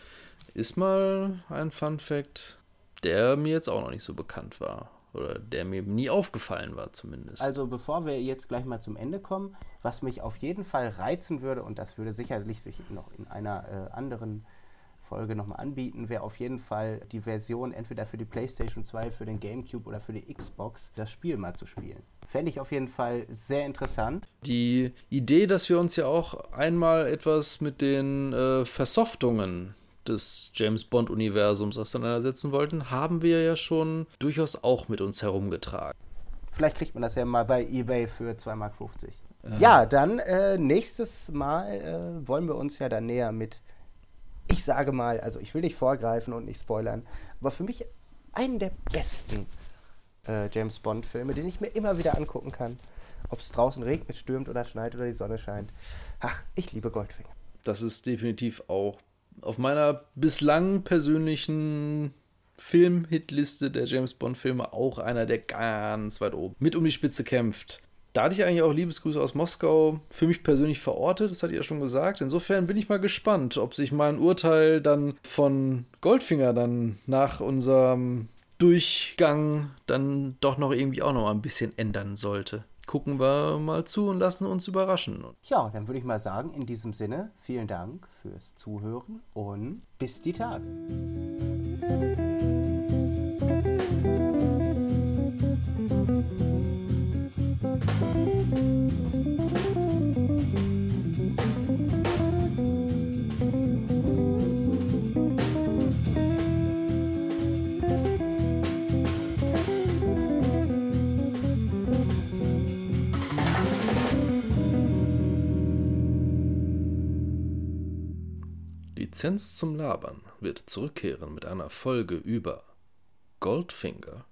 ist mal ein Fun Fact, der mir jetzt auch noch nicht so bekannt war. Oder der mir nie aufgefallen war zumindest. Also bevor wir jetzt gleich mal zum Ende kommen, was mich auf jeden Fall reizen würde, und das würde sicherlich sich noch in einer äh, anderen Folge nochmal anbieten, wäre auf jeden Fall die Version entweder für die PlayStation 2, für den GameCube oder für die Xbox, das Spiel mal zu spielen. Fände ich auf jeden Fall sehr interessant. Die Idee, dass wir uns ja auch einmal etwas mit den äh, Versoftungen des James Bond-Universums auseinandersetzen wollten, haben wir ja schon durchaus auch mit uns herumgetragen. Vielleicht kriegt man das ja mal bei eBay für 2,50 Mark. Ja, dann äh, nächstes Mal äh, wollen wir uns ja dann näher mit, ich sage mal, also ich will nicht vorgreifen und nicht spoilern, aber für mich einen der besten äh, James Bond-Filme, den ich mir immer wieder angucken kann. Ob es draußen regnet, stürmt oder schneit oder die Sonne scheint. Ach, ich liebe Goldfinger. Das ist definitiv auch auf meiner bislang persönlichen Film-Hitliste der James Bond-Filme auch einer, der ganz weit oben mit um die Spitze kämpft. Da hatte ich eigentlich auch Liebesgrüße aus Moskau für mich persönlich verortet, das hatte ich ja schon gesagt. Insofern bin ich mal gespannt, ob sich mein Urteil dann von Goldfinger dann nach unserem Durchgang dann doch noch irgendwie auch noch ein bisschen ändern sollte gucken wir mal zu und lassen uns überraschen. Ja, dann würde ich mal sagen, in diesem Sinne, vielen Dank fürs Zuhören und bis die Tage. Lizenz zum Labern wird zurückkehren mit einer Folge über Goldfinger